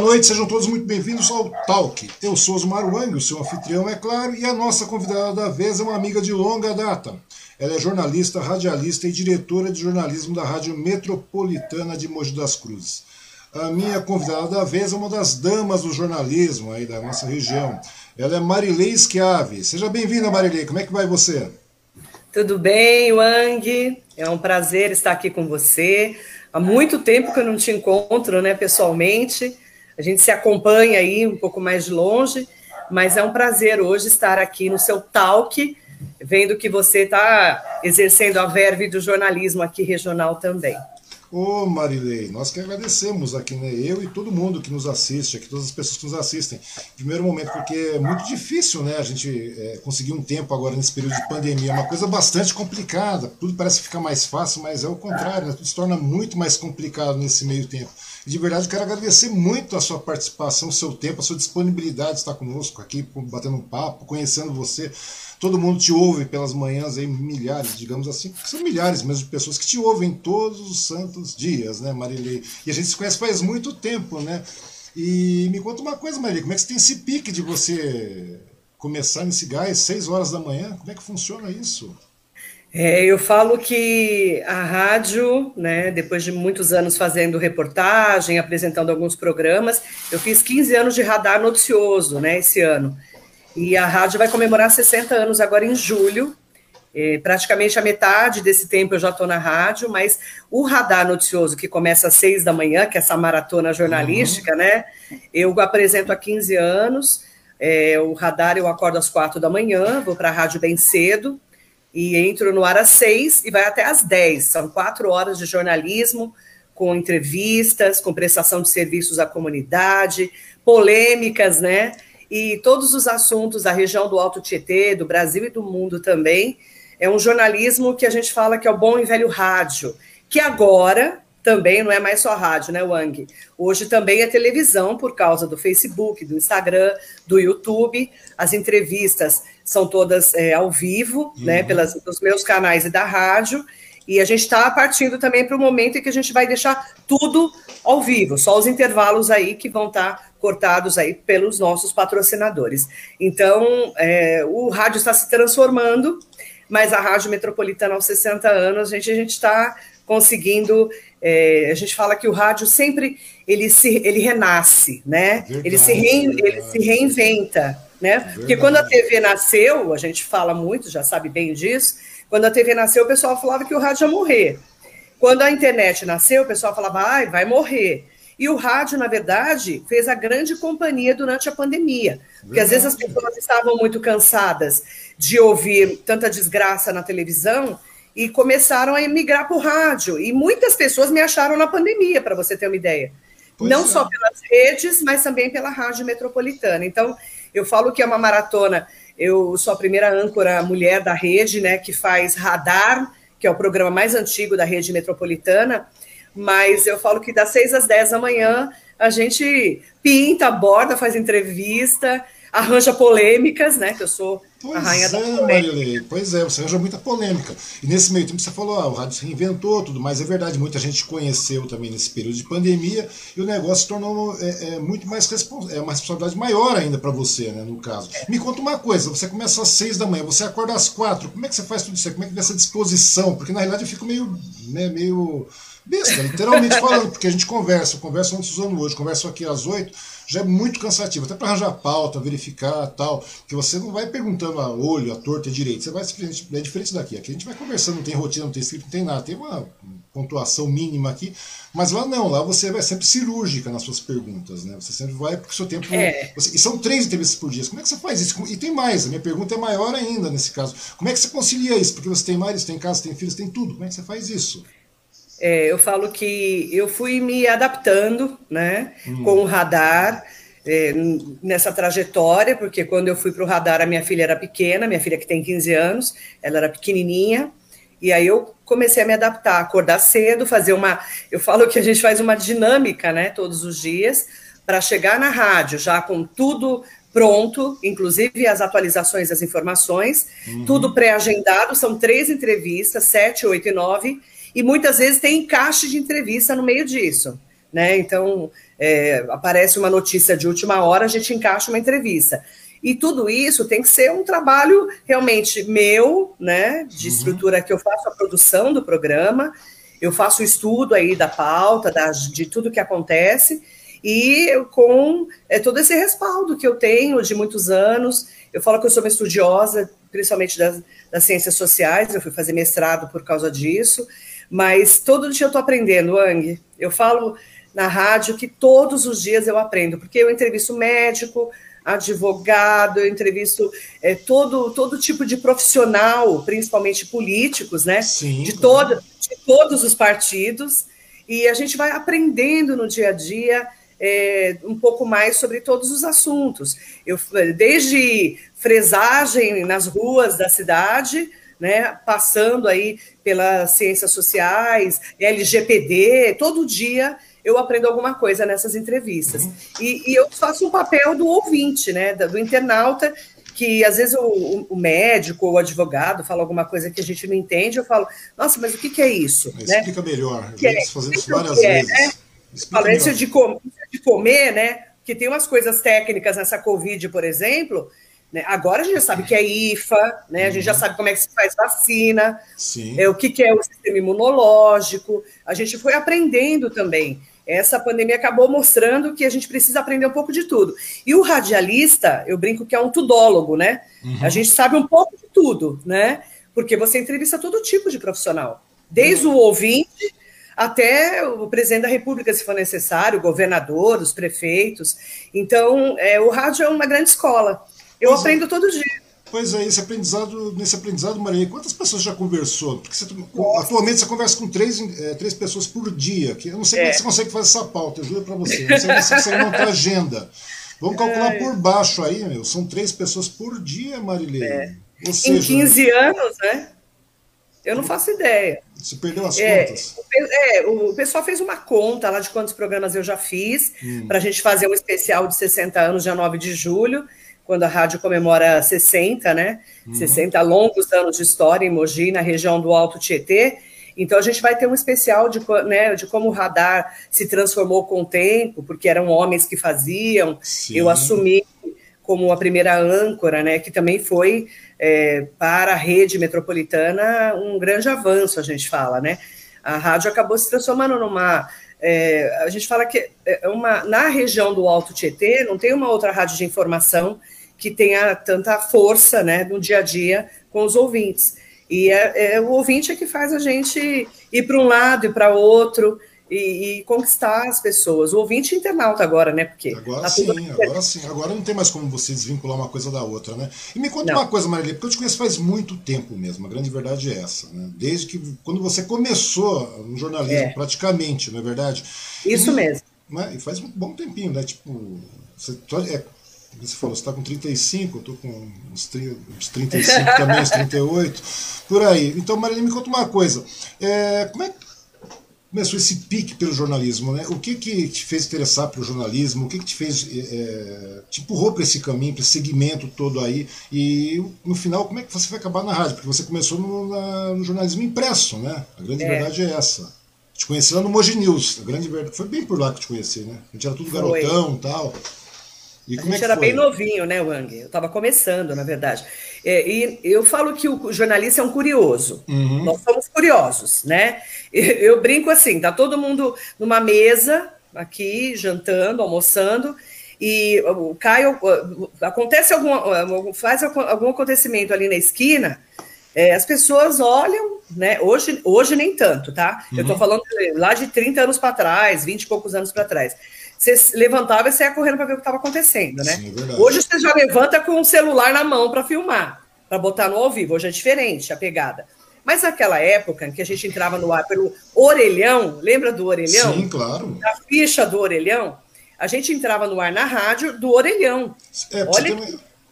Boa noite, sejam todos muito bem-vindos ao Talk. Eu sou Osmar Wang, o seu anfitrião, é claro, e a nossa convidada da vez é uma amiga de longa data. Ela é jornalista, radialista e diretora de jornalismo da Rádio Metropolitana de Mogi das Cruzes. A minha convidada da vez é uma das damas do jornalismo aí da nossa região. Ela é Marilei Schiave. Seja bem-vinda, Marilei. Como é que vai você? Tudo bem, Wang? É um prazer estar aqui com você. Há muito tempo que eu não te encontro, né, pessoalmente. A gente se acompanha aí um pouco mais de longe, mas é um prazer hoje estar aqui no seu talk, vendo que você está exercendo a verve do jornalismo aqui regional também. Ô Marilei, nós que agradecemos aqui, né? Eu e todo mundo que nos assiste, aqui, todas as pessoas que nos assistem. Primeiro momento, porque é muito difícil, né? A gente é, conseguir um tempo agora nesse período de pandemia. É uma coisa bastante complicada. Tudo parece ficar mais fácil, mas é o contrário, né? Tudo se torna muito mais complicado nesse meio tempo. De verdade, quero agradecer muito a sua participação, o seu tempo, a sua disponibilidade de estar conosco aqui, batendo um papo, conhecendo você todo mundo te ouve pelas manhãs, aí, milhares, digamos assim, são milhares mesmo de pessoas que te ouvem todos os santos dias, né, Marilei? E a gente se conhece faz muito tempo, né? E me conta uma coisa, Marilei, como é que você tem esse pique de você começar nesse gás, seis horas da manhã? Como é que funciona isso? É, eu falo que a rádio, né, depois de muitos anos fazendo reportagem, apresentando alguns programas, eu fiz 15 anos de radar noticioso, né, esse ano. E a rádio vai comemorar 60 anos agora em julho. É, praticamente a metade desse tempo eu já estou na rádio, mas o radar noticioso, que começa às seis da manhã, que é essa maratona jornalística, uhum. né? Eu apresento há 15 anos. É, o radar eu acordo às quatro da manhã, vou para a rádio bem cedo e entro no ar às seis e vai até às dez. São quatro horas de jornalismo, com entrevistas, com prestação de serviços à comunidade, polêmicas, né? e todos os assuntos da região do Alto Tietê, do Brasil e do mundo também. É um jornalismo que a gente fala que é o bom e velho rádio, que agora também não é mais só rádio, né, Wang? Hoje também é televisão por causa do Facebook, do Instagram, do YouTube. As entrevistas são todas é, ao vivo, né, uhum. né, pelas, pelos meus canais e da rádio. E a gente está partindo também para o momento em que a gente vai deixar tudo ao vivo, só os intervalos aí que vão estar tá cortados aí pelos nossos patrocinadores. Então, é, o rádio está se transformando, mas a Rádio Metropolitana aos 60 anos, a gente a está conseguindo. É, a gente fala que o rádio sempre ele se ele renasce, né? Verdade, ele, se ele se reinventa, né? Verdade. Porque quando a TV nasceu, a gente fala muito, já sabe bem disso. Quando a TV nasceu, o pessoal falava que o rádio ia morrer. Quando a internet nasceu, o pessoal falava, ai, vai morrer. E o rádio, na verdade, fez a grande companhia durante a pandemia. Porque às vezes as pessoas estavam muito cansadas de ouvir tanta desgraça na televisão e começaram a emigrar para o rádio. E muitas pessoas me acharam na pandemia, para você ter uma ideia. Pois Não é. só pelas redes, mas também pela rádio metropolitana. Então, eu falo que é uma maratona. Eu sou a primeira âncora mulher da rede, né, que faz radar, que é o programa mais antigo da rede metropolitana mas eu falo que das 6 às 10 da manhã a gente pinta, aborda, faz entrevista, arranja polêmicas, né? Que eu sou pois a rainha é, da polêmica. Pois é, você arranja muita polêmica. E nesse meio tempo você falou, ah, o rádio se reinventou, tudo mais. É verdade, muita gente conheceu também nesse período de pandemia e o negócio se tornou é, é muito mais respons é uma responsabilidade maior ainda para você, né? No caso. Me conta uma coisa, você começa às seis da manhã, você acorda às quatro. Como é que você faz tudo isso? Como é que vem essa disposição? Porque na realidade eu fico meio, né, meio besta, literalmente falando, porque a gente conversa, conversa antes usando hoje, conversa aqui às oito, já é muito cansativo, até para arranjar pauta, verificar tal, que você não vai perguntando a olho, a torta e direito, você vai simplesmente, é diferente daqui, aqui a gente vai conversando, não tem rotina, não tem escrito, não tem nada, tem uma pontuação mínima aqui, mas lá não, lá você vai sempre cirúrgica nas suas perguntas, né? Você sempre vai porque o seu tempo. É. Você, e são três entrevistas por dia. Como é que você faz isso? E tem mais, a minha pergunta é maior ainda nesse caso. Como é que você concilia isso? Porque você tem marido, tem casa, tem filhos, tem tudo. Como é que você faz isso? É, eu falo que eu fui me adaptando né, hum. com o radar é, nessa trajetória, porque quando eu fui para o radar, a minha filha era pequena, minha filha que tem 15 anos, ela era pequenininha, e aí eu comecei a me adaptar, acordar cedo, fazer uma. Eu falo que a gente faz uma dinâmica né, todos os dias, para chegar na rádio já com tudo pronto, inclusive as atualizações das informações, uhum. tudo pré-agendado, são três entrevistas, sete, oito e nove e muitas vezes tem encaixe de entrevista no meio disso. né? Então, é, aparece uma notícia de última hora, a gente encaixa uma entrevista. E tudo isso tem que ser um trabalho realmente meu, né? De uhum. estrutura que eu faço a produção do programa, eu faço o estudo aí da pauta, da, de tudo que acontece, e com é, todo esse respaldo que eu tenho de muitos anos. Eu falo que eu sou uma estudiosa, principalmente das, das ciências sociais, eu fui fazer mestrado por causa disso, mas todo dia eu estou aprendendo, Ang. Eu falo na rádio que todos os dias eu aprendo, porque eu entrevisto médico, advogado, eu entrevisto é, todo, todo tipo de profissional, principalmente políticos, né? Sim, de, todo, de todos os partidos, e a gente vai aprendendo no dia a dia é, um pouco mais sobre todos os assuntos. Eu, desde fresagem nas ruas da cidade, né, passando aí pelas ciências sociais, LGPD, todo dia eu aprendo alguma coisa nessas entrevistas. Uhum. E, e, eu faço um papel do ouvinte, né, do internauta, que às vezes o, o, médico ou o advogado fala alguma coisa que a gente não entende, eu falo, nossa, mas o que, que é isso? Né? Explica melhor, eu é, fazendo isso várias é, vezes. Né? Isso de, com, de comer, né? Que tem umas coisas técnicas nessa Covid, por exemplo, né? Agora a gente já sabe que é IFA, né? a gente já uhum. sabe como é que se faz vacina, é, o que, que é o sistema imunológico. A gente foi aprendendo também. Essa pandemia acabou mostrando que a gente precisa aprender um pouco de tudo. E o radialista, eu brinco que é um tudólogo, né? Uhum. A gente sabe um pouco de tudo, né? Porque você entrevista todo tipo de profissional, desde uhum. o ouvinte até o presidente da República, se for necessário, o governador, os prefeitos. Então, é, o rádio é uma grande escola. Eu pois é. aprendo é. todo dia. Pois é, esse aprendizado, nesse aprendizado, Maria, quantas pessoas já conversou? Porque você, atualmente você conversa com três, é, três pessoas por dia. Que eu não sei é. como você consegue fazer essa pauta, eu juro para você. Eu não sei como você consegue montar agenda. Vamos calcular é. por baixo aí, meu. São três pessoas por dia, Marilei. É. Seja, em 15 anos, né? Eu não faço ideia. Você perdeu as é, contas? É, o pessoal fez uma conta lá de quantos programas eu já fiz, hum. para a gente fazer um especial de 60 anos, dia 9 de julho quando a rádio comemora 60, né? Uhum. 60 longos anos de história em Mogi, na região do Alto Tietê. Então a gente vai ter um especial de, né, de como o radar se transformou com o tempo, porque eram homens que faziam. Sim. Eu assumi como a primeira âncora, né, que também foi é, para a rede metropolitana um grande avanço, a gente fala, né? A rádio acabou se transformando numa é, a gente fala que é uma, na região do Alto Tietê não tem uma outra rádio de informação que tenha tanta força né, no dia a dia com os ouvintes. E é, é o ouvinte é que faz a gente ir para um lado e para outro e, e, conquistar as pessoas. O ouvinte internauta agora, né? Porque agora sim, agora sim. Agora não tem mais como você desvincular uma coisa da outra, né? E me conta não. uma coisa, Marília, porque eu te conheço faz muito tempo mesmo. A grande verdade é essa, né? Desde que quando você começou no jornalismo, é. praticamente, não é verdade? Isso e, mesmo. Né? E faz um bom tempinho, né? Tipo, você, é, você falou, você está com 35, eu estou com uns, 30, uns 35 também, uns 38, por aí. Então, Marília, me conta uma coisa. É, como é que começou esse pique pelo jornalismo? Né? O que, que te fez interessar pelo jornalismo? O que, que te fez, é, te empurrou para esse caminho, para esse segmento todo aí? E no final, como é que você vai acabar na rádio? Porque você começou no, na, no jornalismo impresso, né? A grande é. verdade é essa. Te conheci lá no Mogi News. A grande verdade, foi bem por lá que te conheci, né? A gente era tudo garotão e tal. E a gente é era foi? bem novinho, né, Wang? Eu estava começando, na verdade. É, e eu falo que o jornalista é um curioso. Uhum. Nós somos curiosos, né? Eu brinco assim, tá todo mundo numa mesa aqui, jantando, almoçando, e o Caio acontece algum faz algum acontecimento ali na esquina, é, as pessoas olham, né? Hoje, hoje nem tanto, tá? Uhum. Eu estou falando lá de 30 anos para trás, 20 e poucos anos para trás você levantava e você ia correndo para ver o que estava acontecendo, né? Sim, é Hoje você já levanta com o celular na mão para filmar, para botar no ao vivo. Hoje é diferente a pegada. Mas naquela época em que a gente entrava no ar pelo orelhão, lembra do orelhão? Sim, claro. A ficha do orelhão, a gente entrava no ar na rádio do orelhão. É, Olha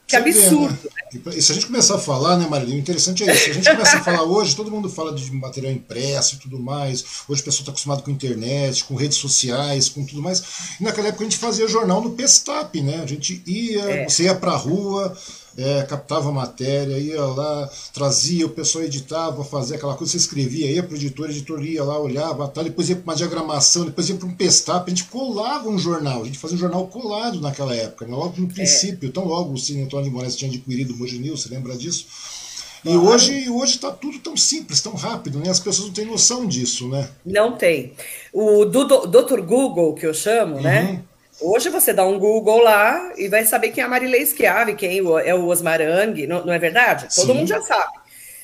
que, que absurdo. Vê, né? E se a gente começar a falar, né, Marília, o interessante é isso. Se a gente começa a falar hoje, todo mundo fala de material impresso e tudo mais. Hoje o pessoal está acostumado com internet, com redes sociais, com tudo mais. E naquela época a gente fazia jornal no Pestap, né? A gente ia, é. você ia para a rua, é, captava a matéria, ia lá, trazia, o pessoal editava, fazia aquela coisa, você escrevia, ia para o editor, editor ia lá, olhava, tal, depois ia para uma diagramação, depois ia para um pestap, a gente colava um jornal, a gente fazia um jornal colado naquela época, né? logo no é. princípio, é. tão logo o Cine Antônio Moraes tinha adquirido o Moginil, você lembra disso? E hoje hoje está tudo tão simples, tão rápido, né? As pessoas não têm noção disso, né? Não tem. O do, Dr. Google, que eu chamo, né? uhum. né? Hoje você dá um Google lá e vai saber quem é a Marilei Schiave, quem é o Osmarang, não, não é verdade? Todo Sim. mundo já sabe.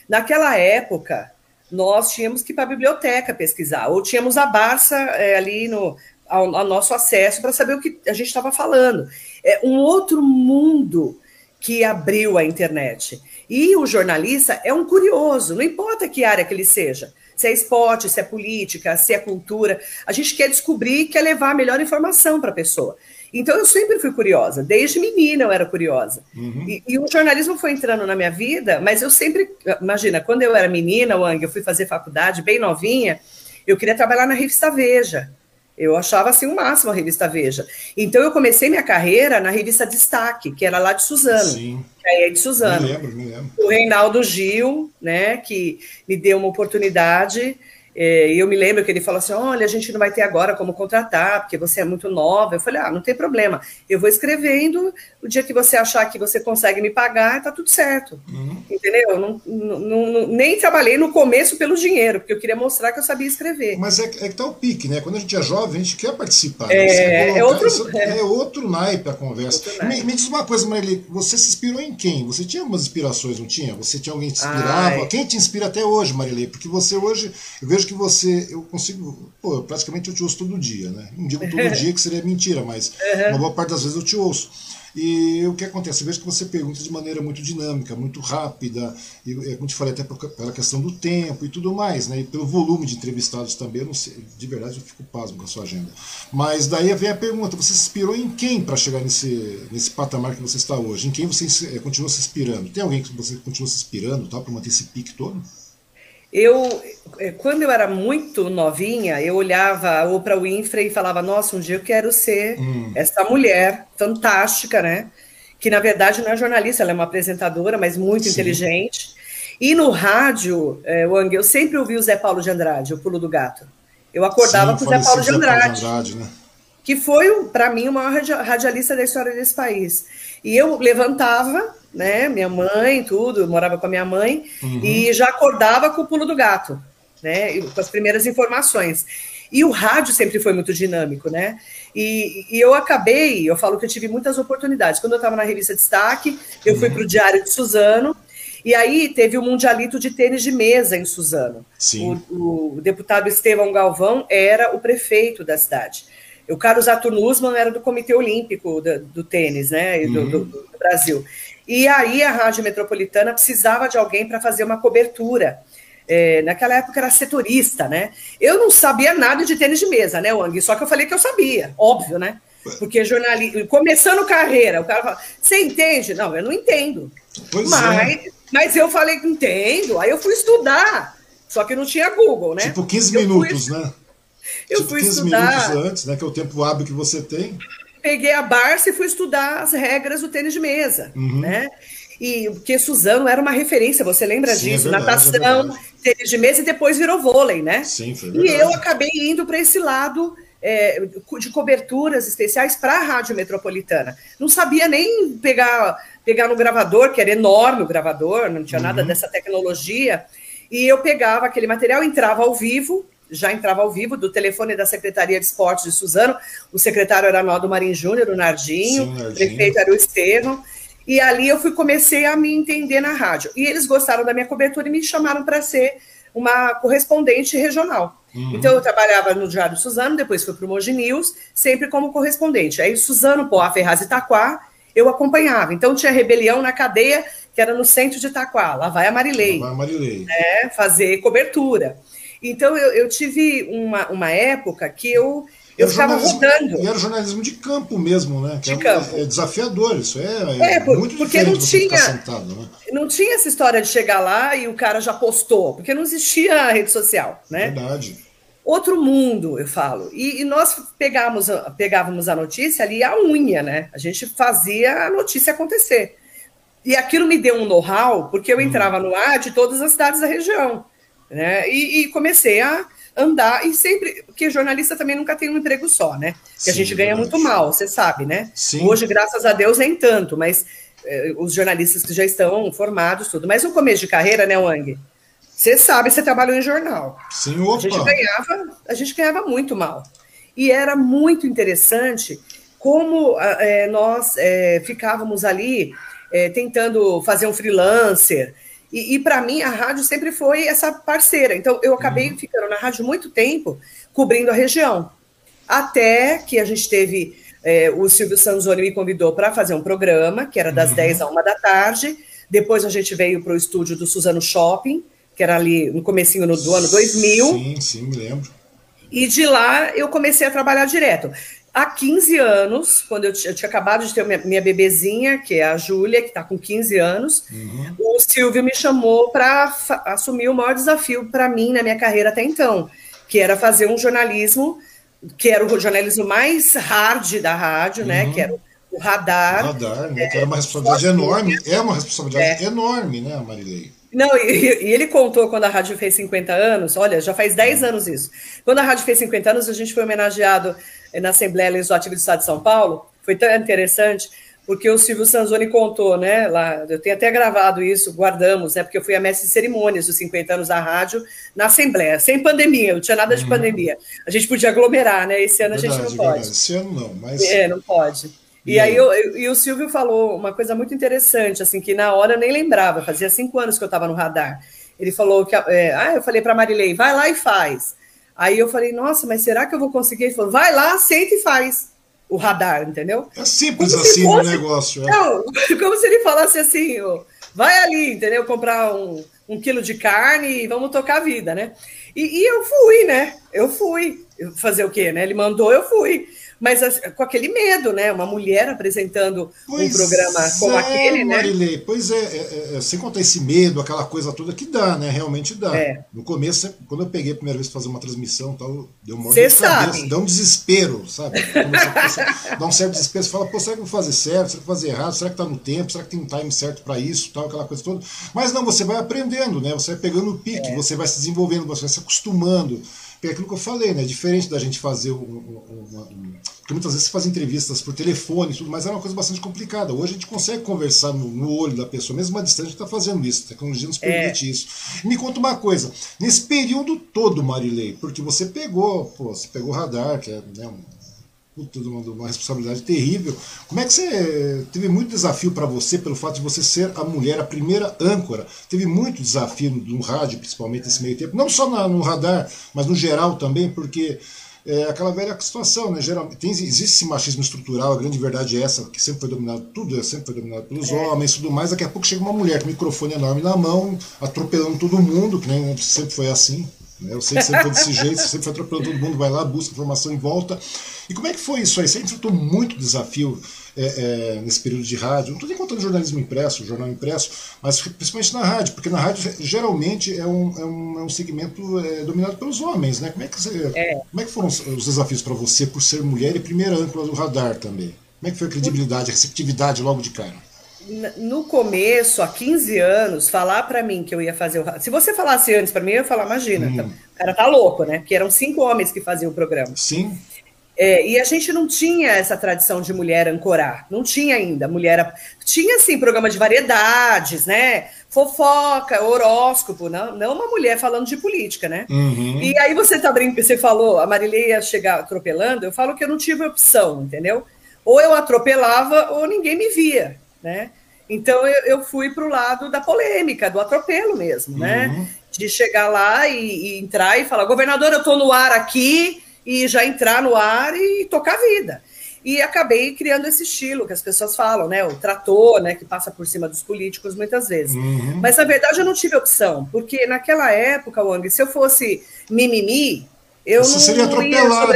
Naquela época, nós tínhamos que ir para a biblioteca pesquisar, ou tínhamos a Barça é, ali no ao, ao, nosso acesso para saber o que a gente estava falando. É um outro mundo que abriu a internet. E o jornalista é um curioso, não importa que área que ele seja se é esporte, se é política, se é cultura. A gente quer descobrir, quer levar a melhor informação para a pessoa. Então eu sempre fui curiosa, desde menina eu era curiosa. Uhum. E, e, o jornalismo foi entrando na minha vida, mas eu sempre, imagina, quando eu era menina, Wang, eu fui fazer faculdade bem novinha, eu queria trabalhar na revista Veja. Eu achava assim o máximo a revista Veja. Então eu comecei minha carreira na revista Destaque, que era lá de Suzano. Sim. Aí é de Suzano. Me lembro, me lembro. O Reinaldo Gil, né, que me deu uma oportunidade e eu me lembro que ele falou assim: olha, a gente não vai ter agora como contratar, porque você é muito nova. Eu falei: ah, não tem problema, eu vou escrevendo, o dia que você achar que você consegue me pagar, tá tudo certo. Uhum. Entendeu? Não, não, não, nem trabalhei no começo pelo dinheiro, porque eu queria mostrar que eu sabia escrever. Mas é, é que tá o pique, né? Quando a gente é jovem, a gente quer participar. É, né? é, outro, é. é outro naipe a conversa. Me, me, diz uma coisa, Marília, você se inspirou em quem? Você tinha algumas inspirações, não tinha? Você tinha alguém que te inspirava? Ai. Quem te inspira até hoje, Marilei? Porque você hoje, eu vejo que você, eu consigo, pô, praticamente eu te ouço todo dia, né? Não digo todo dia que seria mentira, mas uhum. uma boa parte das vezes eu te ouço. E o que acontece? Vejo que você pergunta de maneira muito dinâmica, muito rápida, e, é, como te falei, até pela questão do tempo e tudo mais, né? E pelo volume de entrevistados também, eu não sei, de verdade eu fico pasmo com a sua agenda. Mas daí vem a pergunta: você se inspirou em quem para chegar nesse, nesse patamar que você está hoje? Em quem você é, continua se inspirando? Tem alguém que você continua se inspirando tá, para manter esse pique todo? Eu, eh, quando eu era muito novinha, eu olhava o Oprah Winfrey e falava: Nossa, um dia eu quero ser hum. essa mulher fantástica, né? Que na verdade não é jornalista, ela é uma apresentadora, mas muito Sim. inteligente. E no rádio, é, Wang, eu sempre ouvi o Zé Paulo de Andrade, o Pulo do Gato. Eu acordava Sim, com o Zé Paulo de Andrade, Zé Paulo de Andrade né? que foi, para mim, o maior radialista da história desse país. E eu levantava né? Minha mãe, tudo, morava com a minha mãe, uhum. e já acordava com o pulo do gato, né? Com as primeiras informações. E o rádio sempre foi muito dinâmico, né? E, e, eu acabei, eu falo que eu tive muitas oportunidades. Quando eu estava na revista Destaque, eu uhum. fui para o Diário de Suzano, e aí teve o Mundialito de tênis de mesa em Suzano. O, o, deputado Estevão Galvão era o prefeito da cidade. O Carlos Arthur Nussmann era do Comitê Olímpico do, do tênis, né? Do, uhum. do, do Brasil. E aí a Rádio Metropolitana precisava de alguém para fazer uma cobertura. É, naquela época era setorista, né? Eu não sabia nada de tênis de mesa, né, Wang? Só que eu falei que eu sabia, óbvio, né? Porque jornalista, começando carreira, o cara fala, você entende? Não, eu não entendo. Pois mas, é. mas eu falei que entendo, aí eu fui estudar. Só que não tinha Google, né? Tipo 15 eu minutos, fui, né? Eu tipo fui 15 estudar. minutos antes, né? Que é o tempo hábil que você tem peguei a Barça e fui estudar as regras do tênis de mesa, uhum. né? E porque Suzano era uma referência, você lembra Sim, é disso? É verdade, Natação, é tênis de mesa e depois virou vôlei, né? Sim, foi verdade. E eu acabei indo para esse lado é, de coberturas especiais para a Rádio Metropolitana. Não sabia nem pegar, pegar no gravador, que era enorme o gravador, não tinha uhum. nada dessa tecnologia. E eu pegava aquele material, entrava ao vivo, já entrava ao vivo do telefone da Secretaria de Esportes de Suzano. O secretário era Naldo Marim Júnior, o Nardinho, Sim, Nardinho, o prefeito era o Estevão. E ali eu fui comecei a me entender na rádio. E eles gostaram da minha cobertura e me chamaram para ser uma correspondente regional. Uhum. Então eu trabalhava no Diário Suzano, depois fui para o Mogi News, sempre como correspondente. Aí Suzano, Poá, Ferraz e Itaquá, eu acompanhava. Então tinha rebelião na cadeia, que era no centro de Itaquá. Lá vai a Marilei. Lá vai a Marilei. Né, fazer cobertura. Então eu, eu tive uma, uma época que eu eu ficava rodando. E era jornalismo de campo mesmo, né? Que de é, campo. É desafiador, isso é, é por, muito porque não tinha, sentado, né? não tinha essa história de chegar lá e o cara já postou, porque não existia rede social, né? Verdade. Outro mundo, eu falo. E, e nós pegávamos, pegávamos a notícia ali a unha, né? A gente fazia a notícia acontecer. E aquilo me deu um know-how, porque eu hum. entrava no ar de todas as cidades da região. Né? E, e, comecei a andar, e sempre, porque jornalista também nunca tem um emprego só, né? Que a gente ganha muito mal, você sabe, né? Sim. Hoje, graças a Deus, nem tanto, mas eh, os jornalistas que já estão formados, tudo. Mas no começo de carreira, né, Wang? Você sabe, você trabalhou em jornal. Sim, opa. A gente ganhava, a gente ganhava muito mal. E era muito interessante como é, nós é, ficávamos ali é, tentando fazer um freelancer. E, e para mim, a rádio sempre foi essa parceira. Então, eu acabei uhum. ficando na rádio muito tempo, cobrindo a região. Até que a gente teve. o Silvio Sanzoni me convidou para fazer um programa, que era das uhum. 10 a 1 da tarde. Depois a gente veio para o estúdio do Suzano Shopping, que era ali no comecinho do ano 2000. Sim, sim, me lembro. E de lá eu comecei a trabalhar direto. Há 15 anos, quando eu, eu tinha acabado de ter minha, minha bebezinha, que é a Júlia, que está com 15 anos, uhum. o Silvio me chamou para assumir o maior desafio para mim na minha carreira até então, que era fazer um jornalismo, que era o jornalismo mais hard da rádio, né, uhum. né? Que era o radar. O radar, né? É, que era uma responsabilidade enorme, é uma responsabilidade é. enorme, né, Marilei? Não, e, e, ele contou quando a rádio fez 50 anos, olha, já faz 10 anos isso. Quando a rádio fez 50 anos, a gente foi homenageado na Assembleia Legislativa do Estado de São Paulo. Foi tão interessante, porque o Silvio Sanzoni contou, né? Lá, eu tenho até gravado isso, guardamos, né? Porque eu fui a mestre de cerimônias dos 50 anos da rádio na Assembleia, sem pandemia, não tinha nada de uhum. pandemia. A gente podia aglomerar, né? Esse ano verdade, a gente não pode. Verdade. Esse ano não, mas. É, não pode. E, aí eu, eu, e o Silvio falou uma coisa muito interessante, assim, que na hora eu nem lembrava, fazia cinco anos que eu estava no radar. Ele falou que. É, ah, eu falei para Marilei, vai lá e faz. Aí eu falei, nossa, mas será que eu vou conseguir? Ele falou, vai lá, senta e faz o radar, entendeu? É simples como assim fosse... o negócio. É. Não, como se ele falasse assim, vai ali, entendeu? Comprar um, um quilo de carne e vamos tocar a vida, né? E, e eu fui, né? Eu fui. Fazer o quê, né? Ele mandou, eu fui mas com aquele medo, né? Uma mulher apresentando pois um programa como é, aquele, né? Marilei, pois é, é, é, sem contar esse medo, aquela coisa toda que dá, né? Realmente dá. É. No começo, quando eu peguei a primeira vez para fazer uma transmissão, tal, deu uma de cabeça, deu um desespero, sabe? dá um certo desespero, você fala, pô, será que eu vou fazer certo? Será que vou fazer errado? Será que tá no tempo? Será que tem um time certo para isso? Tal, aquela coisa toda. Mas não, você vai aprendendo, né? Você vai pegando o pique, é. você vai se desenvolvendo, você vai se acostumando. Porque é aquilo que eu falei, né? Diferente da gente fazer um, um, uma, um, porque muitas vezes você faz entrevistas por telefone e tudo, mas é uma coisa bastante complicada. Hoje a gente consegue conversar no, no olho da pessoa, mesmo a distância, a gente está fazendo isso. A tecnologia nos permite é. isso. Me conta uma coisa, nesse período todo, Marilei, porque você pegou, pô, você pegou o radar, que é né, puta, uma, uma responsabilidade terrível. Como é que você teve muito desafio para você pelo fato de você ser a mulher, a primeira âncora? Teve muito desafio no, no rádio, principalmente nesse meio tempo, não só na, no radar, mas no geral também, porque é aquela velha situação, né? Geralmente, tem, existe esse machismo estrutural, a grande verdade é essa, que sempre foi dominado, tudo é sempre foi dominado pelos é. homens tudo mais. Daqui a pouco chega uma mulher com um microfone enorme na mão, atropelando todo mundo, que nem sempre foi assim. Né? Eu sei que sempre foi desse jeito, sempre foi atropelando todo mundo, vai lá, busca informação em volta. E como é que foi isso aí? Você enfrentou muito desafio é, é, nesse período de rádio? Não estou nem contando jornalismo impresso, jornal impresso, mas principalmente na rádio, porque na rádio geralmente é um, é um, é um segmento é, dominado pelos homens, né? Como é que, você, é. como é que foram os desafios para você por ser mulher e primeira âncora do radar também? Como é que foi a credibilidade, a receptividade logo de cara? no começo, há 15 anos, falar para mim que eu ia fazer o. Se você falasse antes para mim, eu ia falar, imagina, hum. o cara tá louco, né? Porque eram cinco homens que faziam o programa. Sim. É, e a gente não tinha essa tradição de mulher ancorar, não tinha ainda. Mulher tinha sim programa de variedades, né? Fofoca, horóscopo, não, não uma mulher falando de política, né? Uhum. E aí você tá brincando, você falou, a Marilei ia chegar atropelando, eu falo que eu não tive opção, entendeu? Ou eu atropelava ou ninguém me via, né? Então eu, eu fui para o lado da polêmica, do atropelo mesmo, né? Uhum. De chegar lá e, e entrar e falar, governador, eu estou no ar aqui, e já entrar no ar e tocar a vida. E acabei criando esse estilo que as pessoas falam, né? O trator, né? Que passa por cima dos políticos muitas vezes. Uhum. Mas na verdade eu não tive opção, porque naquela época, Wang, se eu fosse mimimi, eu você não, seria atropelada.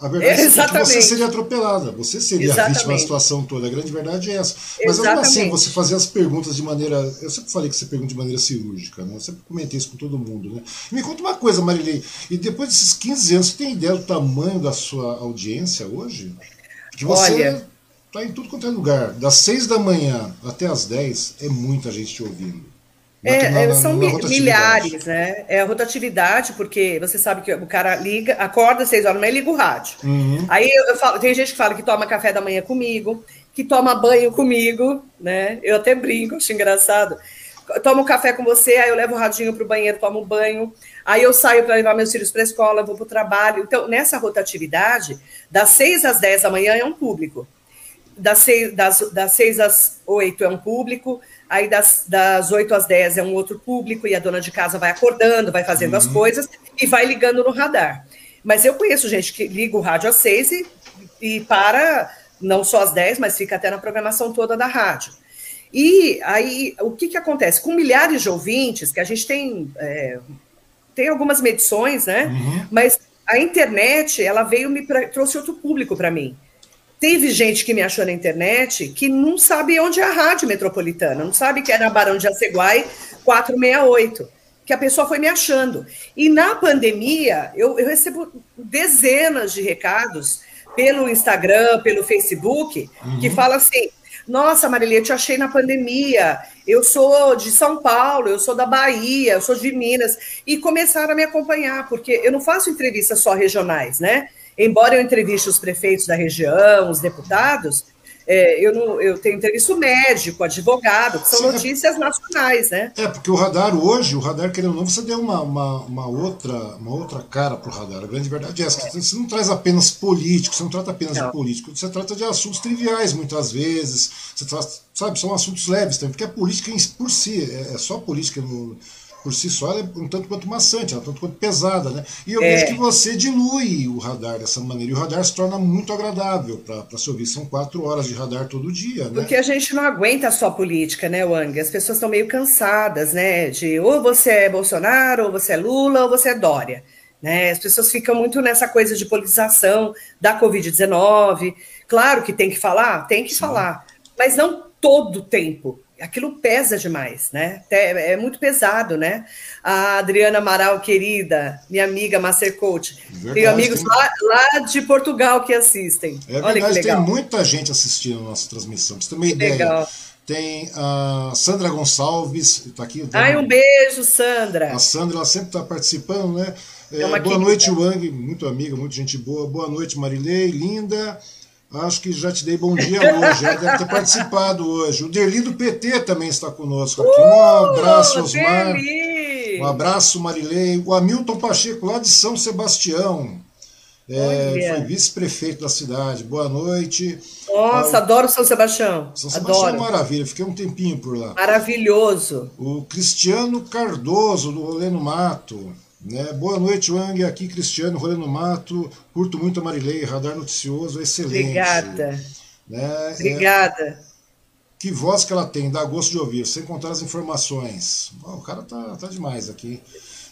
A verdade é, Exatamente. você seria atropelada. Você seria Exatamente. a vítima da situação toda. A grande verdade é essa. Mas assim, você fazer as perguntas de maneira. Eu sempre falei que você pergunta de maneira cirúrgica, né? Eu sempre comentei isso com todo mundo, né? Me conta uma coisa, Marilei. E depois desses 15 anos, você tem ideia do tamanho da sua audiência hoje? Que você. Olha tá em tudo quanto é lugar. Das 6 da manhã até as 10 é muita gente te ouvindo. É, na, na, são milhares, né? É a rotatividade, porque você sabe que o cara liga, acorda às 6 horas da manhã e liga o rádio. Uhum. Aí eu, eu falo, tem gente que fala que toma café da manhã comigo, que toma banho comigo, né? Eu até brinco, acho engraçado. Tomo café com você, aí eu levo o radinho para o banheiro, tomo banho, aí eu saio para levar meus filhos para a escola, vou para o trabalho. Então, nessa rotatividade, das 6 às 10 da manhã é um público, das 6, das, das 6 às 8 é um público, aí das, das 8 às 10 é um outro público, e a dona de casa vai acordando, vai fazendo uhum. as coisas e vai ligando no radar. Mas eu conheço gente que liga o rádio às 6 e, e para não só às 10, mas fica até na programação toda da rádio. E aí, o que, que acontece? Com milhares de ouvintes, que a gente tem, é, tem algumas medições, né? Uhum. Mas a internet, ela veio me pra, trouxe outro público para mim. Teve gente que me achou na internet que não sabe onde é a rádio metropolitana, não sabe que é na Barão de Aceguai 468, que a pessoa foi me achando. E na pandemia, eu, eu recebo dezenas de recados pelo Instagram, pelo Facebook, uhum. que fala assim: Nossa, Marilia, te achei na pandemia. Eu sou de São Paulo, eu sou da Bahia, eu sou de Minas. E começaram a me acompanhar, porque eu não faço entrevistas só regionais, né? Embora eu entreviste os prefeitos da região, os deputados, é, eu, não, eu tenho entrevista médico, advogado, que são Sim, é notícias é, nacionais, né? É, porque o radar hoje, o radar, querendo ou não, você deu uma, uma, uma outra, uma outra cara para o radar. A grande verdade é essa, que você não traz apenas político, você não trata apenas não. de político, você trata de assuntos triviais muitas vezes, você traz, sabe, são assuntos leves também, porque a política por si, é, é só política no por si só ela é um tanto quanto maçante, ela é um tanto quanto pesada, né? E eu é. vejo que você dilui o radar dessa maneira, e o radar se torna muito agradável para se ouvir. São quatro horas de radar todo dia, né? Porque a gente não aguenta só política, né, Wang? As pessoas estão meio cansadas, né? De ou você é Bolsonaro, ou você é Lula, ou você é Dória. Né? As pessoas ficam muito nessa coisa de politização da Covid-19. Claro que tem que falar, tem que Sim. falar, mas não todo o tempo aquilo pesa demais, né? É, é muito pesado, né? A Adriana Amaral, querida, minha amiga Master Coach. Verdade, Tenho amigos tem... lá, lá, de Portugal que assistem. É Olha verdade, tem muita gente assistindo a nossa transmissão. Pra você ter uma ideia. Legal. Tem a Sandra Gonçalves, está aqui. Ai, um beijo, Sandra. A Sandra, ela sempre está participando, né? É, é boa querida. noite, Wang, muito amiga, muito gente boa. Boa noite, Marilei, linda. Acho que já te dei bom dia hoje, já deve ter participado hoje. O Derli do PT também está conosco aqui. Um uh, abraço, Osmar. Derli. Um abraço, Marilei. O Hamilton Pacheco, lá de São Sebastião. É, foi vice-prefeito da cidade. Boa noite. Nossa, ah, adoro São Sebastião. São Sebastião adoro. é maravilha, fiquei um tempinho por lá. Maravilhoso. O Cristiano Cardoso, do Rolê no Mato. Né? Boa noite, Wang. Aqui, Cristiano, Rolê no Mato. Curto muito a Marilei, Radar Noticioso, excelente. Obrigada. Né? Obrigada. É, que voz que ela tem, dá gosto de ouvir, sem contar as informações. Oh, o cara tá, tá demais aqui.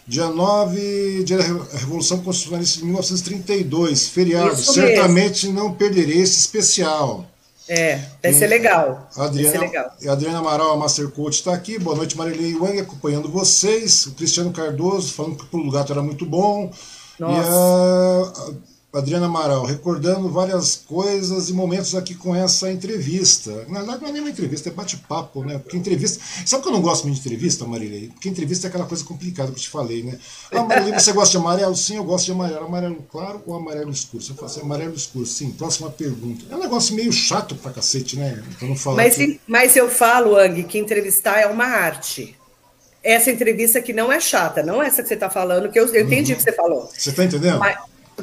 Dia 9, dia da Revolução Constitucionalista de 1932, feriado. Certamente não perderei esse especial. É, vai ser legal. A Adriana, legal. A Adriana Amaral, a Master Coach, está aqui. Boa noite, Marilei Wang, acompanhando vocês. O Cristiano Cardoso falando que o Pulo Gato era muito bom. Nossa. E a, Adriana Amaral, recordando várias coisas e momentos aqui com essa entrevista. Na verdade, não é nem uma entrevista, é bate-papo, né? Porque entrevista. Sabe que eu não gosto muito de entrevista, Marilei? Porque entrevista é aquela coisa complicada que eu te falei, né? Ah, Marilei, você gosta de amarelo? Sim, eu gosto de amarelo. Amarelo claro ou amarelo escuro? Você fala assim, amarelo escuro. Sim, próxima pergunta. É um negócio meio chato pra cacete, né? Então não falo mas, que... mas eu falo, Ang, que entrevistar é uma arte essa entrevista que não é chata, não é essa que você está falando, que eu, eu entendi uhum. o que você falou. Você está entendendo? Mas,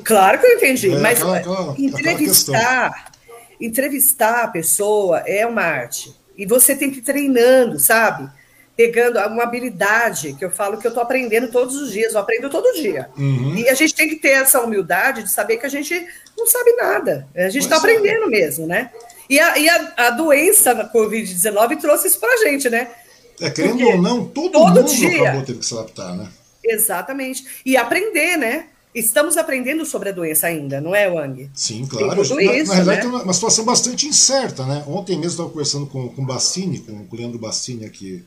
Claro que eu entendi, é, mas aquela, aquela, entrevistar, entrevistar a pessoa é uma arte. E você tem que ir treinando, sabe? Pegando uma habilidade que eu falo que eu estou aprendendo todos os dias, eu aprendo todo dia. Uhum. E a gente tem que ter essa humildade de saber que a gente não sabe nada. A gente está é. aprendendo mesmo, né? E a, e a, a doença da Covid-19 trouxe isso para a gente, né? É, querendo Porque ou não, todo, todo mundo dia, acabou tendo que se adaptar, né? Exatamente. E aprender, né? Estamos aprendendo sobre a doença ainda, não é, Wang? Sim, claro. Tudo na, isso, na verdade, né? uma, uma, situação bastante incerta, né? Ontem mesmo estava conversando com, com o Bassini, com o Leandro Bassini aqui,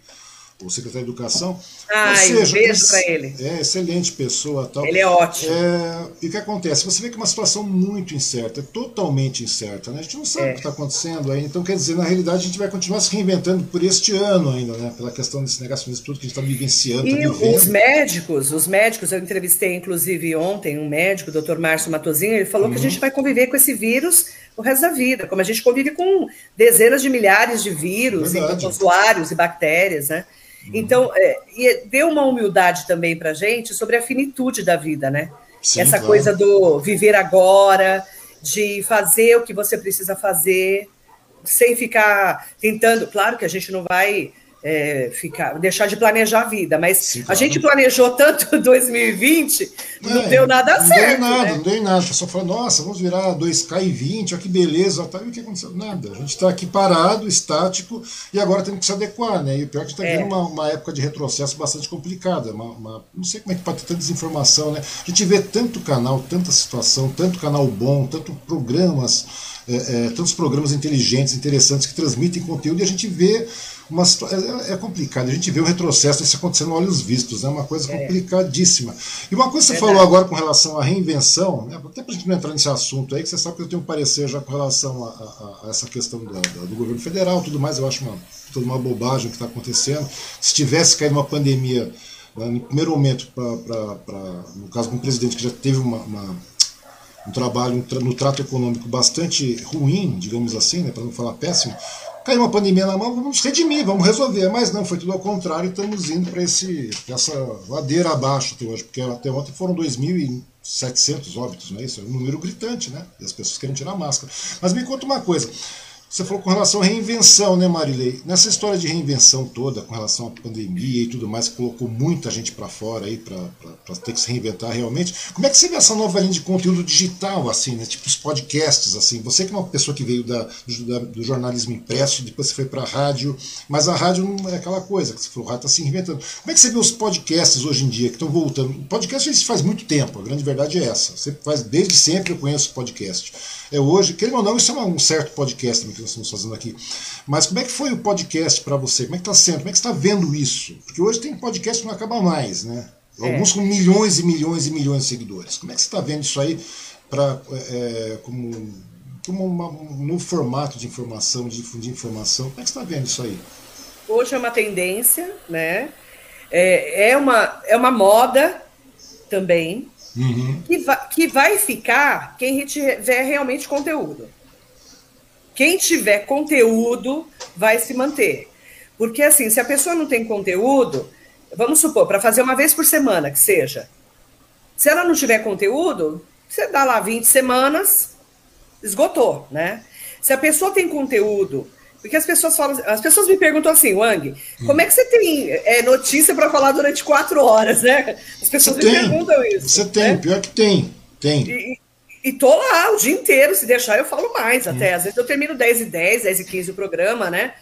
o secretário de Educação. Ai, Ou seja, um beijo para ele. É, excelente pessoa. Tal. Ele é ótimo. É, e o que acontece? Você vê que é uma situação muito incerta, é totalmente incerta. Né? A gente não sabe é. o que está acontecendo aí. Então, quer dizer, na realidade, a gente vai continuar se reinventando por este ano ainda, né? pela questão desse negacionismo, tudo que a gente está vivenciando. E tá os médicos, os médicos, eu entrevistei inclusive ontem um médico, o doutor Márcio Matozinho, ele falou uhum. que a uhum. gente vai conviver com esse vírus o resto da vida, como a gente convive com dezenas de milhares de vírus, e usuários e bactérias, né? Então, é, e deu uma humildade também para gente sobre a finitude da vida, né? Sim, Essa claro. coisa do viver agora, de fazer o que você precisa fazer, sem ficar tentando. Claro que a gente não vai é, ficar, deixar de planejar a vida, mas Sim, claro. a gente planejou tanto 2020, não é, deu nada não certo. Não deu nada, né? não deu nada. Pessoal falou, nossa, vamos virar 2K e 20, olha que beleza. Tá, e o que aconteceu? Nada. A gente está aqui parado, estático, e agora temos que se adequar, né? E o pior é que está é. vivendo uma, uma, época de retrocesso bastante complicada. Uma, uma, não sei como é que pode ter tanta desinformação, né? A gente vê tanto canal, tanta situação, tanto canal bom, tanto programas, é, é, tantos programas inteligentes, interessantes que transmitem conteúdo, e a gente vê uma é, é complicado. A gente vê o retrocesso isso acontecendo olhos vistos, é né? uma coisa é. complicadíssima. E uma coisa que você falou agora com relação à reinvenção, né? até para a gente não entrar nesse assunto aí, que você sabe que eu tenho um parecer já com relação a, a, a essa questão do, do governo federal tudo mais, eu acho uma, toda uma bobagem que está acontecendo. Se tivesse caído uma pandemia né, no primeiro momento, pra, pra, pra, no caso de um presidente que já teve uma, uma um trabalho no trato econômico bastante ruim, digamos assim, né, para não falar péssimo, caiu uma pandemia na mão, vamos redimir, vamos resolver. Mas não, foi tudo ao contrário, estamos indo para essa ladeira abaixo até hoje, porque até ontem foram 2.700 óbitos, não é isso? É um número gritante, né? E as pessoas querem tirar máscara. Mas me conta uma coisa. Você falou com relação à reinvenção, né, Marilei? Nessa história de reinvenção toda, com relação à pandemia e tudo mais, que colocou muita gente para fora aí para ter que se reinventar realmente. Como é que você vê essa nova linha de conteúdo digital, assim, né? Tipo os podcasts, assim. Você que é uma pessoa que veio da, do, do jornalismo impresso, depois você foi para a rádio, mas a rádio não é aquela coisa que você falou, o rádio está se reinventando. Como é que você vê os podcasts hoje em dia que estão voltando? O podcast se faz muito tempo, a grande verdade é essa. Você faz desde sempre eu conheço podcast é hoje. Querendo ou não, isso é um certo podcast que nós estamos fazendo aqui. Mas como é que foi o podcast para você? Como é que está sendo? Como é que você está vendo isso? Porque hoje tem podcast que não acaba mais, né? É. Alguns com milhões e milhões e milhões de seguidores. Como é que você está vendo isso aí pra, é, é, como, como uma, um novo formato de informação, de difundir informação? Como é que você está vendo isso aí? Hoje é uma tendência, né? É, é, uma, é uma moda também, Uhum. Que, vai, que vai ficar quem tiver realmente conteúdo. Quem tiver conteúdo vai se manter. Porque, assim, se a pessoa não tem conteúdo, vamos supor, para fazer uma vez por semana, que seja. Se ela não tiver conteúdo, você dá lá 20 semanas, esgotou, né? Se a pessoa tem conteúdo porque as pessoas falam, as pessoas me perguntam assim, Wang, como é que você tem é, notícia para falar durante quatro horas, né? As pessoas você me tem, perguntam isso. Você tem, né? pior que tem, tem. E, e tô lá o dia inteiro, se deixar eu falo mais até. Às vezes eu termino 10 e 10, 10 e 15 o programa, né?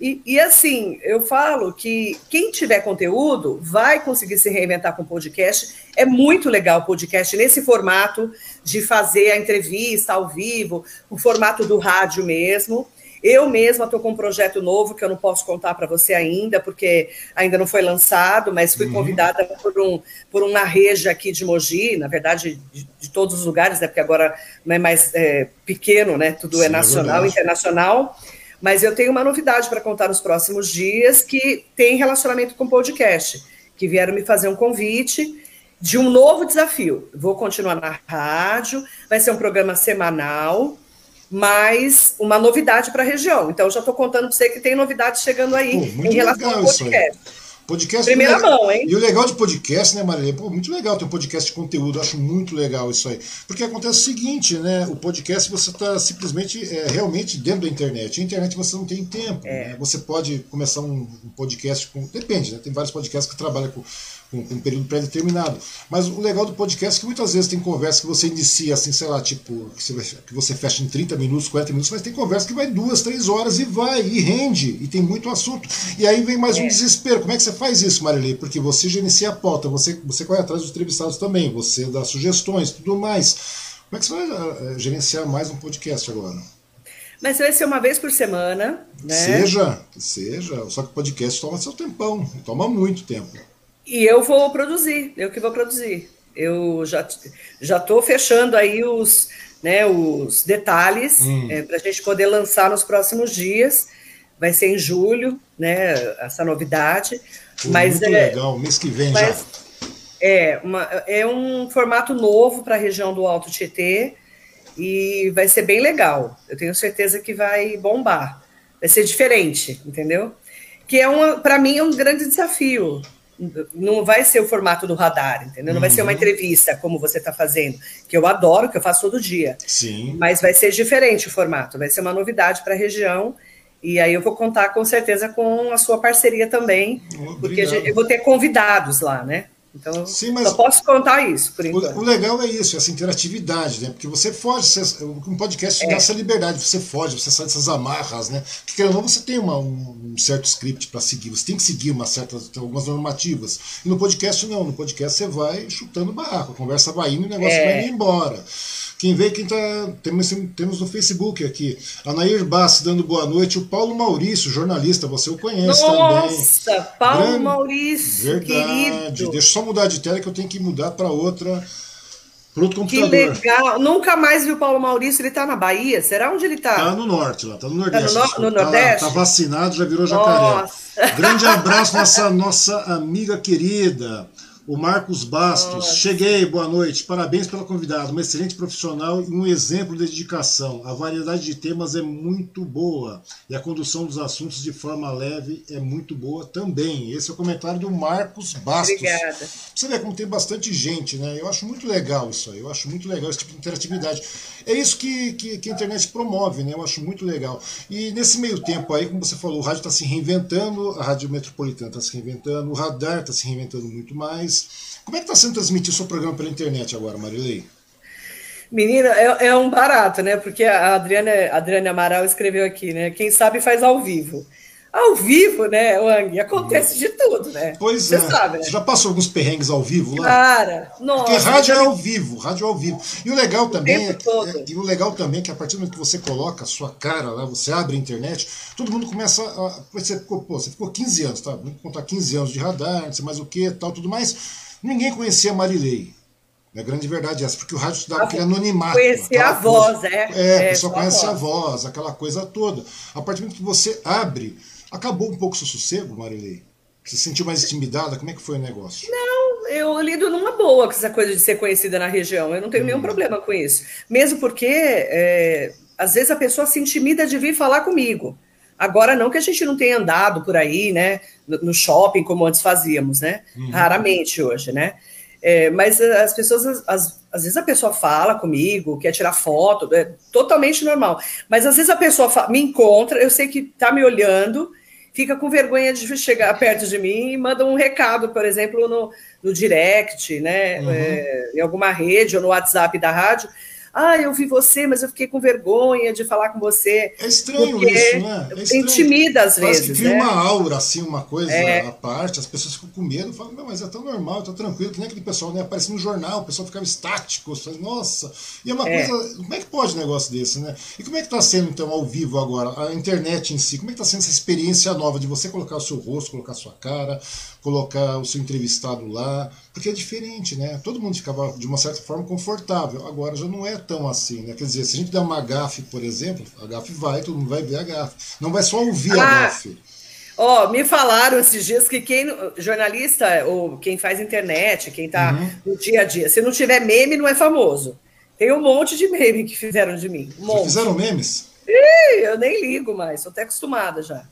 E, e, assim, eu falo que quem tiver conteúdo vai conseguir se reinventar com podcast. É muito legal o podcast nesse formato de fazer a entrevista ao vivo, o formato do rádio mesmo. Eu mesma estou com um projeto novo que eu não posso contar para você ainda, porque ainda não foi lançado, mas fui uhum. convidada por um, por uma reja aqui de Mogi, na verdade, de, de todos os lugares, né? Porque agora não é mais é, pequeno, né? Tudo é Sim, é nacional, é internacional. Mas eu tenho uma novidade para contar nos próximos dias que tem relacionamento com podcast, que vieram me fazer um convite de um novo desafio. Vou continuar na rádio, vai ser um programa semanal mas uma novidade para a região. Então, já estou contando para você que tem novidades chegando aí Pô, em relação ao podcast. Podcast Primeira legal. mão, hein? E o legal de podcast, né, Maria? Pô, muito legal ter um podcast de conteúdo, acho muito legal isso aí. Porque acontece o seguinte, né? O podcast você está simplesmente é, realmente dentro da internet. A internet você não tem tempo. É. Né? Você pode começar um, um podcast com. Depende, né? Tem vários podcasts que trabalham com com, um período pré-determinado. Mas o legal do podcast é que muitas vezes tem conversa que você inicia assim, sei lá, tipo, que você, que você fecha em 30 minutos, 40 minutos, mas tem conversa que vai duas, três horas e vai, e rende, e tem muito assunto. E aí vem mais é. um desespero. Como é que você faz isso, Marilei? Porque você gerencia a pauta, você, você corre atrás dos entrevistados também, você dá sugestões, tudo mais. Como é que você vai uh, gerenciar mais um podcast agora? Mas vai ser uma vez por semana, né? Seja, seja. Só que o podcast toma seu tempão, toma muito tempo. E eu vou produzir, eu que vou produzir. Eu já já estou fechando aí os, né, os detalhes hum. é, para a gente poder lançar nos próximos dias. Vai ser em julho, né? Essa novidade. Pô, mas muito é, legal, mês que vem já. É, uma, é um formato novo para a região do Alto Tietê e vai ser bem legal. Eu tenho certeza que vai bombar. Vai ser diferente, entendeu? Que é para mim é um grande desafio. Não vai ser o formato do radar, entendeu? Não uhum. vai ser uma uhum. entrevista como você está fazendo, que eu adoro, que eu faço todo dia. Sim. Mas vai ser diferente o formato, vai ser uma novidade para a região. E aí eu vou contar com certeza com a sua parceria também, Obrigado. porque eu vou ter convidados lá, né? Então, Sim, mas só posso contar isso, por enquanto. O, o, legal é isso, essa interatividade, né? Porque você foge, você, um podcast é. dá essa liberdade, você foge, você sai dessas amarras, né? Porque ou não você tem uma, um certo script para seguir, você tem que seguir uma certa, algumas normativas. E no podcast não, no podcast você vai chutando barraco, a conversa vai indo e o negócio é. vai indo embora. Quem vê, quem tá. Temos, temos no Facebook aqui. A Nair Bassi dando boa noite. O Paulo Maurício, jornalista, você o conhece Nossa, também. Nossa, Paulo Grande, Maurício. Verdade. Querido. Deixa eu só mudar de tela que eu tenho que mudar para outra. Para outro computador. Que legal. Nunca mais vi o Paulo Maurício. Ele está na Bahia? Será onde ele está? Está no norte, lá. Está no Nordeste. Tá no, no Nordeste? Está tá vacinado, já virou jacaré. Nossa. Grande abraço, nossa, nossa amiga querida. O Marcos Bastos, Nossa. cheguei, boa noite. Parabéns pela convidada, uma excelente profissional e um exemplo de dedicação. A variedade de temas é muito boa e a condução dos assuntos de forma leve é muito boa também. Esse é o comentário do Marcos Bastos. Obrigada. Você vê como tem bastante gente, né? Eu acho muito legal isso aí, eu acho muito legal esse tipo de interatividade. É isso que, que, que a internet promove, né? Eu acho muito legal. E nesse meio tempo aí, como você falou, o rádio está se reinventando, a Rádio Metropolitana está se reinventando, o radar está se reinventando muito mais. Como é que está sendo transmitido o seu programa pela internet agora, Marilei? Menina, é, é, um barato, né? Porque a Adriana, a Adriana Amaral escreveu aqui, né? Quem sabe faz ao vivo. Ao vivo, né, Wang? Acontece de tudo, né? Pois Você é. Sabe, né? Você já passou alguns perrengues ao vivo lá? Cara, nossa. Porque rádio é ao vivo, rádio é ao vivo. E o legal também é, que, é, e o legal também é que a partir do momento que você coloca a sua cara lá, você abre a internet, todo mundo começa a. Você ficou, pô, você ficou 15 anos, tá? Vamos contar 15 anos de radar, não sei mais o que, tal, tudo mais. Ninguém conhecia a Marilei. A grande verdade é essa, porque o rádio te dava aquele anonimato. Conhecer a voz, é. É, a pessoa conhece a voz, aquela coisa toda. A partir do momento que você abre Acabou um pouco o seu sossego, Marilei? Você se sentiu mais intimidada? Como é que foi o negócio? Não, eu lido numa boa com essa coisa de ser conhecida na região. Eu não tenho hum. nenhum problema com isso. Mesmo porque, é, às vezes, a pessoa se intimida de vir falar comigo. Agora, não que a gente não tenha andado por aí, né, no shopping, como antes fazíamos, né? Uhum. Raramente hoje, né? É, mas as pessoas, às, às, vezes a pessoa fala comigo, quer tirar foto, é totalmente normal. Mas às vezes a pessoa me encontra, eu sei que está me olhando, fica com vergonha de chegar perto de mim e manda um recado, por exemplo, no, no direct, né, uhum. é, em alguma rede ou no WhatsApp da rádio. Ah, eu vi você, mas eu fiquei com vergonha de falar com você. É estranho isso, né? É estranho. Intimida às Parece vezes. que cria né? uma aura, assim, uma coisa é. à parte, as pessoas ficam com medo, falam, não, mas é tão normal, tá tranquilo, que nem aquele pessoal, né? Aparece no jornal, o pessoal ficava estático, fala, nossa. E é uma é. coisa. Como é que pode um negócio desse, né? E como é que tá sendo, então, ao vivo agora, a internet em si? Como é que tá sendo essa experiência nova de você colocar o seu rosto, colocar a sua cara, colocar o seu entrevistado lá? Porque é diferente, né? Todo mundo ficava, de uma certa forma, confortável. Agora já não é tão assim, né? Quer dizer, se a gente der uma gafe, por exemplo, a gafe vai, todo mundo vai ver a gafe. Não vai só ouvir ah, a gafe. Ó, oh, me falaram esses dias que quem jornalista ou quem faz internet, quem tá uhum. no dia a dia, se não tiver meme, não é famoso. Tem um monte de meme que fizeram de mim. Um fizeram memes? Ih, eu nem ligo mais, sou até acostumada já.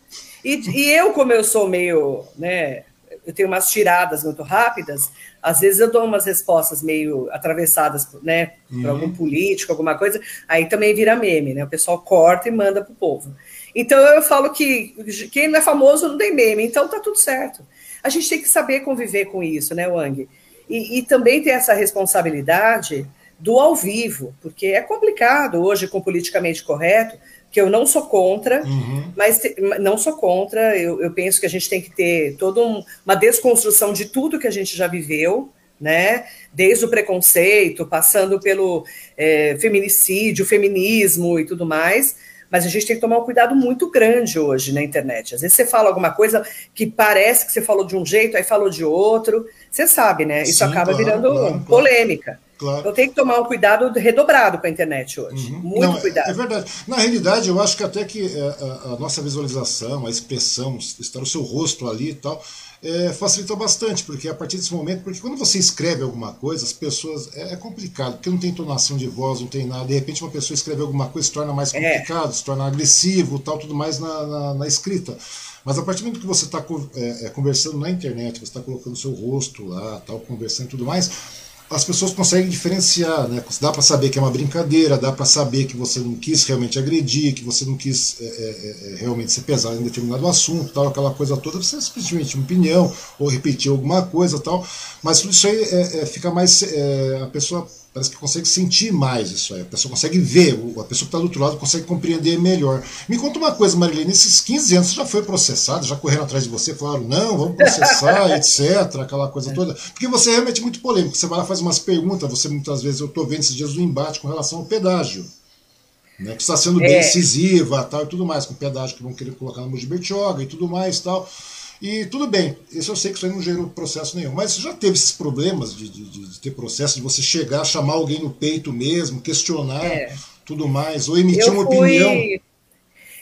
E, e eu, como eu sou meio, né, eu tenho umas tiradas muito rápidas, às vezes eu dou umas respostas meio atravessadas, né, uhum. por algum político, alguma coisa, aí também vira meme, né? O pessoal corta e manda pro povo. Então eu falo que quem não é famoso não tem meme, então tá tudo certo. A gente tem que saber conviver com isso, né, Wang? E, e também ter essa responsabilidade do ao vivo, porque é complicado hoje com politicamente correto, que eu não sou contra, uhum. mas não sou contra. Eu, eu, penso que a gente tem que ter toda um, uma desconstrução de tudo que a gente já viveu, né? Desde o preconceito, passando pelo é, feminicídio, feminismo e tudo mais. Mas a gente tem que tomar um cuidado muito grande hoje na internet. Às vezes você fala alguma coisa que parece que você falou de um jeito, aí falou de outro. Você sabe, né? Isso Sim, acaba claro, virando claro, polêmica. Claro. Então tem que tomar um cuidado redobrado com a internet hoje. Uhum. Muito Não, cuidado. É, é, verdade. Na realidade, eu acho que até que a, é, a, a nossa visualização, a expressão, estar o seu rosto ali e tal, é, facilitou bastante, porque a partir desse momento, porque quando você escreve alguma coisa, as pessoas. É, é, complicado, porque não tem entonação de voz, não tem nada. De repente, uma pessoa escreve alguma coisa se torna mais é. complicado, é. se torna agressivo, tal, tudo mais na, na, na escrita. Mas a partir do momento que você está é, é, conversando na internet, você está colocando o seu rosto lá, tal, conversando e tudo mais as pessoas conseguem diferenciar, né? Dá para saber que é uma brincadeira, dá para saber que você não quis realmente agredir, que você não quis é, é, é, realmente ser pesado em determinado assunto, tal, aquela coisa toda, você simplesmente uma opinião ou repetir alguma coisa, tal. Mas tudo isso aí é, é, fica mais é, a pessoa parece que consegue sentir mais isso aí. A pessoa consegue ver, a pessoa que está do outro lado consegue compreender melhor. Me conta uma coisa, Marilene, nesses 15 anos você já foi processado, já correram atrás de você, falaram, não, vamos processar, etc., aquela coisa toda. Porque você é realmente muito polêmico. Você vai lá faz umas perguntas, você muitas vezes, eu estou vendo esses dias um embate com relação ao pedágio. Né, que está sendo bem é. incisiva tal, e tudo mais, com pedágio que vão querer colocar no Mogi Bertioga e tudo mais tal. E tudo bem, isso eu sei que isso aí não gerou processo nenhum, mas já teve esses problemas de, de, de ter processo, de você chegar, chamar alguém no peito mesmo, questionar é. tudo mais, ou emitir eu uma fui... opinião.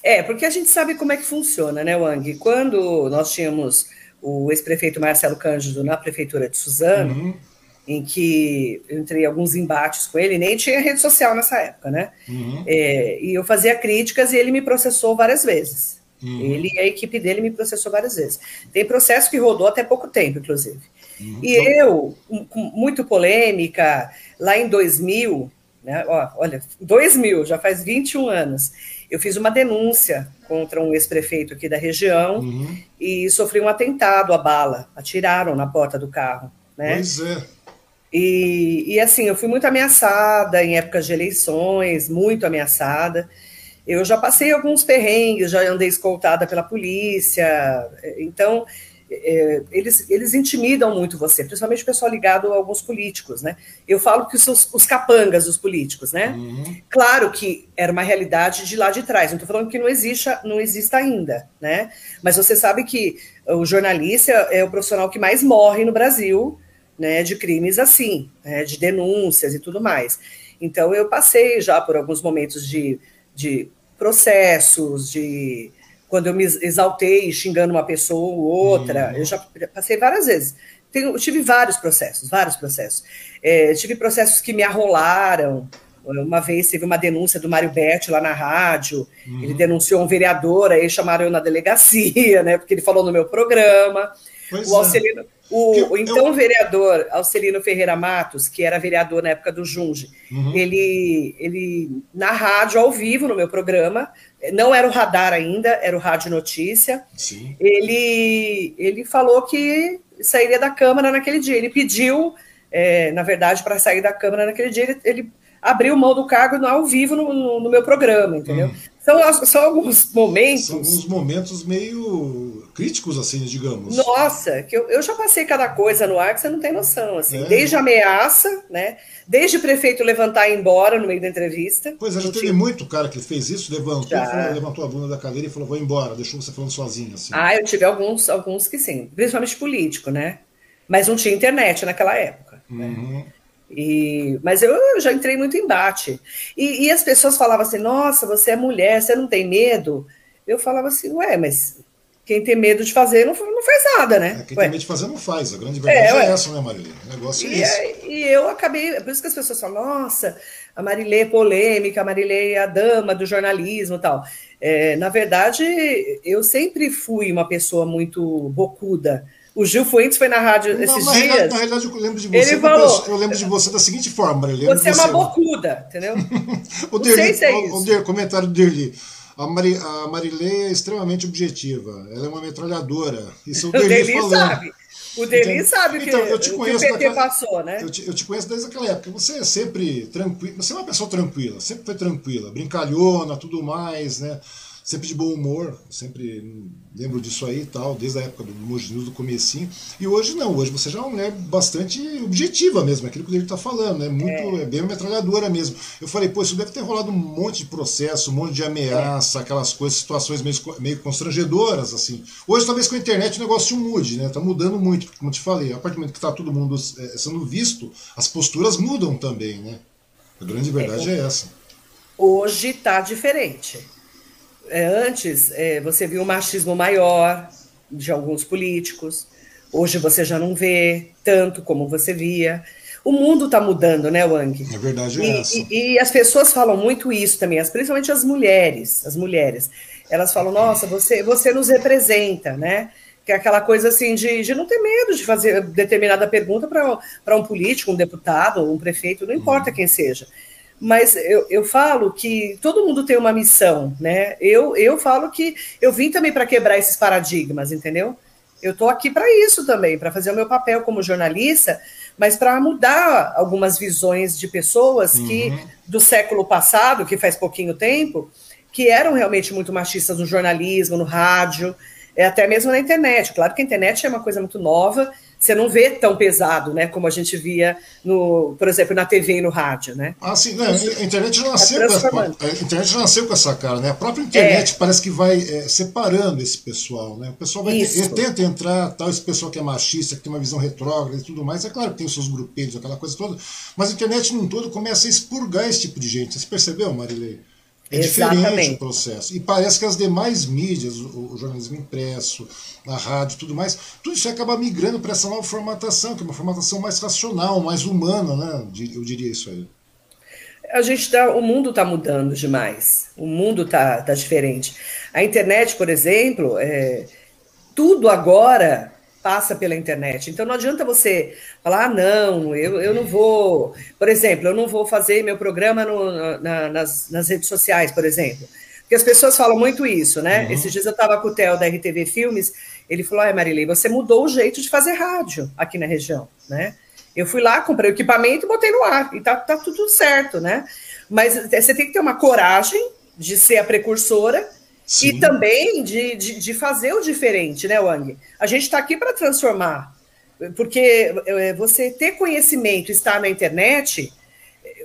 É, porque a gente sabe como é que funciona, né, Wang? Quando nós tínhamos o ex-prefeito Marcelo Cândido na prefeitura de Suzano, uhum. em que eu entrei em alguns embates com ele, nem tinha rede social nessa época, né? Uhum. É, e eu fazia críticas e ele me processou várias vezes. Uhum. Ele e a equipe dele me processou várias vezes. Tem processo que rodou até pouco tempo, inclusive. Uhum. E eu, com muito polêmica, lá em 2000, né, ó, olha, 2000, já faz 21 anos, eu fiz uma denúncia contra um ex-prefeito aqui da região uhum. e sofri um atentado à bala. Atiraram na porta do carro. Né? Pois é. E, e assim, eu fui muito ameaçada em épocas de eleições, muito ameaçada. Eu já passei alguns perrengues, já andei escoltada pela polícia, então é, eles, eles intimidam muito você, principalmente o pessoal ligado a alguns políticos, né? Eu falo que são os, os capangas dos políticos, né? Uhum. Claro que era uma realidade de lá de trás, não estou falando que não exista, não exista ainda, né? Mas você sabe que o jornalista é o profissional que mais morre no Brasil, né? De crimes assim, né, de denúncias e tudo mais. Então eu passei já por alguns momentos de de processos, de quando eu me exaltei xingando uma pessoa ou outra, uhum. eu já passei várias vezes. Tenho, tive vários processos, vários processos. É, tive processos que me arrolaram. Uma vez teve uma denúncia do Mário Berti lá na rádio, uhum. ele denunciou um vereador, aí chamaram eu na delegacia, né? Porque ele falou no meu programa. Pois o Alcelino, é. O, o então eu... vereador Alcelino Ferreira Matos, que era vereador na época do Junge, uhum. ele, ele, na rádio, ao vivo, no meu programa, não era o radar ainda, era o Rádio Notícia, Sim. Ele, ele falou que sairia da Câmara naquele dia. Ele pediu, é, na verdade, para sair da Câmara naquele dia, ele, ele abriu mão do cargo ao vivo no, no, no meu programa, entendeu? Uhum. São, são alguns momentos. São alguns momentos meio críticos, assim, digamos. Nossa, que eu, eu já passei cada coisa no ar que você não tem noção. Assim, é. Desde ameaça, né? Desde o prefeito levantar e ir embora no meio da entrevista. Pois é, já teve muito cara que fez isso, levantou, falou, levantou a bunda da cadeira e falou: vou embora, deixou você falando sozinho. Assim. Ah, eu tive alguns, alguns que sim, principalmente político, né? Mas não tinha internet naquela época. Né? Uhum. Né? E, mas eu, já entrei muito em embate. E, e, as pessoas falavam assim: nossa, você é mulher, você não tem medo? Eu falava assim: ué, mas quem tem medo de fazer não, não faz nada, né? É, quem ué. tem medo de fazer não faz. A grande verdade é, é essa, né, Marilê? O negócio é e, esse. E eu acabei, por isso que as pessoas falam: nossa, a Marilê é polêmica, a Marilê é a dama do jornalismo e tal. É, na verdade, eu sempre fui uma pessoa muito bocuda. O Gil Fuentes foi na rádio não, esses na dias. Realidade, na realidade, eu lembro de você. Ele falou, eu lembro de você da seguinte forma, Você é uma bocuda, entendeu? o Derli, se é o, o, comentário do Derli. A, Mari, a Marilê é extremamente objetiva. Ela é uma metralhadora. Isso é o Derli falando. Sabe. O Derli sabe então, que, eu te conheço que o PT daquela, passou, né? Eu te, eu te, conheço desde aquela época. Você é sempre tranquila. Você é uma pessoa tranquila, sempre foi tranquila, brincalhona, tudo mais, né? Sempre de bom humor, sempre lembro disso aí e tal, desde a época do Moji News, do comecinho. E hoje não, hoje você já é uma mulher bastante objetiva mesmo, aquilo que ele está falando, né? Muito, é. é bem metralhadora mesmo. Eu falei, pô, isso deve ter rolado um monte de processo, um monte de ameaça, aquelas coisas, situações meio, meio constrangedoras, assim. Hoje, talvez com a internet o negócio mude, né? Tá mudando muito, como eu te falei, a partir do momento que está todo mundo é, sendo visto, as posturas mudam também, né? A grande verdade é, é essa. Hoje está diferente é, antes é, você viu um machismo maior de alguns políticos, hoje você já não vê tanto como você via. O mundo está mudando, né, Wang? É verdade, é e, essa. E, e, as pessoas falam muito isso também, principalmente as mulheres, as mulheres. Elas falam, nossa, você, você nos representa, né? Que é aquela coisa assim de, de não ter medo de fazer determinada pergunta para um político, um deputado, um prefeito, não importa uhum. quem seja mas eu, eu falo que todo mundo tem uma missão, né? Eu, eu falo que eu vim também para quebrar esses paradigmas, entendeu? Eu estou aqui para isso também, para fazer o meu papel como jornalista, mas para mudar algumas visões de pessoas uhum. que do século passado, que faz pouquinho tempo, que eram realmente muito machistas no jornalismo, no rádio, é até mesmo na internet. Claro que a internet é uma coisa muito nova você não vê tão pesado, né, como a gente via no, por exemplo, na TV e no rádio, né? Ah, sim, né? a internet já nasceu, tá com essa, a internet nasceu com essa cara, né? A própria internet é. parece que vai é, separando esse pessoal, né? O pessoal vai ter, tenta entrar, tal esse pessoal que é machista, que tem uma visão retrógrada e tudo mais, é claro que tem os seus grupelhos, aquela coisa toda, mas a internet num todo começa a expurgar esse tipo de gente. Você percebeu, Marilei? É Exatamente. diferente o processo. E parece que as demais mídias, o, o, jornalismo impresso, a rádio tudo mais, tudo isso acaba migrando para essa nova formatação, que é uma formatação mais racional, mais humana, né? Eu diria isso aí. A gente tá, o mundo está mudando demais. O mundo está tá diferente. A internet, por exemplo, é, tudo agora passa pela internet. Então não adianta você falar, ah, não, eu, eu não vou. Por exemplo, eu não vou fazer meu programa no, na, nas, nas redes sociais, por exemplo. Porque as pessoas falam muito isso, né? Uhum. Esses dias eu estava com o Theo da RTV Filmes, ele falou: ah, Marilei, você mudou o jeito de fazer rádio aqui na região, né? Eu fui lá, comprei o equipamento e botei no ar, e tá, tá tudo certo, né? Mas você tem que ter uma coragem de ser a precursora Sim. E também de, de, de, fazer o diferente, né, Wang? A gente está aqui para transformar. Porque é, você ter conhecimento, estar na internet,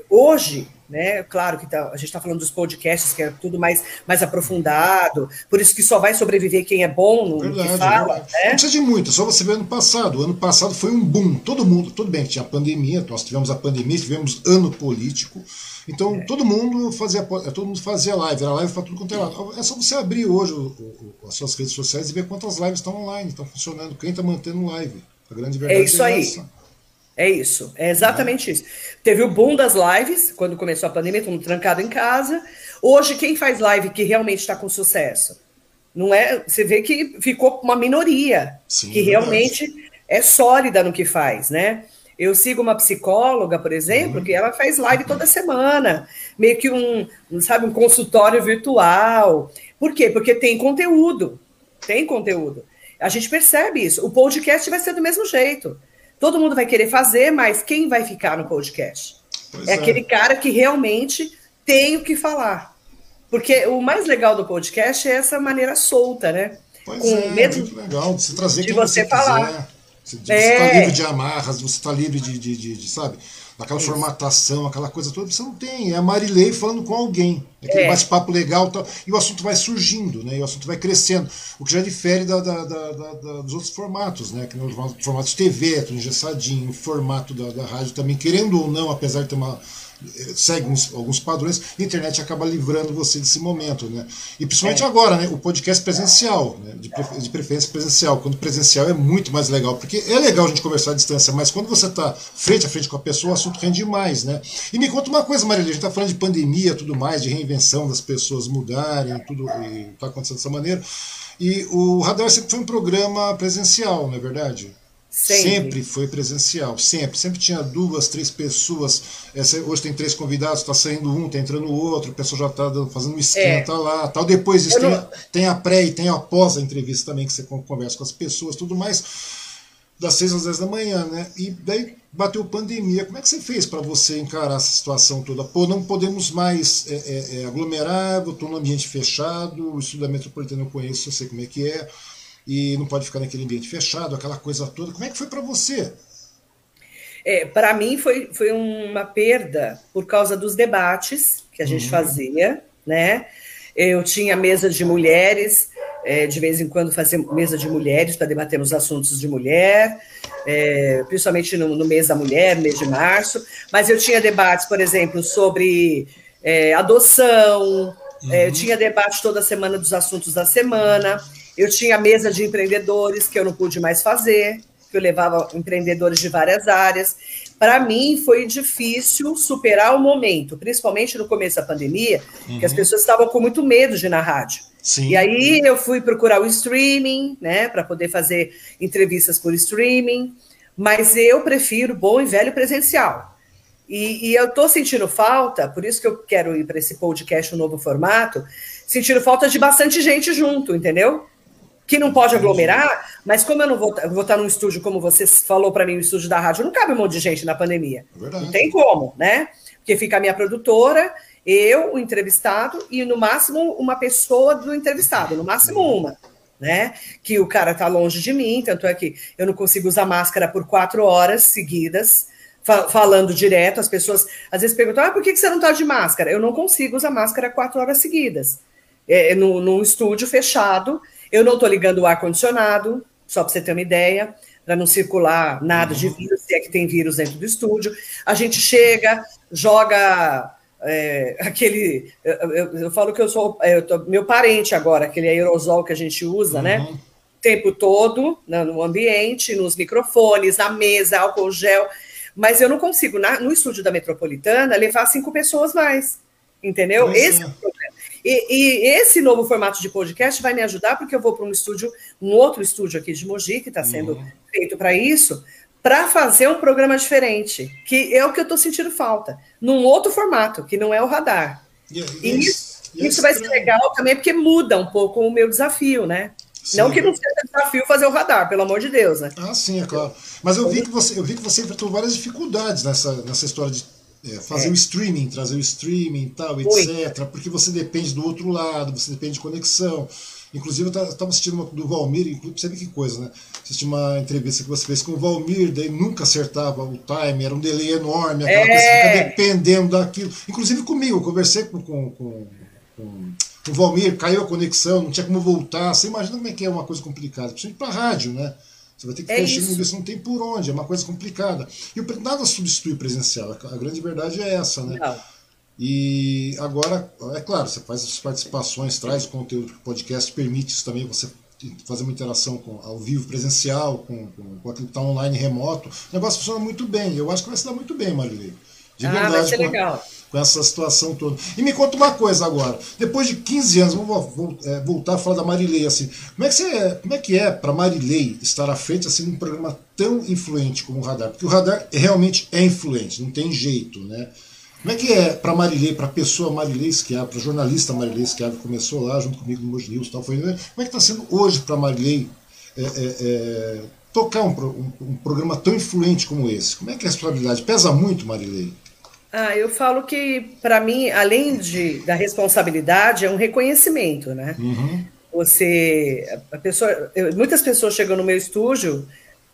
hoje, né? Claro que tá, a gente está falando dos podcasts, que é tudo mais, mais aprofundado, por isso que só vai sobreviver quem é bom no verdade, que fala. Né? Não precisa de muito, só você ver ano passado. O ano passado foi um boom. Todo mundo, tudo bem que tinha pandemia, nós tivemos a pandemia, tivemos ano político. Então é. todo mundo fazia todo mundo fazia live, era live para tudo quanto é lado. É só você abrir hoje o, o, as suas redes sociais e ver quantas lives estão online, estão funcionando, quem está mantendo live. A grande é verdade é isso é aí. É isso, é exatamente é. isso. Teve o boom das lives, quando começou a pandemia, todo mundo trancado em casa. Hoje, quem faz live que realmente está com sucesso? Não é? Você vê que ficou uma minoria Sim, que realmente é sólida no que faz, né? Eu sigo uma psicóloga, por exemplo, uhum. que ela faz live toda semana, meio que um, sabe, um consultório virtual. Por quê? Porque tem conteúdo. Tem conteúdo. A gente percebe isso. O podcast vai ser do mesmo jeito. Todo mundo vai querer fazer, mas quem vai ficar no podcast? É, é aquele cara que realmente tem o que falar. Porque o mais legal do podcast é essa maneira solta, né? Pois Com é, mesmo muito legal de você trazer de você, você falar. Quiser. Você está é. livre de amarras, você está livre de, de, de, de, sabe? Daquela Isso. formatação, aquela coisa toda, você não tem. É a Marilei falando com alguém. É aquele é. bate-papo legal tal, e o assunto vai surgindo, né? E o assunto vai crescendo. O que já difere da, da, da, dos outros formatos, né? Que no formato de TV, é tudo engessadinho, o formato da, da rádio também, querendo ou não, apesar de ter uma segue uns, alguns padrões, a internet acaba livrando você desse momento, né? E principalmente é. agora, né? O podcast presencial, né? de, de, preferência presencial. Quando presencial é muito mais legal, porque é legal a gente conversar à distância, mas quando você está frente a frente com a pessoa, o assunto rende mais, né? E me conta uma coisa, Marília, a gente está falando de pandemia, tudo mais, de reinvenção das pessoas mudarem, tudo está acontecendo dessa maneira. E o Radar sempre foi um programa presencial, não é verdade? Sempre. sempre. foi presencial, sempre. Sempre tinha duas, três pessoas. Essa, hoje tem três convidados, está saindo um, está entrando o outro, a pessoa já está fazendo um esquenta é. lá. Tal. Depois disso tem, não... tem, a pré e tem a pós a entrevista também, que você conversa com as pessoas tudo mais. das 6 às 10 da manhã, né? E daí bateu pandemia. Como é que você fez para você encarar essa situação toda? Pô, não podemos mais é, é, é aglomerar, eu estou no ambiente fechado, o estudo da metropolitana eu conheço, eu sei como é que é, e não pode ficar naquele ambiente fechado, aquela coisa toda. Como é que foi para você? É, para mim foi, foi uma perda por causa dos debates que a gente uhum. fazia, né? Eu tinha mesa de mulheres, é, de vez em quando fazia mesa de mulheres para debater os assuntos de mulher, é, principalmente no, no, mês da mulher, mês de março. Mas eu tinha debates, por exemplo, sobre é, adoção, é, uhum. eu tinha debate toda semana dos assuntos da semana, eu tinha mesa de empreendedores que eu não pude mais fazer, que eu levava empreendedores de várias áreas. Para mim foi difícil superar o momento, principalmente no começo da pandemia, uhum. que as uhum. pessoas estavam com muito medo de ir na rádio. Sim. E aí eu fui procurar o streaming, né, para poder fazer entrevistas por streaming, mas eu prefiro bom e velho presencial. E, e eu estou sentindo falta, por isso que eu quero ir para esse podcast, um novo formato, sentindo falta de bastante gente junto, entendeu? Que não pode aglomerar, mas como eu não vou, vou estar num estúdio, como você falou para mim, o estúdio da rádio, não cabe um monte de gente na pandemia. É não tem como, né? Porque fica a minha produtora eu, o entrevistado, e no máximo uma pessoa do entrevistado, no máximo uma, né? Que o cara tá longe de mim, tanto é que eu não consigo usar máscara por quatro horas seguidas, fa falando direto. As pessoas às vezes perguntam: ah, por que, você não tá de máscara? Eu não consigo usar máscara quatro horas seguidas. É, no, num estúdio fechado, eu não tô ligando o ar-condicionado, só para você ter uma ideia para não circular nada de vírus, se é que tem vírus dentro do estúdio. A gente chega, joga é, aquele. Eu, eu, eu, falo que eu sou é, eu tô, meu parente agora, aquele aerosol que a gente usa, né? uhum. né? O tempo todo, no ambiente, nos microfones, na mesa, álcool gel. Mas eu não consigo, na, no estúdio da Metropolitana, levar cinco pessoas mais. Entendeu? esse é. o problema. E, e, esse novo formato de podcast vai me ajudar, porque eu vou para um estúdio, um outro estúdio aqui de Mogi, que está sendo uhum. feito para isso, para fazer um programa diferente, que é o que eu estou sentindo falta, num outro formato, que não é o radar. Yeah, e yes, isso, yes, isso vai ser legal também, porque muda um pouco o meu desafio, né? Sim. Não que não seja desafio fazer o radar, pelo amor de Deus, né? Ah, sim, é claro. Mas eu vi que você, eu vi que você enfrentou várias dificuldades nessa, nessa história de é, fazer é. o streaming, trazer o streaming e tal, etc. Porque você depende do outro lado, você depende de conexão. Inclusive, eu estava assistindo uma do Valmir, sabe que coisa, né? Assisti uma entrevista que você fez com o Valmir, daí nunca acertava o time, era um delay enorme, aquela é. coisa fica dependendo daquilo. Inclusive comigo, eu conversei com, com, com, com o Valmir, caiu a conexão, não tinha como voltar. Você imagina como é que é uma coisa complicada, principalmente para rádio, né? Você vai ter que é enchendo isso, não tem por onde, é uma coisa complicada. E nada substitui presencial, a grande verdade é essa, né? Não. E agora, é claro, você faz as participações, traz o conteúdo o podcast, permite isso também, você fazer uma interação com, ao vivo, presencial, com, com, com aquilo que está online remoto. O negócio funciona muito bem. Eu acho que vai se dar muito bem, Marilei. De ah, verdade. Vai ser legal. Com essa situação toda. E me conta uma coisa agora. Depois de 15 anos, vamos é, voltar a falar da Marilei assim. Como é que, você, como é, que é para Marilei estar à frente assim num programa tão influente como o Radar? Porque o Radar realmente é influente, não tem jeito, né? Como é que é para Marilei, para a pessoa Marilei Schiavo, para a jornalista Marilei Schiavo, que começou lá junto comigo no Moji News tal, foi, né? como é que está sendo hoje para Marilei é, é, é, tocar um, um, um, programa tão influente como esse? Como é que é a responsabilidade? Pesa muito, Marilei? Ah, eu falo que, para mim, além de, da responsabilidade, é um reconhecimento, né? Uhum. Você, a pessoa, eu, muitas pessoas chegam no meu estúdio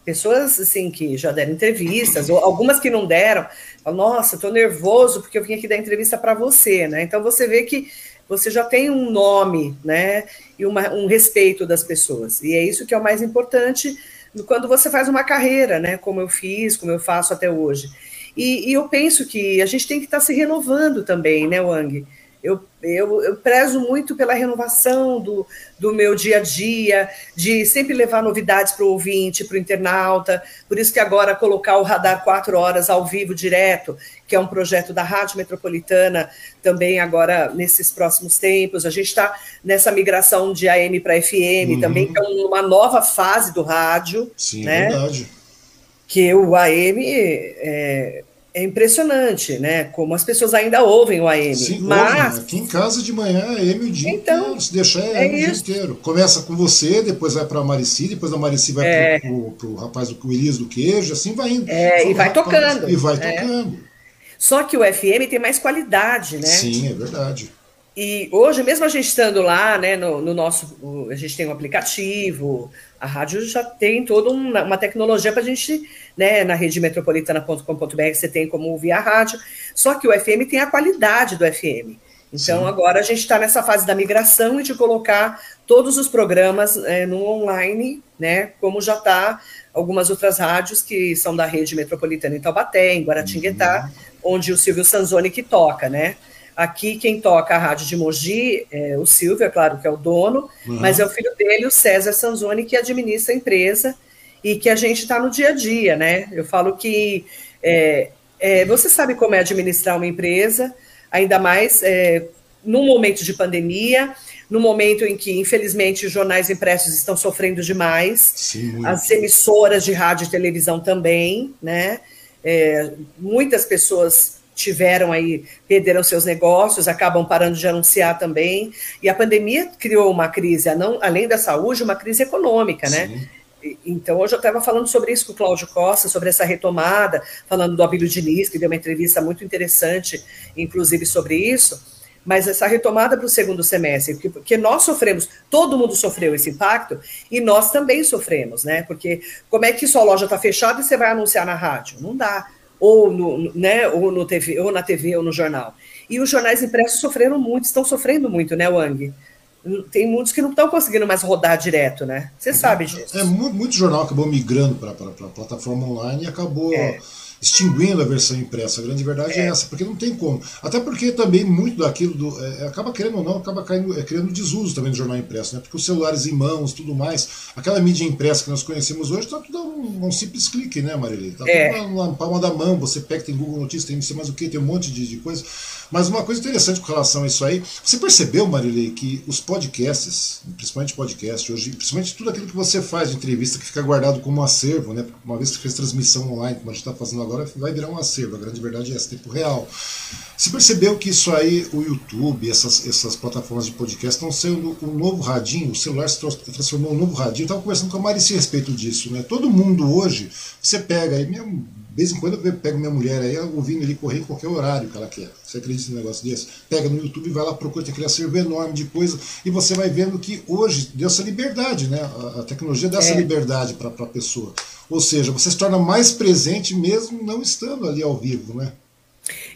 pessoas assim que já deram entrevistas, ou algumas que não deram, falam, nossa, estou nervoso porque eu vim aqui dar entrevista para você, né? Então você vê que você já tem um nome, né? E uma, um respeito das pessoas. E é isso que é o mais importante quando você faz uma carreira, né? Como eu fiz, como eu faço até hoje. E, e eu penso que a gente tem que estar tá se renovando também, né, Wang? Eu, eu, eu prezo muito pela renovação do, do meu dia a dia, de sempre levar novidades para o ouvinte, para o internauta. Por isso que agora colocar o Radar quatro horas ao vivo direto, que é um projeto da Rádio Metropolitana, também agora nesses próximos tempos. A gente está nessa migração de AM para FM uhum. também, que é uma nova fase do rádio. Sim, né? verdade. Que o AM é, é impressionante, né? Como as pessoas ainda ouvem o AM. Sim, mas aqui em casa de manhã é AM o dia então, inteiro. Se deixar é, AM o dia inteiro. Começa com você, depois vai para a Marici, depois a Marici vai é. para o rapaz do Elias do queijo, assim vai indo. É, e vai rapaz, tocando. E vai é. tocando. Só que o FM tem mais qualidade, né? Sim, é verdade. E hoje, mesmo a gente estando lá, né, no, no nosso, a gente tem um aplicativo, a rádio já tem toda uma, uma tecnologia para a gente, né, na rede metropolitana.com.br você tem como ouvir a rádio, só que o FM tem a qualidade do FM. Então Sim. agora a gente está nessa fase da migração e de colocar todos os programas é, no online, né, como já está algumas outras rádios que são da rede metropolitana em Taubaté, em Guaratinguetá, uhum. onde o Silvio Sanzoni que toca, né? Aqui quem toca a rádio de Mogi é o Silvio, é claro que é o dono, uhum. mas é o filho dele, o César Sanzoni, que administra a empresa e que a gente está no dia a dia, né? Eu falo que é, é, você sabe como é administrar uma empresa, ainda mais é, num momento de pandemia, no momento em que, infelizmente, os jornais impressos estão sofrendo demais, Sim, as emissoras de rádio e televisão também, né? É, muitas pessoas tiveram aí, perderam seus negócios, acabam parando de anunciar também. E a pandemia criou uma crise, não, além da saúde, uma crise econômica, né? Sim. Então, hoje eu estava falando sobre isso com o Cláudio Costa, sobre essa retomada, falando do Abílio Diniz, que deu uma entrevista muito interessante, inclusive, sobre isso. Mas essa retomada para o segundo semestre, porque nós sofremos, todo mundo sofreu esse impacto, e nós também sofremos, né? Porque como é que sua loja está fechada e você vai anunciar na rádio? Não dá ou, no, né, ou, no TV, ou na TV ou no jornal. E os jornais impressos sofreram muito, estão sofrendo muito, né, Wang? Tem muitos que não estão conseguindo mais rodar direto, né? Você sabe disso. É, muito, muito jornal acabou migrando para a plataforma online e acabou. É extinguindo a versão impressa. A grande verdade é. é. essa, porque não tem como. Até porque também muito daquilo do, é, acaba querendo ou não, acaba caindo, é, criando desuso também do jornal impresso, né? Porque os celulares em mãos, tudo mais, aquela mídia impressa que nós conhecemos hoje, está tudo um, um, simples clique, né, Marília? Está é. tudo na, na, palma da mão, você pega, tem Google Notícias, tem não sei mais o que, tem um monte de, de coisa. Mas uma coisa interessante com relação a isso aí, você percebeu, Marilei, que os podcasts, principalmente podcast, hoje, principalmente tudo aquilo que você faz de entrevista que fica guardado como acervo, né? Uma vez que fez transmissão online, como a gente está fazendo agora, vai virar um acervo. A grande verdade é essa, tempo real. Você percebeu que isso aí, o YouTube, essas, essas plataformas de podcast, estão sendo um novo radinho, o celular se transformou um novo radinho. Eu estava conversando com a Marici a respeito disso, né? Todo mundo hoje, você pega aí mesmo de vez em quando eu pego minha mulher aí ouvindo ele correr em qualquer horário que ela quer. Você acredita num negócio desse? Pega no YouTube, vai lá, procura, aquele acervo enorme de coisa, e você vai vendo que hoje deu essa liberdade, né? A, tecnologia dá essa é. liberdade para a pessoa. Ou seja, você se torna mais presente mesmo não estando ali ao vivo, né?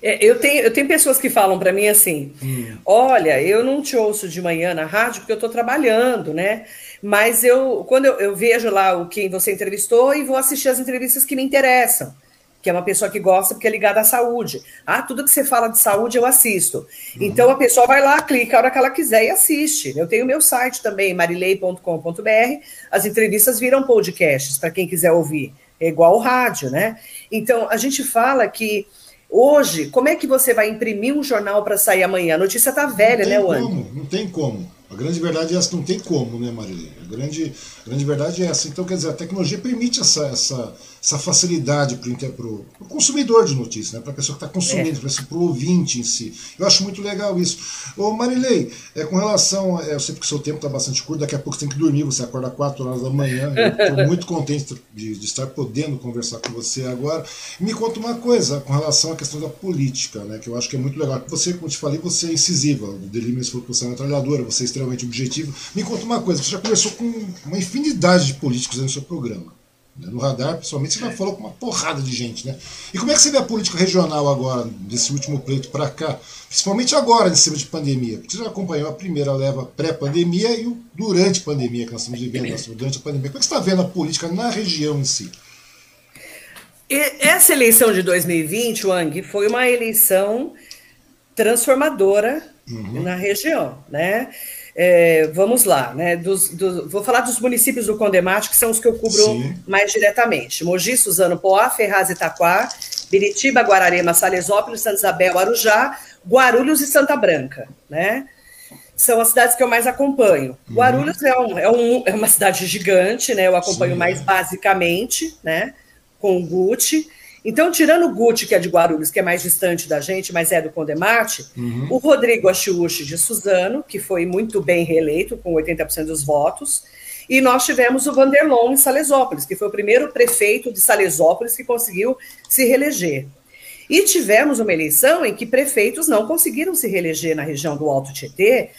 É, eu, tenho, eu tenho pessoas que falam para mim assim: hum. olha, eu não te ouço de manhã na rádio porque eu estou trabalhando, né? Mas eu, quando eu, eu vejo lá o quem você entrevistou e vou assistir as entrevistas que me interessam que é uma pessoa que gosta porque é ligada à saúde. Ah, tudo que você fala de saúde eu assisto. Uhum. Então a pessoa vai lá, clica a hora que ela quiser e assiste. Eu tenho meu site também, marilei.com.br. As entrevistas viram podcasts para quem quiser ouvir. É igual o rádio, né? Então a gente fala que hoje, como é que você vai imprimir um jornal para sair amanhã? A notícia tá velha, né, Wanda? Não tem como. A grande verdade é essa, não tem como, né, Marilei? A grande, grande verdade é essa. Então, quer dizer, a tecnologia permite essa, essa, essa facilidade para o consumidor de notícias, né? para a pessoa que está consumindo, é. para o ouvinte em si. Eu acho muito legal isso. Ô, Marilei, é, com relação. É, eu sei que o seu tempo está bastante curto, daqui a pouco você tem que dormir, você acorda 4 horas da manhã. Estou muito contente de, de, estar podendo conversar com você agora. Me conta uma coisa com relação à questão da política, né? que eu acho que é muito legal. Você, como eu te falei, você é incisiva. O Delírios falou que você é metralhadora, você é extremamente objetivo. Me conta uma coisa, você já conversou com uma infinidade de políticos no seu programa. Né? No radar, pessoalmente, você já falou com uma porrada de gente. Né? E como é que você vê a política regional agora, desse último pleito para cá? Principalmente agora, em cima de pandemia. Porque você já acompanhou a primeira leva pré-pandemia e o durante a pandemia que nós estamos vivendo, durante a pandemia. Como é que você está vendo a política na região em si? Essa eleição de 2020, Wang, foi uma eleição transformadora uhum. na região, né? É, vamos lá, né? Dos, do, vou falar dos municípios do Condemate, que são os que eu cubro Sim. mais diretamente: Mogi, Suzano, Poá, Ferraz, Itaquá, Biritiba, Guararema, Salesópolis, Santa Isabel, Arujá, Guarulhos e Santa Branca, né? São as cidades que eu mais acompanho. Uhum. Guarulhos é, um, é, um, é, uma cidade gigante, né? Eu acompanho Sim. mais basicamente, né? Com o Gucci. Então, tirando o Guti, que é de Guarulhos, que é mais distante da gente, mas é do Condemate, uhum. o Rodrigo Achiuchi de Suzano, que foi muito bem reeleito, com 80% dos votos, e nós tivemos o Vanderlon em Salesópolis, que foi o primeiro prefeito de Salesópolis que conseguiu se reeleger. E tivemos uma eleição em que prefeitos não conseguiram se reeleger na região do Alto Tietê,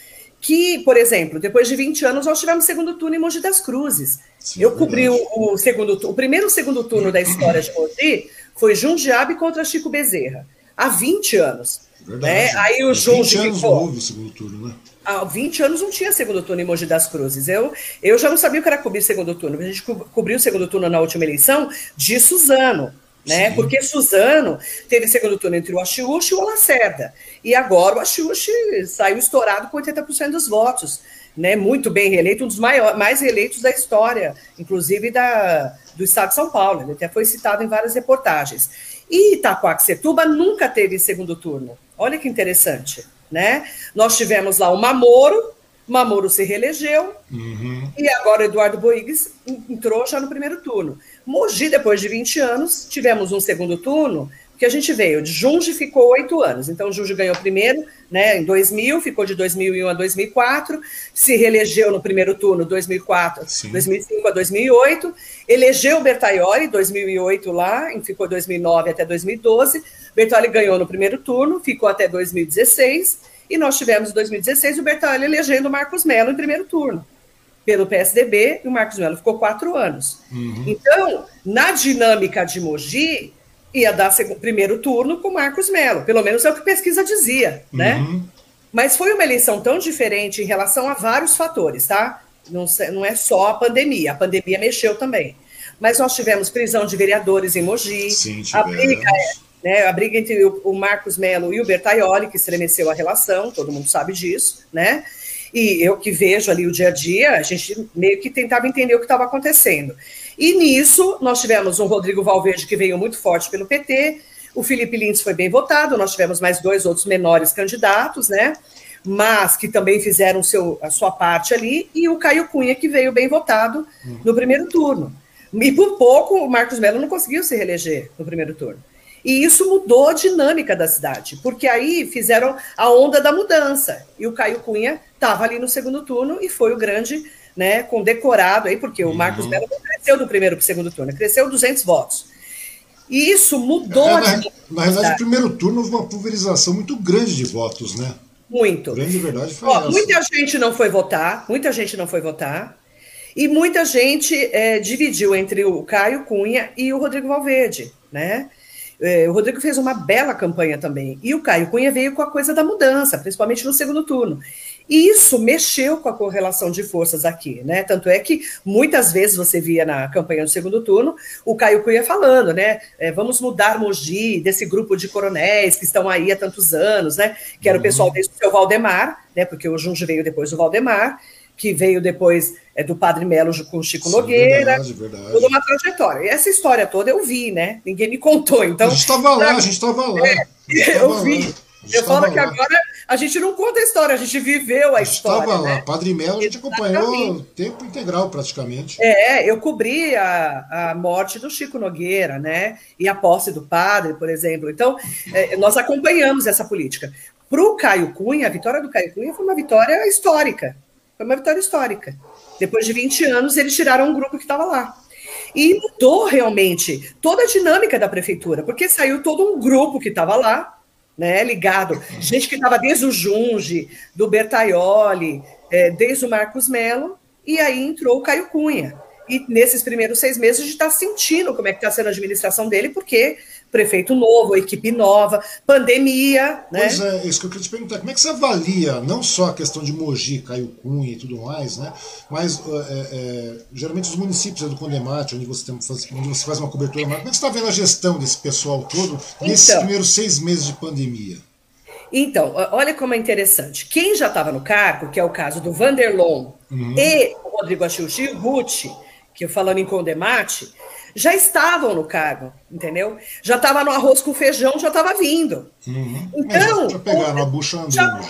que, por exemplo, depois de 20 anos, nós tivemos segundo turno em Mogi das Cruzes. Sim, eu cobri o, o, segundo, o primeiro segundo turno da história de Mogi foi Jundiabe contra Chico Bezerra, há 20 anos. Verdade. Né? Aí o João 20 anos ficou... houve o segundo turno, né? Há 20 anos não tinha segundo turno em Mogi das Cruzes. Eu, eu já não sabia o que era cobrir segundo turno. A gente cobriu o segundo turno na última eleição de Suzano né? Sim. Porque Suzano teve segundo turno entre o Achiuchi e o Lacerda. E agora o Achiuchi saiu estourado com 80% dos votos, né? Muito bem reeleito, um dos maiores, mais reeleitos da história, inclusive da, do estado de São Paulo. Ele até foi citado em várias reportagens. E Itacoaxetuba nunca teve segundo turno. Olha que interessante, né? Nós tivemos lá o Mamoro, Mamoro se reelegeu, uhum. e agora Eduardo Boigues entrou já no primeiro turno. Mogi, depois de 20 anos, tivemos um segundo turno, que a gente veio de Junge ficou oito anos. Então, Junge ganhou primeiro, né, em 2000, ficou de 2001 a 2004, se reelegeu no primeiro turno, 2004, Sim. 2005 a 2008, elegeu Bertaioli, 2008 lá, ficou 2009 até 2012. Bertaioli ganhou no primeiro turno, ficou até 2016, e nós tivemos em 2016 o Bertaioli elegendo Marcos Mello em primeiro turno pelo PSDB e o Marcos Melo ficou quatro anos. Uhum. Então, na dinâmica de Mogi, ia dar primeiro turno com Marcos Melo, pelo menos é o que a pesquisa dizia, né? Uhum. Mas foi uma eleição tão diferente em relação a vários fatores, tá? Não, não é só a pandemia, a pandemia mexeu também. Mas nós tivemos prisão de vereadores em Mogi, Sim, a briga, né, a briga entre o, o Marcos Melo e o Bertaioli, que estremeceu a relação, todo mundo sabe disso, né? E eu que vejo ali o dia a dia, a gente meio que tentava entender o que estava acontecendo. E nisso, nós tivemos um Rodrigo Valverde que veio muito forte pelo PT, o Felipe Lins foi bem votado, nós tivemos mais dois outros menores candidatos, né? Mas que também fizeram seu, a sua parte ali, e o Caio Cunha, que veio bem votado no primeiro turno. E por pouco o Marcos Melo não conseguiu se reeleger no primeiro turno. E isso mudou a dinâmica da cidade, porque aí fizeram a onda da mudança. E o Caio Cunha estava ali no segundo turno e foi o grande né, condecorado aí, porque o Marcos uhum. Melo não cresceu do primeiro para o segundo turno, cresceu 200 votos. E isso mudou. É, na, na realidade, no primeiro turno houve uma pulverização muito grande de votos, né? Muito. A grande verdade foi Ó, Muita gente não foi votar, muita gente não foi votar. E muita gente é, dividiu entre o Caio Cunha e o Rodrigo Valverde, né? É, o Rodrigo fez uma bela campanha também. E o Caio Cunha veio com a coisa da mudança, principalmente no segundo turno. E isso mexeu com a correlação de forças aqui, né? Tanto é que muitas vezes você via na campanha do segundo turno o Caio Cunha falando, né? É, vamos mudar Mogi desse grupo de coronéis que estão aí há tantos anos, né? Que era o pessoal uhum. desde o seu Valdemar, né? Porque o Junge veio depois do Valdemar que veio depois é, do Padre Melo com o Chico Sim, Nogueira, verdade, verdade. toda uma trajetória. E essa história toda eu vi, né? Ninguém me contou. Então, a gente estava lá, a gente estava lá. É, eu vi. Eu falo que lá. agora a gente não conta a história, a gente viveu a, a gente história. Estava né? lá, Padre Melo, a gente acompanhou tempo integral praticamente. É, eu cobri a, a morte do Chico Nogueira, né? E a posse do padre, por exemplo. Então, é, nós acompanhamos essa política. Para o Caio Cunha, a vitória do Caio Cunha foi uma vitória histórica. Foi uma vitória histórica. Depois de 20 anos, eles tiraram um grupo que estava lá. E mudou realmente toda a dinâmica da prefeitura, porque saiu todo um grupo que estava lá, né, ligado, gente que estava desde o Junge, do Bertaioli, é, desde o Marcos Melo, e aí entrou o Caio Cunha. E nesses primeiros seis meses a gente está sentindo como é que está sendo a administração dele, porque prefeito novo, equipe nova, pandemia. Né? Pois é, isso que eu queria te perguntar. Como é que você avalia não só a questão de Mogi, Caio Cunha e tudo mais, né? mas é, é, geralmente os municípios do Condemate, onde você, tem, onde você faz uma cobertura como é que você está vendo a gestão desse pessoal todo nesses então, primeiros seis meses de pandemia? Então, olha como é interessante. Quem já estava no cargo, que é o caso do Vanderlon uhum. e o Rodrigo Achilchi o Ruth, que falando em Condemate, já estavam no cargo, entendeu? Já estava no arroz com feijão, já estava vindo. Uhum. Então. É, já pegaram a bucha andando. Já,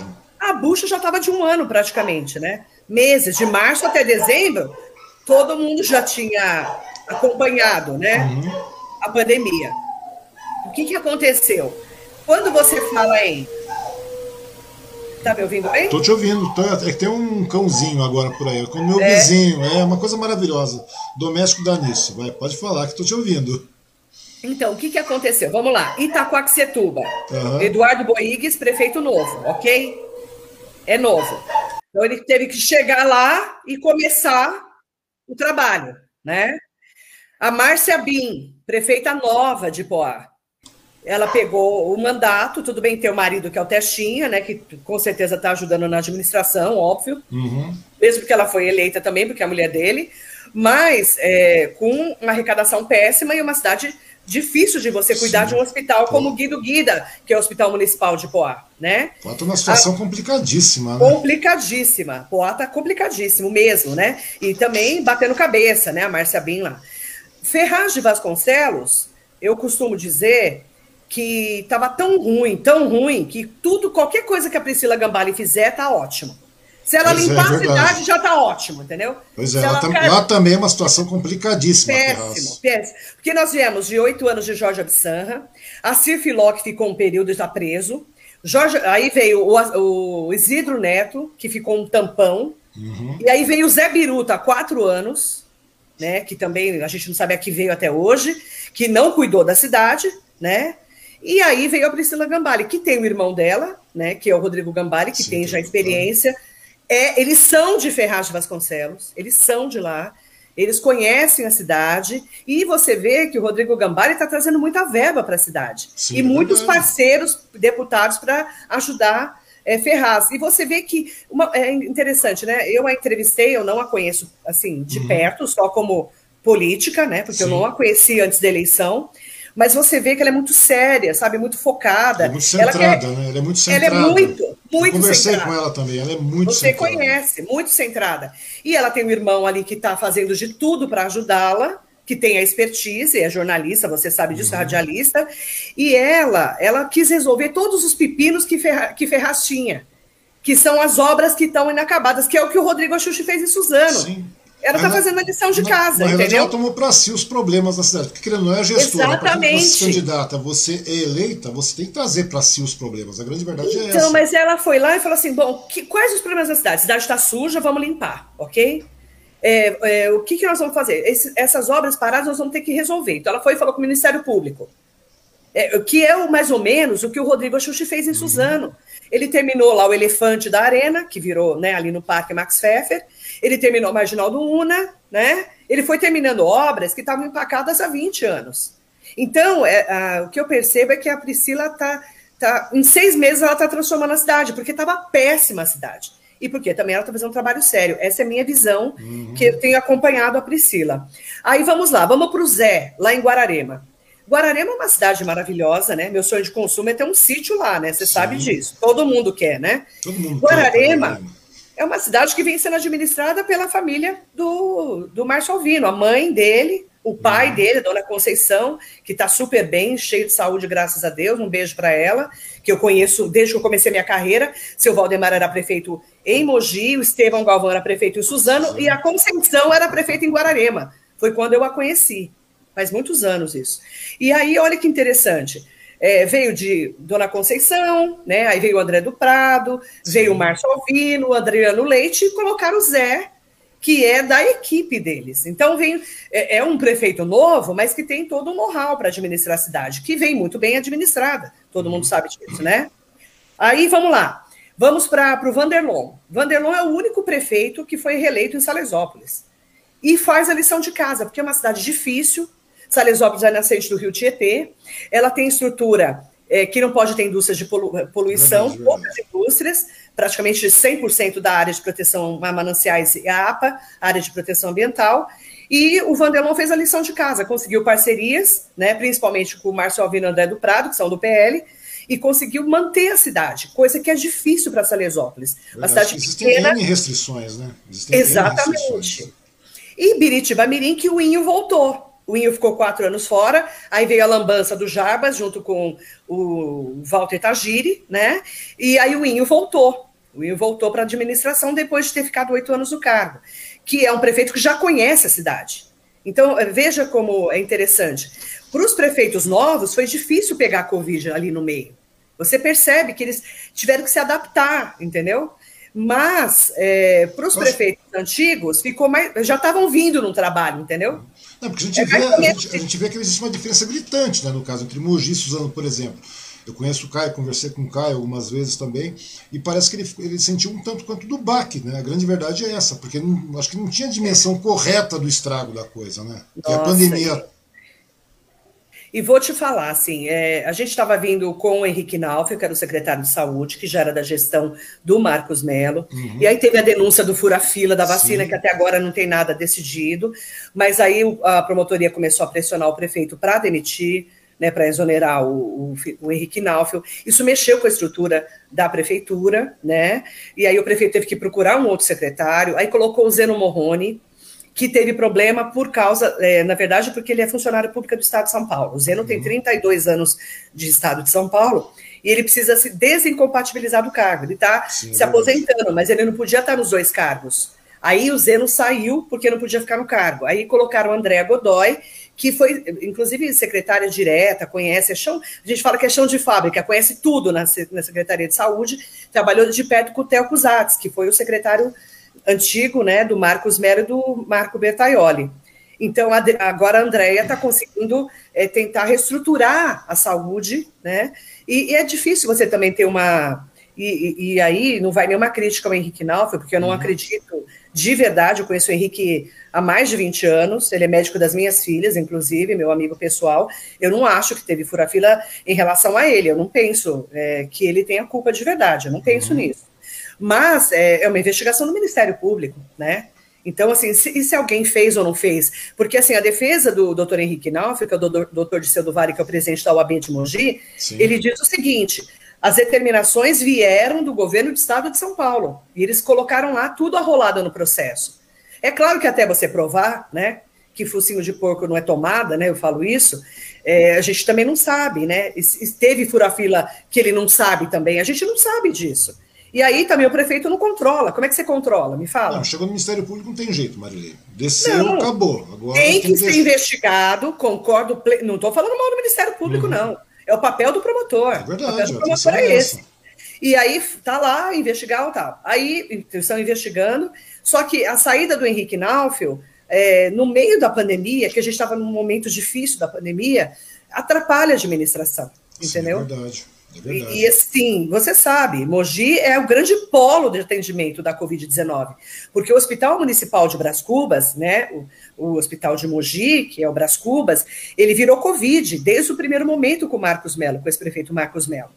a bucha já estava de um ano praticamente, né? Meses, de março até dezembro, todo mundo já tinha acompanhado, né? Uhum. A pandemia. O que, que aconteceu? Quando você fala em. Tá me ouvindo bem? Tô te ouvindo. Tô, é que tem um cãozinho agora por aí, com o meu é. vizinho. É uma coisa maravilhosa. Doméstico dá nisso. Vai, pode falar que tô te ouvindo. Então, o que, que aconteceu? Vamos lá. Itacoaxetuba. Uhum. Eduardo Boigues, prefeito novo, ok? É novo. Então, ele teve que chegar lá e começar o trabalho, né? A Márcia Bin, prefeita nova de Poá. Ela pegou o mandato, tudo bem ter o marido que é o Testinha, né? Que com certeza está ajudando na administração, óbvio. Uhum. Mesmo que ela foi eleita também, porque é a mulher dele. Mas é, com uma arrecadação péssima e uma cidade difícil de você cuidar Sim. de um hospital como Guido Guida, que é o Hospital Municipal de Poá, né? Poá está numa situação a... complicadíssima, né? Complicadíssima. Poá está complicadíssimo mesmo, né? E também batendo cabeça, né? A Márcia Bin lá. Ferraz de Vasconcelos, eu costumo dizer que estava tão ruim, tão ruim, que tudo, qualquer coisa que a Priscila Gambale fizer, tá ótimo. Se ela pois é, limpar é, a cidade, já está ótimo, entendeu? Pois é, ela tam, lá também é uma situação complicadíssima. Péssimo, péssimo. Porque nós viemos de oito anos de Jorge Absanra, a Sir que ficou um período já preso, Jorge, aí veio o, o Isidro Neto, que ficou um tampão, uhum. e aí veio o Zé Biruta, há quatro anos, né, que também a gente não sabe a que veio até hoje, que não cuidou da cidade, né? E aí veio a Priscila Gambale, que tem o irmão dela, né, que é o Rodrigo Gambale, que Sim, tem já experiência. É, eles são de Ferraz de Vasconcelos, eles são de lá, eles conhecem a cidade, e você vê que o Rodrigo Gambari está trazendo muita verba para a cidade. Sim, e muitos parceiros, deputados, para ajudar é, Ferraz. E você vê que uma, é interessante, né? Eu a entrevistei, eu não a conheço assim de uhum. perto, só como política, né? Porque Sim. eu não a conheci antes da eleição mas você vê que ela é muito séria, sabe? Muito focada. É muito centrada, ela quer... né? Ela é muito centrada. Ela é muito, muito Eu conversei centrada. com ela também, ela é muito você centrada. Você conhece, muito centrada. E ela tem um irmão ali que está fazendo de tudo para ajudá-la, que tem a expertise, é jornalista, você sabe disso, é uhum. radialista. E ela, ela quis resolver todos os pepinos que, Ferra, que Ferraz tinha, que são as obras que estão inacabadas, que é o que o Rodrigo Axuxi fez em Suzano. Sim. Ela está fazendo a lição de casa, na, entendeu? ela tomou para si os problemas da cidade. Porque não é gestora. Para você candidata, você é eleita, você tem que trazer para si os problemas. A grande verdade então, é essa. Então, mas ela foi lá e falou assim: bom, que, quais os problemas da cidade? A cidade está suja, vamos limpar, ok? É, é, o que, que nós vamos fazer? Esse, essas obras paradas nós vamos ter que resolver. Então, ela foi e falou com o Ministério Público. É, que é o, mais ou menos o que o Rodrigo Axuxi fez em uhum. Suzano. Ele terminou lá o Elefante da Arena, que virou né, ali no Parque Max Pfeffer, ele terminou Marginal do Una, né? Ele foi terminando obras que estavam empacadas há 20 anos. Então, é, a, o que eu percebo é que a Priscila está. Tá, em seis meses ela está transformando a cidade, porque estava péssima a cidade. E porque também ela está fazendo um trabalho sério. Essa é a minha visão, uhum. que eu tenho acompanhado a Priscila. Aí vamos lá, vamos para o Zé, lá em Guararema. Guararema é uma cidade maravilhosa, né? Meu sonho de consumo é ter um sítio lá, né? Você sabe disso. Todo mundo quer, né? Todo mundo Guararema. Quer, é uma cidade que vem sendo administrada pela família do, do Márcio Alvino, a mãe dele, o pai uhum. dele, Dona Conceição, que está super bem, cheio de saúde, graças a Deus. Um beijo para ela, que eu conheço desde que eu comecei minha carreira. Seu Valdemar era prefeito em Mogi, o Estevão Galvão era prefeito em Suzano Sim. e a Conceição era prefeita em Guararema. Foi quando eu a conheci. Faz muitos anos isso. E aí, olha que interessante. É, veio de Dona Conceição, né? Aí veio o André do Prado, Sim. veio o Márcio Alvino, o Adriano Leite e colocaram o Zé, que é da equipe deles. Então vem é, é um prefeito novo, mas que tem todo o know-how para administrar a cidade, que vem muito bem administrada. Todo mundo sabe disso, né? Aí vamos lá. Vamos para o Vanderlon. Vanderlon é o único prefeito que foi reeleito em Salesópolis. E faz a lição de casa, porque é uma cidade difícil, Salesópolis é nascente do rio Tietê. Ela tem estrutura é, que não pode ter indústrias de polu poluição, poucas indústrias, praticamente 100% da área de proteção a mananciais e a APA, área de proteção ambiental. E o Vandelon fez a lição de casa, conseguiu parcerias, né, principalmente com o Márcio Alvino e André do Prado, que são do PL, e conseguiu manter a cidade, coisa que é difícil para Salesópolis. Uma cidade Existem pequena. N restrições, né? Existem Exatamente. Restrições. E Biritiba Mirim, que o Inho voltou. O Inho ficou quatro anos fora, aí veio a lambança do Jarbas, junto com o Walter Tagiri, né? E aí o Inho voltou. O Inho voltou para a administração depois de ter ficado oito anos no cargo, que é um prefeito que já conhece a cidade. Então, veja como é interessante. Para os prefeitos novos, foi difícil pegar a Covid ali no meio. Você percebe que eles tiveram que se adaptar, entendeu? Mas é, para os prefeitos antigos, ficou mais, já estavam vindo no trabalho, entendeu? Não, porque a gente, é vê, a, gente, a gente vê que existe uma diferença gritante, né, no caso, entre Mogi e Suzano, por exemplo. Eu conheço o Caio, conversei com o Caio algumas vezes também, e parece que ele, ele sentiu um tanto quanto do baque, né? A grande verdade é essa, porque não, acho que não tinha dimensão correta do estrago da coisa, né? Que a pandemia e vou te falar, assim, é, a gente estava vindo com o Henrique Nauf, que era o secretário de saúde, que já era da gestão do Marcos Melo, uhum. e aí teve a denúncia do fura-fila da vacina, Sim. que até agora não tem nada decidido, mas aí a promotoria começou a pressionar o prefeito para demitir, né, para exonerar o, o, o, Henrique Naufel. Isso mexeu com a estrutura da prefeitura, né? E aí o prefeito teve que procurar um outro secretário, aí colocou o Zeno Morrone, que teve problema por causa, é, na verdade, porque ele é funcionário público do Estado de São Paulo. O Zeno uhum. tem 32 anos de Estado de São Paulo e ele precisa se desincompatibilizar do cargo. Ele está se aposentando, mas ele não podia estar nos dois cargos. Aí o Zeno saiu porque não podia ficar no cargo. Aí colocaram o Andréa Godoy, que foi, inclusive, secretária direta, conhece, é chão, a gente fala que é chão de fábrica, conhece tudo na, na Secretaria de Saúde, trabalhou de perto com o Theo Cusatz, que foi o secretário antigo, né, do Marcos Mero e do Marco Bertaioli. Então, agora a Andrea está conseguindo é, tentar reestruturar a saúde, né? E, e, é difícil você também ter uma. E, e, aí não vai nenhuma crítica ao Henrique Naufel, porque eu não uhum. acredito de verdade. Eu conheço o Henrique há mais de 20 anos, ele é médico das minhas filhas, inclusive, meu amigo pessoal. Eu não acho que teve fura-fila em relação a ele, eu não penso é, que ele tenha culpa de verdade, eu não penso uhum. nisso. Mas é, é uma investigação do Ministério Público, né? Então, assim, se, e se alguém fez ou não fez? Porque, assim, a defesa do doutor Henrique Nauf, que é o doutor de Cedovari, que é o presidente da OAB de Mogi, Sim. ele diz o seguinte, as determinações vieram do governo do estado de São Paulo, e eles colocaram lá tudo arrolado no processo. É claro que até você provar, né, que focinho de porco não é tomada, né, eu falo isso, é, a gente também não sabe, né, e, e teve fura-fila que ele não sabe também, a gente não sabe disso. E aí também o prefeito não controla. Como é que você controla? Me fala. Não, chegou no Ministério Público, não tem jeito, Marilei. Desceu, não, acabou. Agora tem que, tem que ser investigado, concordo. Não estou falando mal do Ministério Público, uhum. não. É o papel do promotor. É verdade. O papel do promotor é, é esse. E aí tá lá, investigar ou tal. Aí estão investigando. Só que a saída do Henrique Naufel, é, no meio da pandemia, que a gente estava num momento difícil da pandemia, atrapalha a administração. Entendeu? Sim, é verdade. É e, e, assim, você sabe, Mogi é o grande polo de atendimento da Covid-19, porque o Hospital Municipal de Bras Cubas, né, o, o, Hospital de Mogi, que é o Bras Cubas, ele virou Covid desde o primeiro momento com o Marcos Melo, com esse prefeito Marcos Melo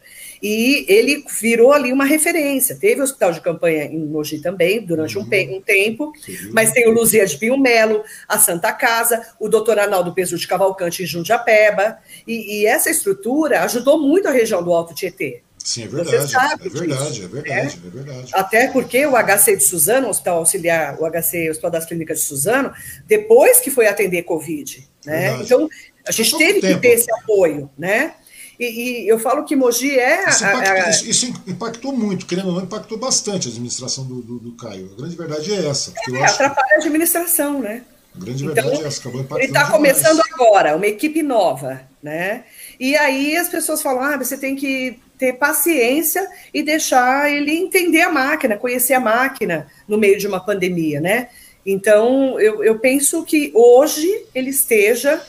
e ele virou ali uma referência. Teve o hospital de campanha em Mogi também, durante uhum. um, um, tempo, Sim. mas tem o Luzia de Pinho Melo, a Santa Casa, o doutor Arnaldo Peso de Cavalcante em Jundiapeba, e, e, essa estrutura ajudou muito a região do Alto Tietê. Sim, é verdade. Você sabe é verdade, disso, é verdade, né? é verdade. Até porque o HC de Suzano, o Hospital Auxiliar, o HC, o Hospital das Clínicas de Suzano, depois que foi atender Covid, né? Então, a gente teve tempo. que ter esse apoio, né? E, e, eu falo que Mogi é. Isso, impactou, isso, isso impactou muito, querendo ou não, impactou bastante a administração do, do, do Caio. A grande verdade é essa. É, atrapalha que... a administração, né? A grande então, verdade é essa, acabou impactando. Ele está começando agora, uma equipe nova, né? E aí as pessoas falam: ah, você tem que ter paciência e deixar ele entender a máquina, conhecer a máquina no meio de uma pandemia, né? Então, eu, eu penso que hoje ele esteja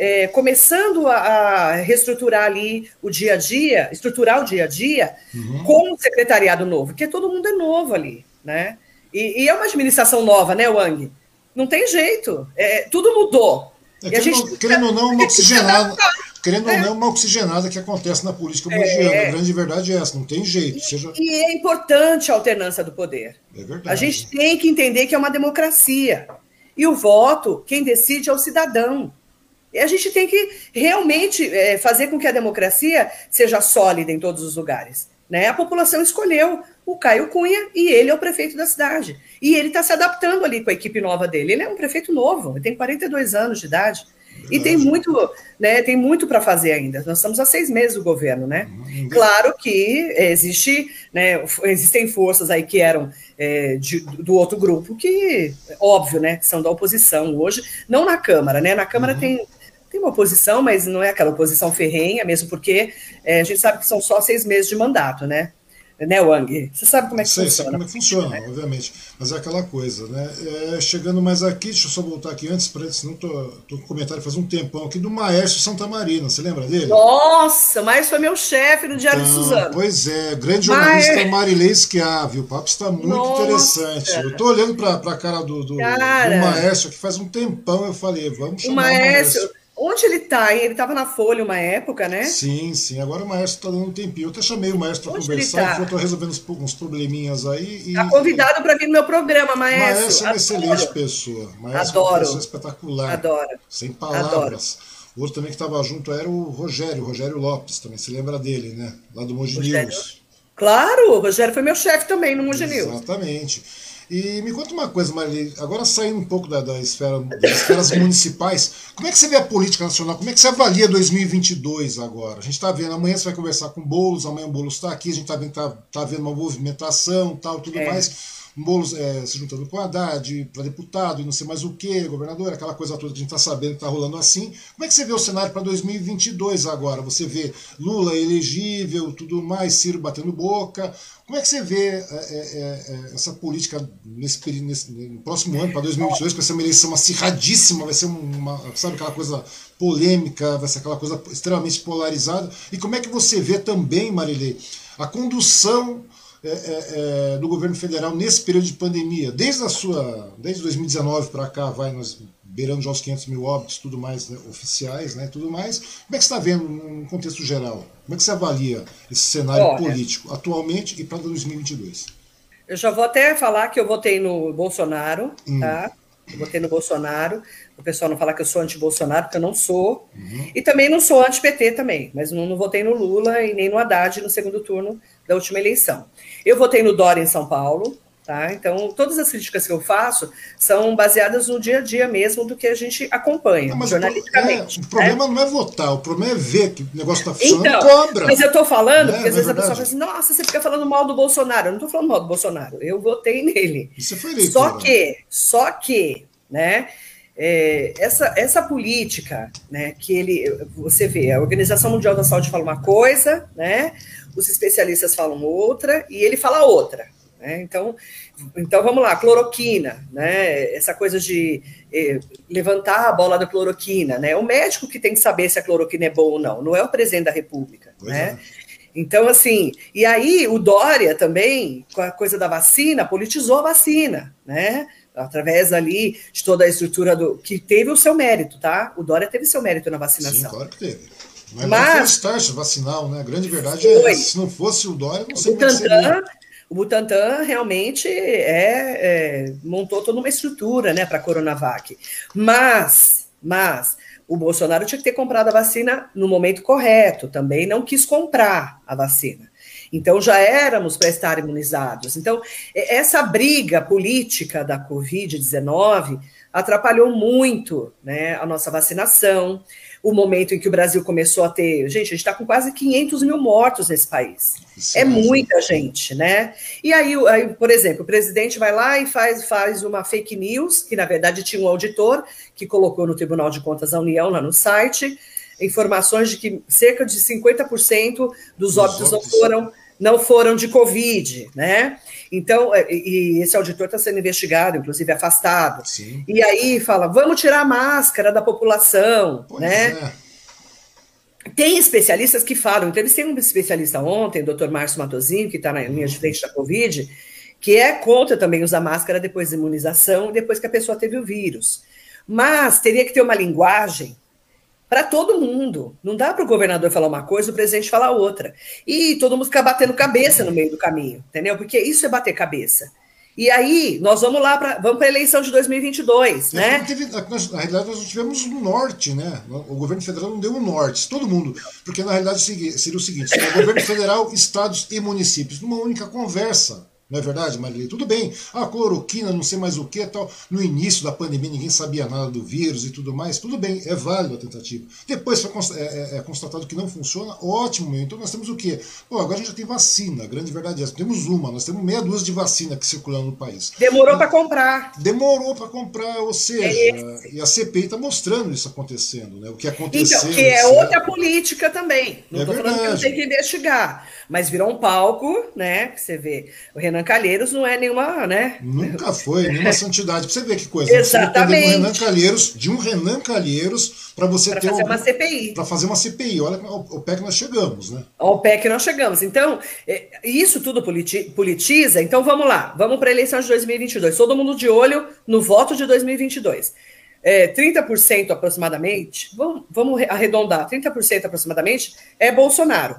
é, começando a, a, reestruturar ali o dia a dia, estruturar o dia a dia uhum. com o secretariado novo, porque todo mundo é novo ali, né? E, e é uma administração nova, né, Wang? Não tem jeito, é, tudo mudou. É, querendo, gente, querendo ou não, uma oxigenada. Querendo é. ou não, uma oxigenada que acontece na política mundial. É. A grande verdade é essa, não tem jeito. E, seja... e é importante a alternância do poder. É verdade. A gente tem que entender que é uma democracia. E o voto, quem decide é o cidadão. E a gente tem que realmente é, fazer com que a democracia seja sólida em todos os lugares. Né? A população escolheu o Caio Cunha e ele é o prefeito da cidade. E ele está se adaptando ali com a equipe nova dele. Ele é um prefeito novo, ele tem 42 anos de idade. Verdade. E tem muito, né, tem muito para fazer ainda. Nós estamos há seis meses do governo, né? Uhum. Claro que existe, né, existem forças aí que eram é, de, do outro grupo que, óbvio, né, que são da oposição hoje, não na Câmara, né? Na Câmara uhum. tem tem uma oposição, mas não é aquela oposição ferrenha, mesmo porque é, a gente sabe que são só seis meses de mandato, né? né, Wang? Você sabe como é que sei, funciona? Sei como é que funciona, é. obviamente. Mas é aquela coisa, né? É, chegando mais aqui, deixa eu só voltar aqui antes, para senão tô, tô com comentário faz um tempão aqui do Maestro Santa Marina, você lembra dele? Nossa, o Maestro foi meu chefe no Diário então, de Suzano. Pois é, grande jornalista Maestro... Marilei Schiavi, o papo está muito Nossa. interessante. Eu tô olhando para a cara do, do, cara, do Maestro que faz um tempão, eu falei, vamos chamar o Maestro. O maestro Onde ele está? Ele estava na Folha uma época, né? Sim, sim. Agora o maestro está dando um tempinho. Eu até chamei o maestro para conversar, tá? estou resolvendo uns, probleminhas aí. Está convidado para vir no meu programa, maestro. Maestro é uma excelente pessoa. Maestro Adoro. É uma pessoa espetacular. Adoro. Sem palavras. Adoro. O outro também que estava junto era o Rogério, Rogério Lopes, também. Se lembra dele, né? Lá do Mogi News. Claro, o Rogério foi meu chefe também no Mogi News. Exatamente. E me conta uma coisa, Marli, agora saindo um pouco da, da esfera, das esferas municipais, como é que você vê a política nacional? Como é que você avalia 2022 agora? A gente está vendo, amanhã você vai conversar com o Boulos, amanhã o Boulos está aqui, a gente está vendo, tá, tá vendo uma movimentação tal, tudo é. mais. Boulos é, se juntando com o Haddad para deputado e não sei mais o que, governador, aquela coisa toda que a gente está sabendo que está rolando assim. Como é que você vê o cenário para 2022 agora? Você vê Lula elegível, tudo mais, Ciro batendo boca. Como é que você vê é, é, é essa política nesse, nesse, no próximo ano, para 2022, com essa eleição acirradíssima, vai ser uma, sabe, aquela coisa polêmica, vai ser aquela coisa extremamente polarizada. E como é que você vê também, Marilei, a condução é, é, é, do governo federal nesse período de pandemia, desde a sua, desde 2019 para cá, vai nós beirando já os 500 mil óbitos, tudo mais né, oficiais, né, tudo mais. Como é que você está vendo no contexto geral? Como é que você avalia esse cenário Olha, político atualmente e para 2022? Eu já vou até falar que eu votei no Bolsonaro, hum. tá? Eu votei no Bolsonaro. O pessoal não falar que eu sou anti-Bolsonaro, porque eu não sou. Uhum. E também não sou anti-PT também, mas não, não, votei no Lula e nem no Haddad no segundo turno da última eleição. Eu votei no Dória em São Paulo, tá? Então, todas as críticas que eu faço são baseadas no dia a dia mesmo do que a gente acompanha, não, jornalisticamente. O, é, o problema né? não é votar, o problema é ver que o negócio está funcionando então, cobra. Mas eu estou falando, né? porque às é vezes a pessoa fala assim, nossa, você fica falando mal do Bolsonaro. Eu não estou falando mal do Bolsonaro, eu votei nele. Isso foi eleito, só que, só que, né? É, essa, essa política, né, que ele, você vê, a Organização Mundial da Saúde fala uma coisa, né, os especialistas falam outra e ele fala outra. Né? Então, então, vamos lá, cloroquina, né? essa coisa de eh, levantar a bola da cloroquina. Né? O médico que tem que saber se a cloroquina é boa ou não, não é o presidente da República. né? É. Então, assim, e aí o Dória também, com a coisa da vacina, politizou a vacina, né? Através ali de toda a estrutura do. que teve o seu mérito, tá? O Dória teve seu mérito na vacinação. Sim, claro que teve. Mas, Mas foi o start vacinal, né? A grande verdade é foi. é se não fosse o Dória, não sei o seria. O Butantan realmente é, é, montou toda uma estrutura né, para a Coronavac. Mas, mas o Bolsonaro tinha que ter comprado a vacina no momento correto, também não quis comprar a vacina. Então já éramos para estar imunizados. Então, essa briga política da Covid-19 atrapalhou muito né, a nossa vacinação, o momento em que o Brasil começou a ter. Gente, a gente está com quase 500 mil mortos nesse país. Isso é muita gente, né? E aí, aí, por exemplo, o presidente vai lá e faz, faz uma fake news, que na verdade tinha um auditor que colocou no Tribunal de Contas da União, lá no site, informações de que cerca de 50% dos óbitos não foram não foram de Covid, né? Então, é, e esse auditor está sendo investigado, inclusive afastado. Sim. E aí fala, vamos tirar a máscara da população, pois né? É. Tem especialistas que falam, então eles têm um especialista ontem, o doutor Márcio Matozinho, que está na linha de frente da Covid, que é contra também usar máscara depois da imunização, depois que a pessoa teve o vírus. Mas teria que ter uma linguagem para todo mundo. Não dá para o governador falar uma coisa, o presidente falar outra. E todo mundo ficar batendo cabeça no meio do caminho, entendeu? Porque isso é bater cabeça. E aí, nós vamos lá para vamos a eleição de 2022, né? Teve, na realidade, nós não tivemos o norte, né? O governo federal não deu o norte, todo mundo. Porque, na realidade, seria o seguinte: o governo federal, estados e municípios, numa única conversa. Não é verdade, Marilei? Tudo bem. A cloroquina, não sei mais o que tal. No início da pandemia ninguém sabia nada do vírus e tudo mais. Tudo bem, é válido a tentativa. Depois foi é, é, é, constatado que não funciona, ótimo. Então nós temos o quê? Pô, agora a gente já tem vacina. A grande verdade é essa. Temos uma, nós temos meia dúzia de vacina que circulando no país. Demorou para comprar. Demorou para comprar, ou seja, é e a CPI está mostrando isso acontecendo, né? O que aconteceu. Então, que é outra política também. Não estou falando que não tem que investigar. Mas virou um palco, né? Que você vê. O Renan Calheiros não é nenhuma, né? Nunca foi, nenhuma santidade. Pra você ver que coisa. Exatamente. Um Renan Calheiros, de um Renan Calheiros, para você pra ter. Fazer uma CPI. Para fazer uma CPI. Olha o pé que nós chegamos, né? Ao pé que nós chegamos. Então, é, isso tudo politiza. Então, vamos lá. Vamos para a eleição de 2022. Todo mundo de olho no voto de 2022. É, 30% aproximadamente, vamos, vamos arredondar, 30% aproximadamente é Bolsonaro.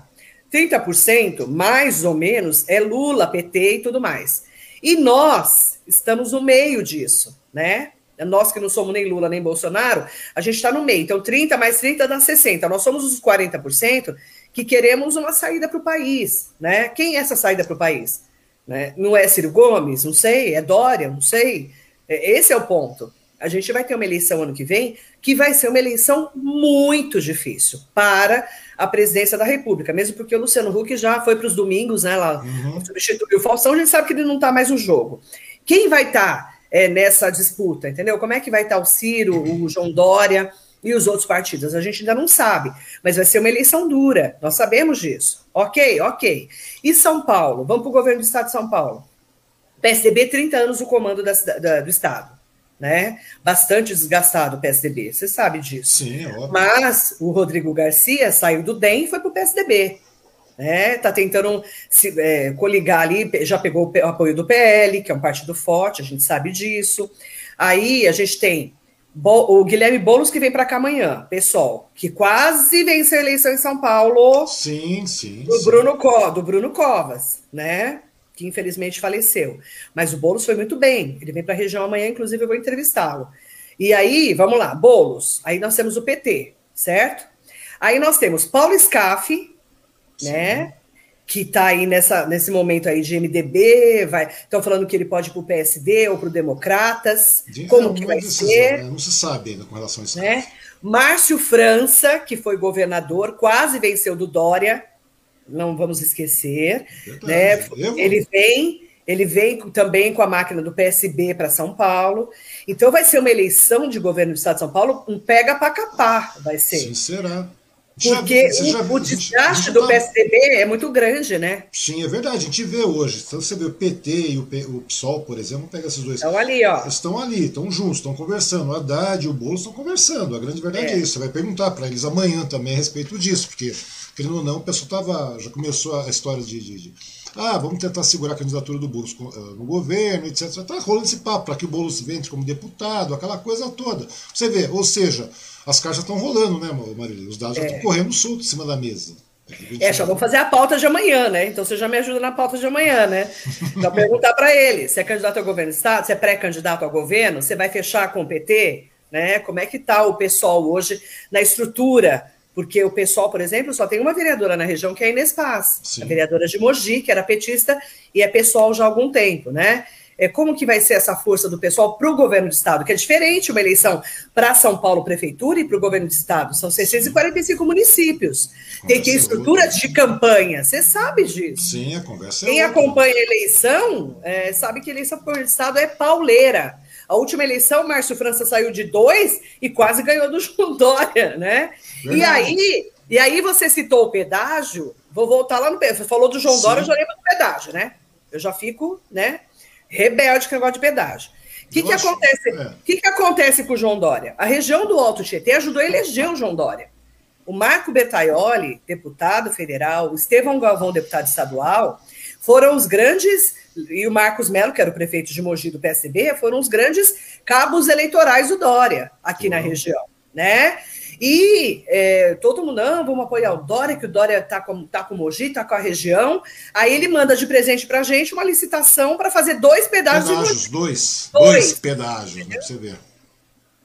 30%, mais ou menos, é Lula, PT e tudo mais. E nós estamos no meio disso, né? Nós que não somos nem Lula nem Bolsonaro, a gente está no meio. Então, 30 mais 30 dá 60. Nós somos os 40% que queremos uma saída para o país, né? Quem é essa saída para o país? Né? Não é Ciro Gomes? Não sei. É Dória? Não sei. É, esse é o ponto. A gente vai ter uma eleição ano que vem que vai ser uma eleição muito difícil para a presidência da República, mesmo porque o Luciano Huck já foi para os domingos, né? Lá uhum. substituiu o Faustão, a gente sabe que ele não está mais no jogo. Quem vai estar tá, é, nessa disputa, entendeu? Como é que vai estar tá o Ciro, o João Dória e os outros partidos? A gente ainda não sabe, mas vai ser uma eleição dura, nós sabemos disso. Ok, ok. E São Paulo? Vamos para o governo do estado de São Paulo. PSDB, 30 anos no comando da, da, do estado né? Bastante desgastado o PSDB, você sabe disso. Sim, é óbvio. Mas o Rodrigo Garcia saiu do DEM e foi para o PSDB. Né? Tá tentando se é, coligar ali, já pegou o apoio do PL, que é um partido forte, a gente sabe disso. Aí a gente tem o Guilherme Boulos que vem para cá amanhã, pessoal, que quase venceu a eleição em São Paulo. Sim, sim. Do sim. Bruno, Co, do Bruno Covas, né? Que infelizmente faleceu. Mas o Boulos foi muito bem. Ele vem para a região amanhã, inclusive eu vou entrevistá-lo. E aí, vamos lá, Boulos. Aí nós temos o PT, certo? Aí nós temos Paulo Scaff, né? Que está aí nessa, nesse momento aí de MDB, vai. Estão falando que ele pode ir para o PSD ou para o Democratas. De, como que vai decisão, ser? Né? Não se sabe ainda com relação a isso. Né? Márcio França, que foi governador, quase venceu do Dória, não vamos esquecer. né? Ele vem, ele vem também com a máquina do PSB para São Paulo. Então vai ser uma eleição de governo do Estado de São Paulo, um pega para capar, vai ser. Sim, será. Porque já, já, o, o desgaste do tá... PSDB é muito grande, né? Sim, é verdade. A gente vê hoje. Então você vê o PT e o, P, o PSOL, por exemplo, pega esses dois. Estão ali, ó. Estão ali, estão juntos, estão conversando. O Haddad e o Boulos estão conversando. A grande verdade é, é isso. Você vai perguntar para eles amanhã também a respeito disso, porque querendo ou não, o pessoal tava, já começou a história de, de, de ah, vamos tentar segurar a candidatura do Boulos eh, no governo, etc. Está rolando esse papo para que o Boulos entre como deputado, aquela coisa toda. Você vê, ou seja, as cartas estão rolando, né, Marília? Os dados é. já estão correndo solto em cima da mesa. É, já vamos fazer a pauta de amanhã, né? Então você já me ajuda na pauta de amanhã, né? Então perguntar para ele, se é candidato ao governo do Estado, se é pré-candidato ao governo, você vai fechar com o PT, né? Como é que está o pessoal hoje na estrutura porque o pessoal, por exemplo, só tem uma vereadora na região que é a Inês Paz, Sim. a vereadora de Mogi, que era petista e é pessoal já há algum tempo, né? É, como que vai ser essa força do pessoal para o governo do estado? Que é diferente uma eleição para São Paulo Prefeitura e para o governo do estado. São 645 municípios. Tem que ter estrutura de campanha. Você sabe disso. Sim, a conversa é Quem acompanha a eleição é, sabe que a eleição para o governo do estado é pauleira. A última eleição, Márcio França saiu de dois e quase ganhou do João Dória, né? E aí, e aí você citou o pedágio, vou voltar lá no pedágio. Você falou do João Sim. Dória, eu já lembro do pedágio, né? Eu já fico, né, rebelde com o negócio de pedágio. O que, que acontece? É. que, que acontece com o João Dória? A região do Alto Tietê ajudou a eleger o João Dória. O Marco Bertaioli, deputado federal, o Estevão Galvão, deputado estadual, foram os grandes e o Marcos Melo, que era o prefeito de Mogi do PSB, foram os grandes cabos eleitorais do Dória aqui uhum. na região, né? E é, todo mundo, não, vamos apoiar o Dória, que o Dória está com, tá com o Mogi, está com a região. Aí ele manda de presente para a gente uma licitação para fazer dois pedágios. Pedágios, dois, dois, dois pedágios, né, para você ver.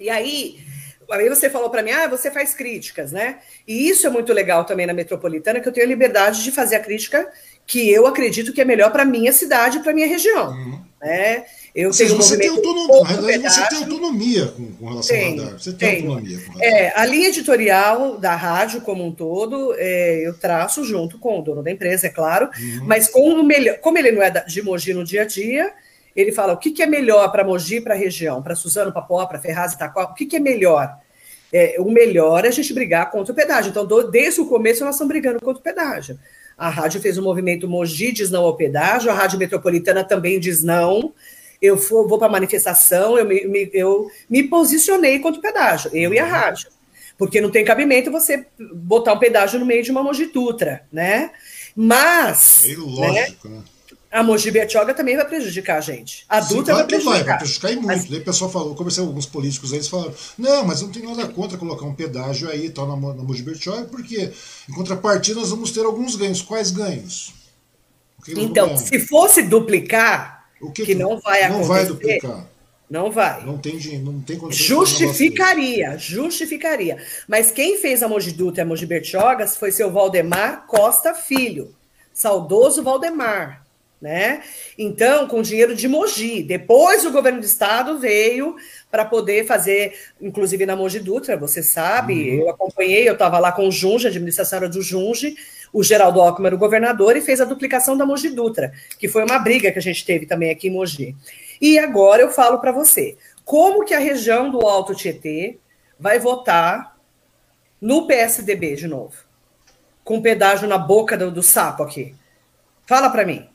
E aí, aí você falou para mim, ah, você faz críticas, né? E isso é muito legal também na metropolitana, que eu tenho a liberdade de fazer a crítica que eu acredito que é melhor para minha cidade, para minha região. Uhum. Né? Eu seja, tenho um você tem autonomia, você tem autonomia com, com relação tem, ao radar. Você tem, tem. autonomia com É, a linha editorial da rádio como um todo, é, eu traço junto com o dono da empresa, é claro, uhum. mas com o melhor, como ele não é de Mogi no dia a dia, ele fala o que, que é melhor para Mogi, para a região, para Suzano, para Pó, para Ferraz e Itaquá, o que, que é melhor? É, o melhor é a gente brigar contra o pedágio. Então, do, desde o começo, nós estamos brigando contra o pedágio. A rádio fez o um movimento Mogi diz não ao pedágio, a Rádio Metropolitana também diz não eu for, vou para a manifestação, eu me, me, eu me posicionei contra o pedágio, eu e a rádio. Porque não tem cabimento você botar um pedágio no meio de uma Mogi Dutra, né? Mas. É ilógico, né? né? A Mogi Bertioga também vai prejudicar a gente. A Dutra claro vai prejudicar. Vai, vai prejudicar e muito. Mas... Daí o pessoal falou, comecei alguns políticos aí, eles falaram, não, mas não tem nada contra colocar um pedágio aí tal na, na Mogi Bertioga, porque em contrapartida nós vamos ter alguns ganhos. Quais ganhos? Então, se fosse duplicar, o que, que não vai acontecer. Não vai duplicar. Não vai. Não tem, não tem Justificaria, justificaria. Mas quem fez a Mogi Dutra e a Mogi Bertiogas foi seu Valdemar Costa Filho, saudoso Valdemar, né? Então, com dinheiro de Mogi. Depois o governo do estado veio para poder fazer, inclusive na Mogi Dutra, você sabe, uhum. eu acompanhei, eu estava lá com o Junge, a administração era do Junge, o Geraldo Alckmin era o governador e fez a duplicação da Mogi Dutra, que foi uma briga que a gente teve também aqui em Mogi. E agora eu falo para você, como que a região do Alto Tietê vai votar no PSDB de novo? Com pedágio na boca do, do sapo aqui. Fala para mim.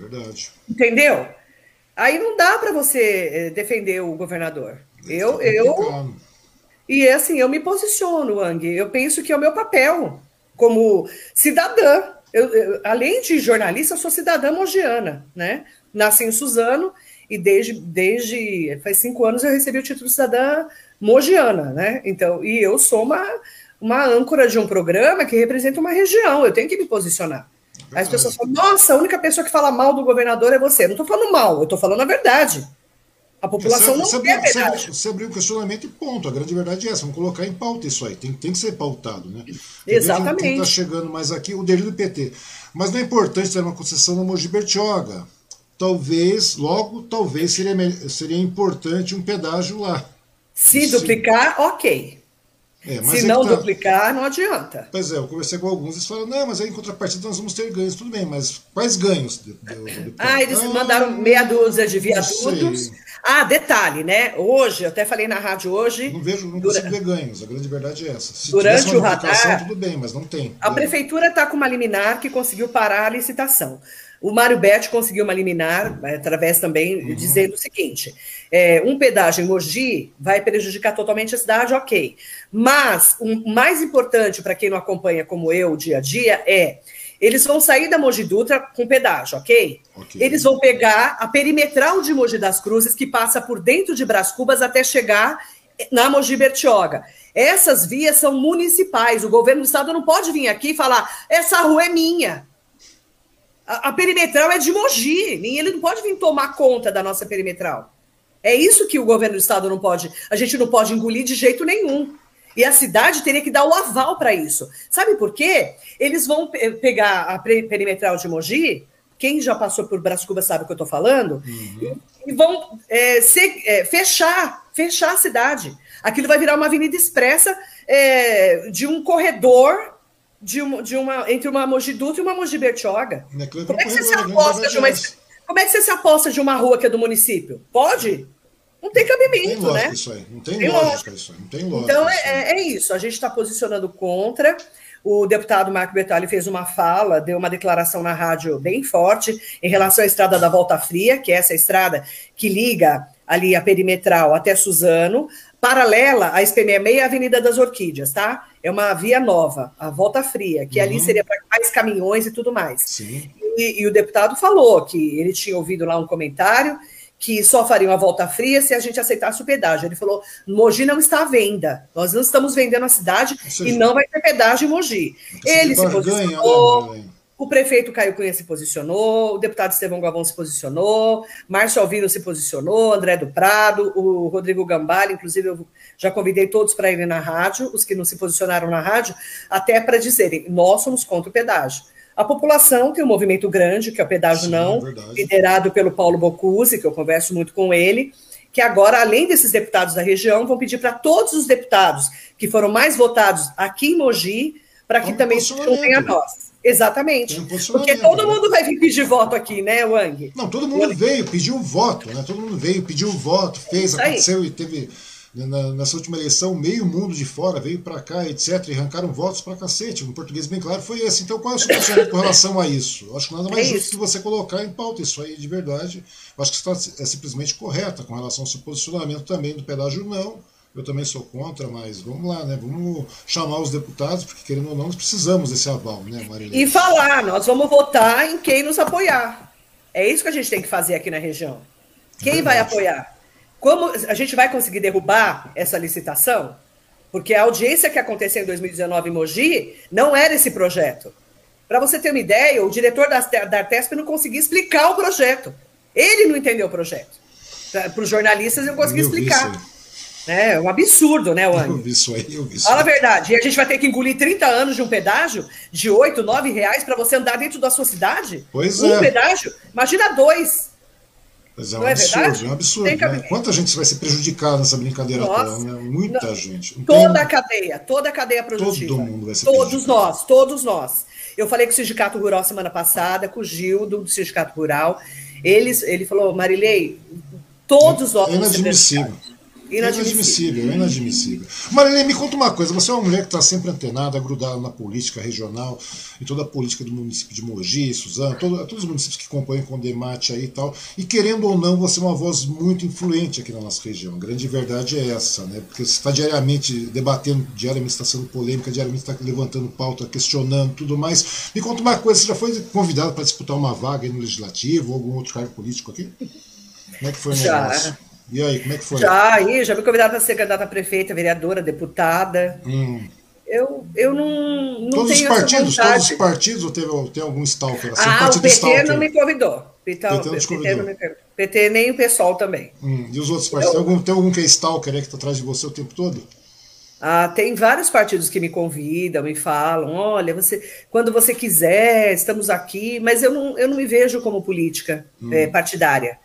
É verdade. Entendeu? Aí não dá para você eh, defender o governador. Eu, eu. E assim, eu me posiciono, Ang. Eu penso que é o meu papel como cidadã. Eu, eu, além de jornalista, eu sou cidadã mogiana, né? Nasci em Suzano e desde, desde faz cinco anos eu recebi o título de cidadã mogiana, né? Então, e eu sou uma, uma âncora de um programa que representa uma região, eu tenho que me posicionar. As pessoas falam, nossa, a única pessoa que fala mal do governador é você. Eu não estou falando mal, eu estou falando a verdade. A população não sabe, quer verdade. Você abriu um questionamento e ponto. A grande verdade é essa. Vamos colocar em pauta isso aí. Tem, tem que ser pautado, né? Exatamente. Quem está chegando mais aqui, o delírio do PT. Mas não é importante ter uma concessão no Mogi Bertioga. Talvez, logo, talvez seria, seria importante um pedágio lá. Se duplicar, ok. É, Se é não tá... duplicar, não adianta. Pois é, eu conversei com alguns, eles falaram, não, mas aí em contrapartida nós vamos ter ganhos, tudo bem, mas quais ganhos? De, de, ah, eles ah, mandaram meia dúzia de viadutos. Ah, detalhe, né? Hoje, eu até falei na rádio hoje. Não vejo, não durante, consigo ver ganhos, a grande verdade é essa. Se durante o radar. Tudo bem, mas não tem. A prefeitura está com uma liminar que conseguiu parar a licitação. O Mário Betti conseguiu uma liminar, através também, uhum. dizendo o seguinte: é, um pedágio em Mogi vai prejudicar totalmente a cidade, ok. Mas o mais importante para quem não acompanha, como eu, o dia a dia, é eles vão sair da Mogi Dutra com pedágio, ok? okay? Eles vão pegar a perimetral de Mogi das Cruzes, que passa por dentro de Brás Cubas até chegar na Mogi Bertioga. Essas vias são municipais. O governo do estado não pode vir aqui e falar: essa rua é minha. A, a perimetral é de Mogi, ele não pode vir tomar conta da nossa perimetral. É isso que o governo do estado não pode, a gente não pode engolir de jeito nenhum. E a cidade teria que dar o aval para isso. Sabe por quê? Eles vão pe pegar a perimetral de Mogi, quem já passou por Brás Cubas sabe o que eu estou falando, uhum. e, e, vão é, se, é, fechar, fechar a cidade. Aquilo vai virar uma avenida expressa é, de um corredor de uma, de uma, entre uma Mogi Dutra e uma Mogi Bertioga. Como é que você se aposta de uma, como é que você se aposta de uma rua que é do município? Pode? Não tem cabimento, não tem né? Isso aí. Não tem, tem lógica, lógica, isso aí. Não tem lógica. Então é, é, é isso. A gente está posicionando contra. O deputado Marco Bertali fez uma fala, deu uma declaração na rádio bem forte em relação à estrada da Volta Fria, que é essa estrada que liga ali a perimetral até Suzano, paralela à SP66 e à Avenida das Orquídeas, tá? É uma via nova, a Volta Fria, que uhum. ali seria para mais caminhões e tudo mais. Sim. E, e, o deputado falou que ele tinha ouvido lá um comentário que só fariam a volta fria se a gente aceitasse o pedágio. Ele falou: Mogi não está à venda. Nós não estamos vendendo a cidade seja, e não vai ter pedágio em Mogi. Ele se posicionou. Né, o prefeito Caio Cunha se posicionou, o deputado Estevão Galvão se posicionou, Márcio Alvino se posicionou, André do Prado, o Rodrigo Gambale, inclusive eu já convidei todos para irem na rádio, os que não se posicionaram na rádio, até para dizerem: nós somos contra o pedágio. A população tem um movimento grande, que é o Pedágio Sim, Não, é liderado pelo Paulo Bocuse, que eu converso muito com ele, que agora, além desses deputados da região, vão pedir para todos os deputados que foram mais votados aqui em Mogi, para que também se juntem a nós. Exatamente. Porque todo mundo vai vir pedir voto aqui, né, Wang? Não, todo mundo veio, pediu voto, né? Todo mundo veio, pediu voto, fez, aconteceu e teve na, nessa última eleição, meio mundo de fora veio para cá, etc., e arrancaram votos para cacete. Um português bem claro foi esse. Então, qual é o seu posicionamento com relação a isso? Eu acho que nada mais é justo que você colocar em pauta isso aí de verdade. Acho que está é simplesmente correta com relação ao seu posicionamento também do pedágio, não. Eu também sou contra, mas vamos lá, né? Vamos chamar os deputados, porque querendo ou não, nós precisamos desse aval, né, Marilene? E falar, nós vamos votar em quem nos apoiar. É isso que a gente tem que fazer aqui na região. Quem é vai apoiar? Como a gente vai conseguir derrubar essa licitação? Porque a audiência que aconteceu em 2019 em Mogi não era esse projeto. Para você ter uma ideia, o diretor da, da Artesp não conseguia explicar o projeto. Ele não entendeu o projeto. Para os jornalistas, eu consegui explicar. É um absurdo, né, Wang? Eu vi isso aí, eu vi isso Fala a verdade. E a gente vai ter que engolir 30 anos de um pedágio de 8, 9 reais para você andar dentro da sua cidade? Pois um é. Um pedágio? Imagina dois. Mas é um é absurdo, é um absurdo. Né? Quanta gente vai ser prejudicada nessa brincadeira toda, né? Muita não, gente. Não toda tem... a cadeia, toda a cadeia produtiva. Todo mundo vai ser Todos nós, todos nós. Eu falei com o Sindicato Rural semana passada, com o Gildo, do Sindicato Rural. Eles, ele falou, Marilei, todos nós. É inadmissível. Inadmissível, inadmissível. inadmissível. Marilene, me conta uma coisa. Você é uma mulher que está sempre antenada, grudada na política regional, e toda a política do município de Mogi, Suzano, todo, todos os municípios que compõem com o Demate aí e tal. E querendo ou não, você é uma voz muito influente aqui na nossa região. A grande verdade é essa, né? Porque você está diariamente debatendo, diariamente está sendo polêmica, diariamente está levantando pauta, questionando tudo mais. Me conta uma coisa, você já foi convidado para disputar uma vaga no Legislativo ou algum outro cargo político aqui? Como é que foi o negócio? Já. E aí, como é que foi? Já, aí, já me convidado para ser candidata a prefeita, vereadora, deputada. Hum. Eu, eu não, não todos os partidos, Todos os partidos ou teve, tem algum stalker? Assim, ah, um o PT stalker. não me convidou. Então, PT, não PT, convidou. Não me, PT nem o pessoal também. Hum. E os outros partidos? Eu, tem, algum, tem algum que é stalker aí que está atrás de você o tempo todo? Ah, tem vários partidos que me convidam, me falam, olha, você, quando você quiser, estamos aqui, mas eu não, eu não me vejo como política hum. é, partidária.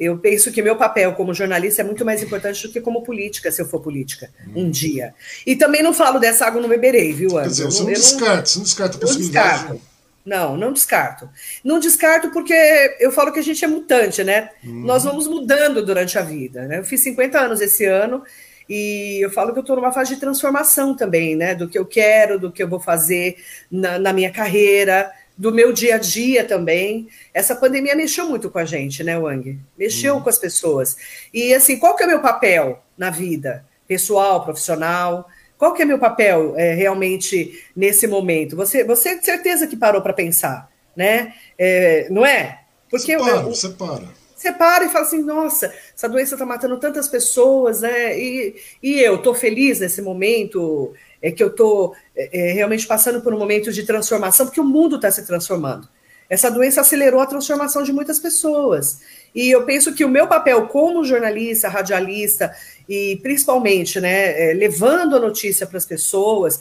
Eu penso que meu papel como jornalista é muito mais importante do que como política, se eu for política, hum. um dia. E também não falo dessa água no beberei, viu, Anderson? Quer dizer, você não, não descarta, você não descarta a possibilidade. Não descarto. Não, não descarto. Não descarto porque eu falo que a gente é mutante, né? Hum. Nós vamos mudando durante a vida, né? Eu fiz 50 anos esse ano e eu falo que eu estou numa fase de transformação também, né? Do que eu quero, do que eu vou fazer na, na minha carreira do meu dia a dia também. Essa pandemia mexeu muito com a gente, né, Wang? Mexeu uhum. com as pessoas. E assim, qual que é o meu papel na vida? Pessoal, profissional? Qual que é meu papel é, realmente nesse momento? Você, você de certeza que parou para pensar, né? É, não é? Porque você para, eu, você para. Você para e fala assim, nossa, essa doença está matando tantas pessoas, né? E, e eu estou feliz nesse momento é que eu estou é, é, realmente passando por um momento de transformação, porque o mundo está se transformando. Essa doença acelerou a transformação de muitas pessoas. E eu penso que o meu papel como jornalista, radialista, e principalmente né, é, levando a notícia para as pessoas,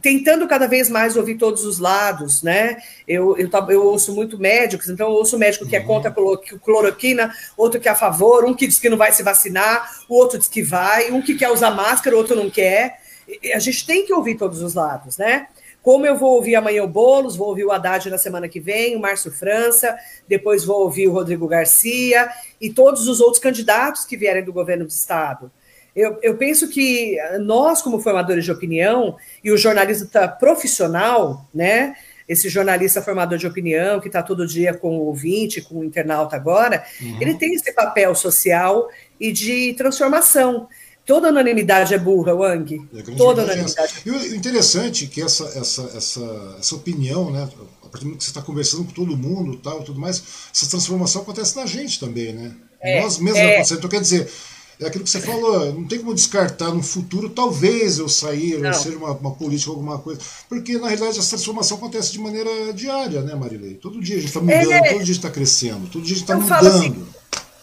tentando cada vez mais ouvir todos os lados, né? Eu, eu, eu ouço muito médicos, então eu ouço médico que é uhum. contra a cloroquina, outro que é a favor, um que diz que não vai se vacinar, o outro diz que vai, um que quer usar máscara, o outro não quer a gente tem que ouvir todos os lados, né? Como eu vou ouvir amanhã o Boulos, vou ouvir o Haddad na semana que vem, o Márcio França, depois vou ouvir o Rodrigo Garcia e todos os outros candidatos que vierem do governo do Estado. Eu, eu penso que nós, como formadores de opinião, e o jornalista profissional, né? Esse jornalista formador de opinião, que está todo dia com o ouvinte, com o internauta agora, uhum. ele tem esse papel social e de transformação. Toda unanimidade é burra, Wang. É Toda unanimidade. E o interessante é que essa, essa, essa, essa opinião, né, a partir do momento que você está conversando com todo mundo tal, tudo mais, essa transformação acontece na gente também, né? É, Nós mesmos é. acontecemos. Então, quer dizer, é aquilo que você falou, não tem como descartar no futuro, talvez eu sair, ou ser uma, uma política, alguma coisa. Porque, na realidade, essa transformação acontece de maneira diária, né, Marilei? Todo dia a gente está mudando, é, todo dia está crescendo, todo dia a gente está mudando. Falo assim,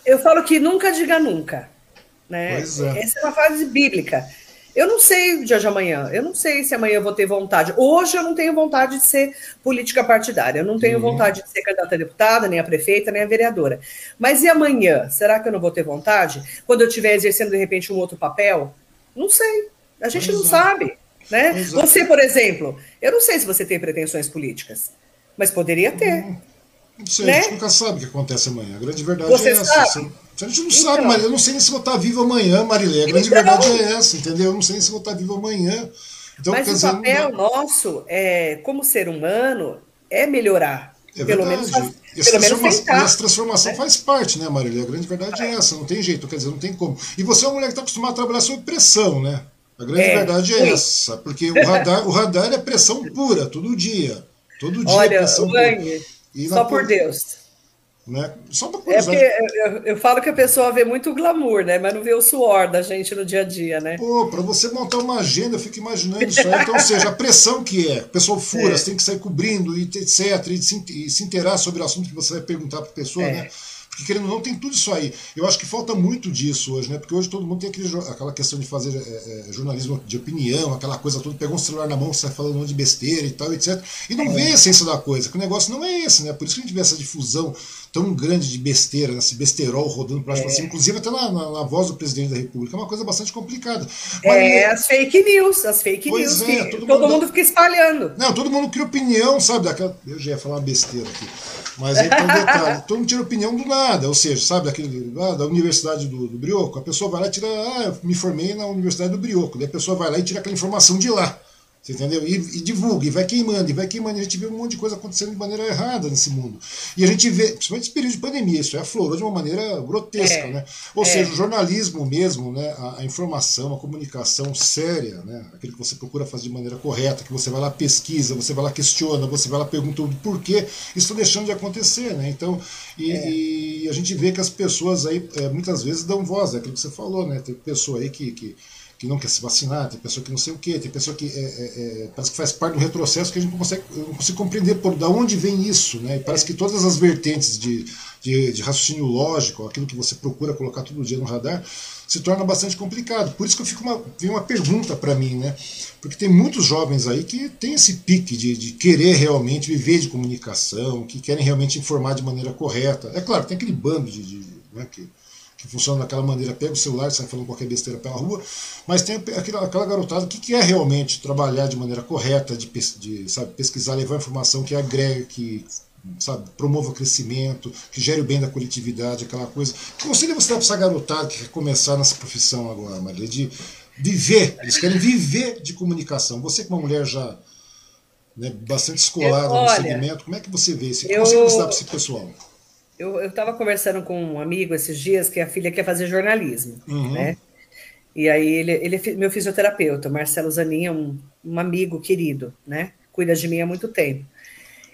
eu falo que nunca diga nunca. Né? É. Essa é uma frase bíblica. Eu não sei o dia de amanhã. Eu não sei se amanhã eu vou ter vontade. Hoje eu não tenho vontade de ser política partidária. Eu não tenho uhum. vontade de ser candidata a deputada, nem a prefeita, nem a vereadora. Mas e amanhã? Será que eu não vou ter vontade? Quando eu estiver exercendo, de repente, um outro papel? Não sei. A gente Exato. não sabe. Né? Você, por exemplo, eu não sei se você tem pretensões políticas, mas poderia ter. Uhum. Não sei, né? a gente nunca sabe o que acontece amanhã. A grande verdade você é essa. Sabe? A gente não então, sabe, Maria. Eu não sei nem se vou estar vivo amanhã, Marilé. A grande então, verdade é essa, entendeu? Eu não sei nem se vou estar vivo amanhã. Então, Mas o dizer, papel não... nosso, é, como ser humano, é melhorar. É pelo verdade. menos, e pelo menos tentar. Essa transformação é. faz parte, né, Marília? A grande verdade é. é essa, não tem jeito, quer dizer, não tem como. E você é uma mulher que está acostumada a trabalhar sob pressão, né? A grande é, verdade é sim. essa, porque o radar, o radar é pressão pura, todo dia. Todo dia Olha, pressão Wang, pura. Só por Deus. Né? Só uma É porque eu, eu, falo que a pessoa vê muito glamour, né? Mas não vê o suor da gente no dia a dia, né? Pô, para você montar uma agenda, eu fico imaginando isso aí. Então, ou seja, a pressão que é. O pessoal fura, é. você tem que sair cobrindo, e etc. E se, e se inteirar sobre o assunto que você vai perguntar para a pessoa, é. né? Porque querendo ou não, tem tudo isso aí. Eu acho que falta muito disso hoje, né? Porque hoje todo mundo tem aquele, aquela questão de fazer é, é, jornalismo de opinião, aquela coisa toda, pega um celular na mão, sai falando um monte de besteira e tal, etc. E não é. vê a essência da coisa, que o negócio não é esse, né? Por isso que a gente vê essa difusão tão grande de besteira, né? esse besterol rodando para é. cima, inclusive até na, na, na, voz do presidente da República, é uma coisa bastante complicada. Mas, é, as fake news, as fake news é, todo, todo mundo, mundo, fica espalhando. Não, todo mundo cria opinião, sabe? Daquela, eu já ia falar uma besteira aqui. Mas aí tem um detalhe, todo mundo tira opinião do nada, ou seja, sabe, daquele, ah, da Universidade do, do Brioco, a pessoa vai lá e tira, ah, me formei na Universidade do Brioco, daí a pessoa vai lá e tira aquela informação de lá. Você entendeu? E, e, divulga, e vai queimando, e vai queimando. E a gente vê um monte de coisa acontecendo de maneira errada nesse mundo. E a gente vê, principalmente nesse período de pandemia, isso é aflorou de uma maneira grotesca, é, né? Ou é. seja, o jornalismo mesmo, né? A, a, informação, a comunicação séria, né? Aquilo que você procura fazer de maneira correta, que você vai lá pesquisa, você vai lá questiona, você vai lá pergunta o porquê, isso está deixando de acontecer, né? Então, e, é. e, a gente vê que as pessoas aí, é, muitas vezes, dão voz, é aquilo que você falou, né? Tem pessoa aí que, que que não quer se vacinar, tem pessoa que não sei o quê, tem pessoa que é, é, é, parece que faz parte do retrocesso que a gente não consegue, não consegue compreender por da onde vem isso, né? E parece que todas as vertentes de, de, de, raciocínio lógico, aquilo que você procura colocar todo dia no radar, se torna bastante complicado. Por isso que eu fico uma, vem uma pergunta para mim, né? Porque tem muitos jovens aí que têm esse pique de, de querer realmente viver de comunicação, que querem realmente informar de maneira correta. É claro, tem aquele bando de, de né, que que funciona daquela maneira, pega o celular e sai falando qualquer besteira pela rua, mas tem aquela, aquela garotada que quer realmente trabalhar de maneira correta, de, de sabe, pesquisar, levar informação que agrega, que sabe, promova o crescimento, que gere o bem da coletividade, aquela coisa. Que conselho você dá para essa garotada que quer começar nessa profissão agora, Maria, de viver, eles querem viver de comunicação. Você que é uma mulher já né, bastante escolada no segmento, como é que você vê esse? Que eu... conselho você dá para esse pessoal? Eu estava conversando com um amigo esses dias que a filha quer fazer jornalismo, uhum. né? E aí ele, ele é meu fisioterapeuta, Marcelo Zanin, é um, um amigo querido, né? Cuida de mim há muito tempo.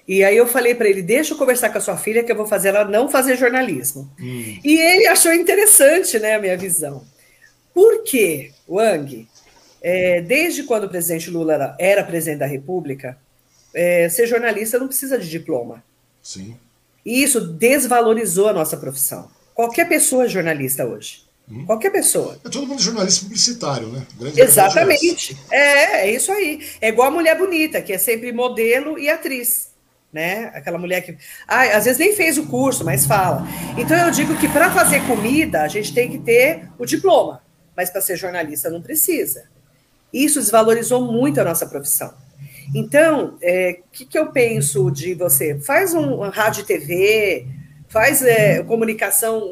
E aí eu falei para ele, deixa eu conversar com a sua filha que eu vou fazer ela não fazer jornalismo. Hum. E ele achou interessante, né, a minha visão. Por quê, Wang? É, desde quando o presidente Lula era, era presidente da República, é, ser jornalista não precisa de diploma. Sim. E isso desvalorizou a nossa profissão. Qualquer pessoa é jornalista hoje. Hum. Qualquer pessoa. É todo mundo jornalista publicitário, né? Grande Exatamente. É, é isso aí. É igual a mulher bonita, que é sempre modelo e atriz. Né? Aquela mulher que. Ah, às vezes nem fez o curso, mas fala. Então eu digo que para fazer comida, a gente tem que ter o diploma. Mas para ser jornalista não precisa. Isso desvalorizou muito a nossa profissão. Então, o é, que, que eu penso de você? Faz um, rádio e TV, faz é, comunicação,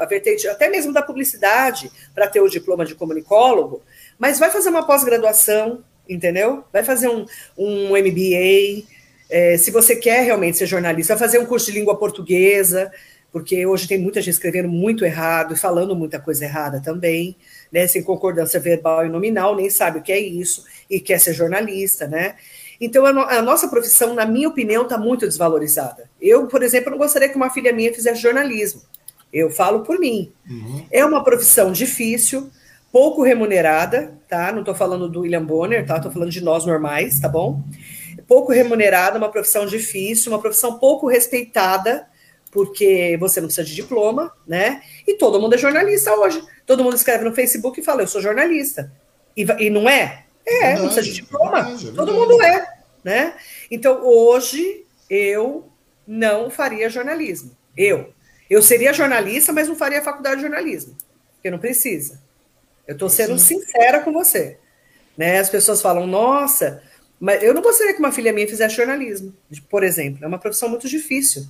a vertente até mesmo da publicidade, para ter o diploma de comunicólogo, mas vai fazer uma pós-graduação, entendeu? Vai fazer um, um MBA. É, se você quer realmente ser jornalista, vai fazer um curso de língua portuguesa, porque hoje tem muita gente escrevendo muito errado e falando muita coisa errada também, né? Sem concordância verbal e nominal, nem sabe o que é isso e quer ser jornalista, né? Então, a, nossa profissão, na minha opinião, está muito desvalorizada. Eu, por exemplo, não gostaria que uma filha minha fizesse jornalismo. Eu falo por mim. Uhum. É uma profissão difícil, pouco remunerada, tá? Não estou falando do William Bonner, tá? Estou falando de nós normais, tá bom? Pouco remunerada, uma profissão difícil, uma profissão pouco respeitada, porque você não precisa de diploma, né? E todo mundo é jornalista hoje. Todo mundo escreve no Facebook e fala, eu sou jornalista. E, e não é? É, verdade, não precisa de diploma. Verdade, é Todo mundo é. Né? Então, hoje, eu não faria jornalismo. Eu. Eu seria jornalista, mas não faria faculdade de jornalismo. Porque não precisa. Eu estou sendo Sim. sincera com você. Né? As pessoas falam, nossa, mas eu não gostaria que uma filha minha fizesse jornalismo, por exemplo. É uma profissão muito difícil.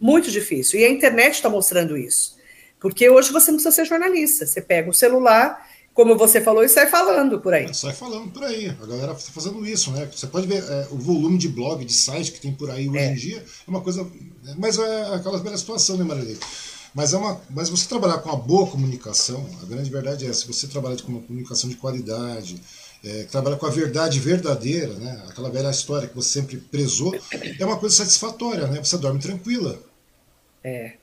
Muito difícil. E a internet está mostrando isso. Porque hoje você não precisa ser jornalista. Você pega o celular, como você falou, e sai falando por aí. Sai falando por aí. A galera está fazendo isso, né? Você pode ver é, o volume de blog, de site que tem por aí hoje é. em dia. É uma coisa. Mas é aquela velha situação, né, Maria? Mas, é uma, mas você trabalhar com uma boa comunicação, a grande verdade é essa, você trabalhar com uma comunicação de qualidade, é, trabalha com a verdade verdadeira, né? aquela velha história que você sempre prezou, é uma coisa satisfatória, né? Você dorme tranquila. É.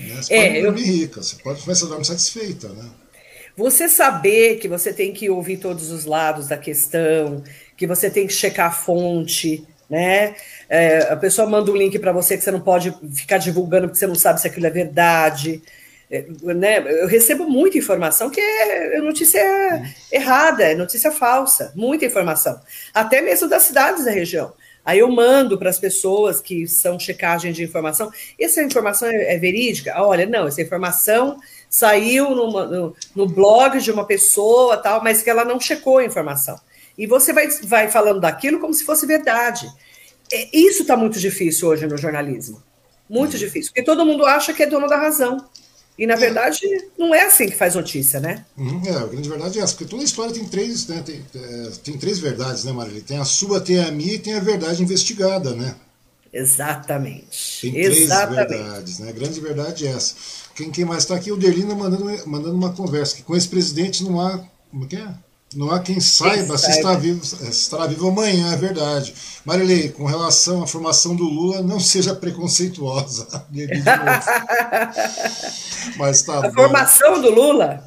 Né? Você é, pode dormir eu... rica, você pode, mas você dorme satisfeita, né? Você saber que você tem que ouvir todos os lados da questão, que você tem que checar a fonte, né? É, a pessoa manda um link para você que você não pode ficar divulgando porque você não sabe se aquilo é verdade. É, né? Eu recebo muita informação que é notícia errada, é notícia falsa, muita informação, até mesmo das cidades da região. Aí eu mando para as pessoas que são checagem de informação. Essa informação é, é verídica? Olha, não, essa informação saiu numa, no, no, blog de uma pessoa, tal, mas que ela não checou a informação. E você vai, vai falando daquilo como se fosse verdade. É, isso está muito difícil hoje no jornalismo. Muito uhum. difícil, porque todo mundo acha que é dono da razão. E, na é. verdade, não é assim que faz notícia, né? Uhum, é, a grande verdade é essa, porque toda história tem três, né, tem, é, tem três verdades, né, Marília? Tem a sua, tem a minha e tem a verdade investigada, né? Exatamente. Tem três Exatamente. verdades, né? A grande verdade é essa. Quem, quem mais está aqui? O Derlina mandando, mandando uma conversa, que com esse presidente não há. Como é que é? Não há quem saiba quem se, está vivo, se estará vivo amanhã, é verdade. Marilei, com relação à formação do Lula, não seja preconceituosa. Mas tá A bom. formação do Lula?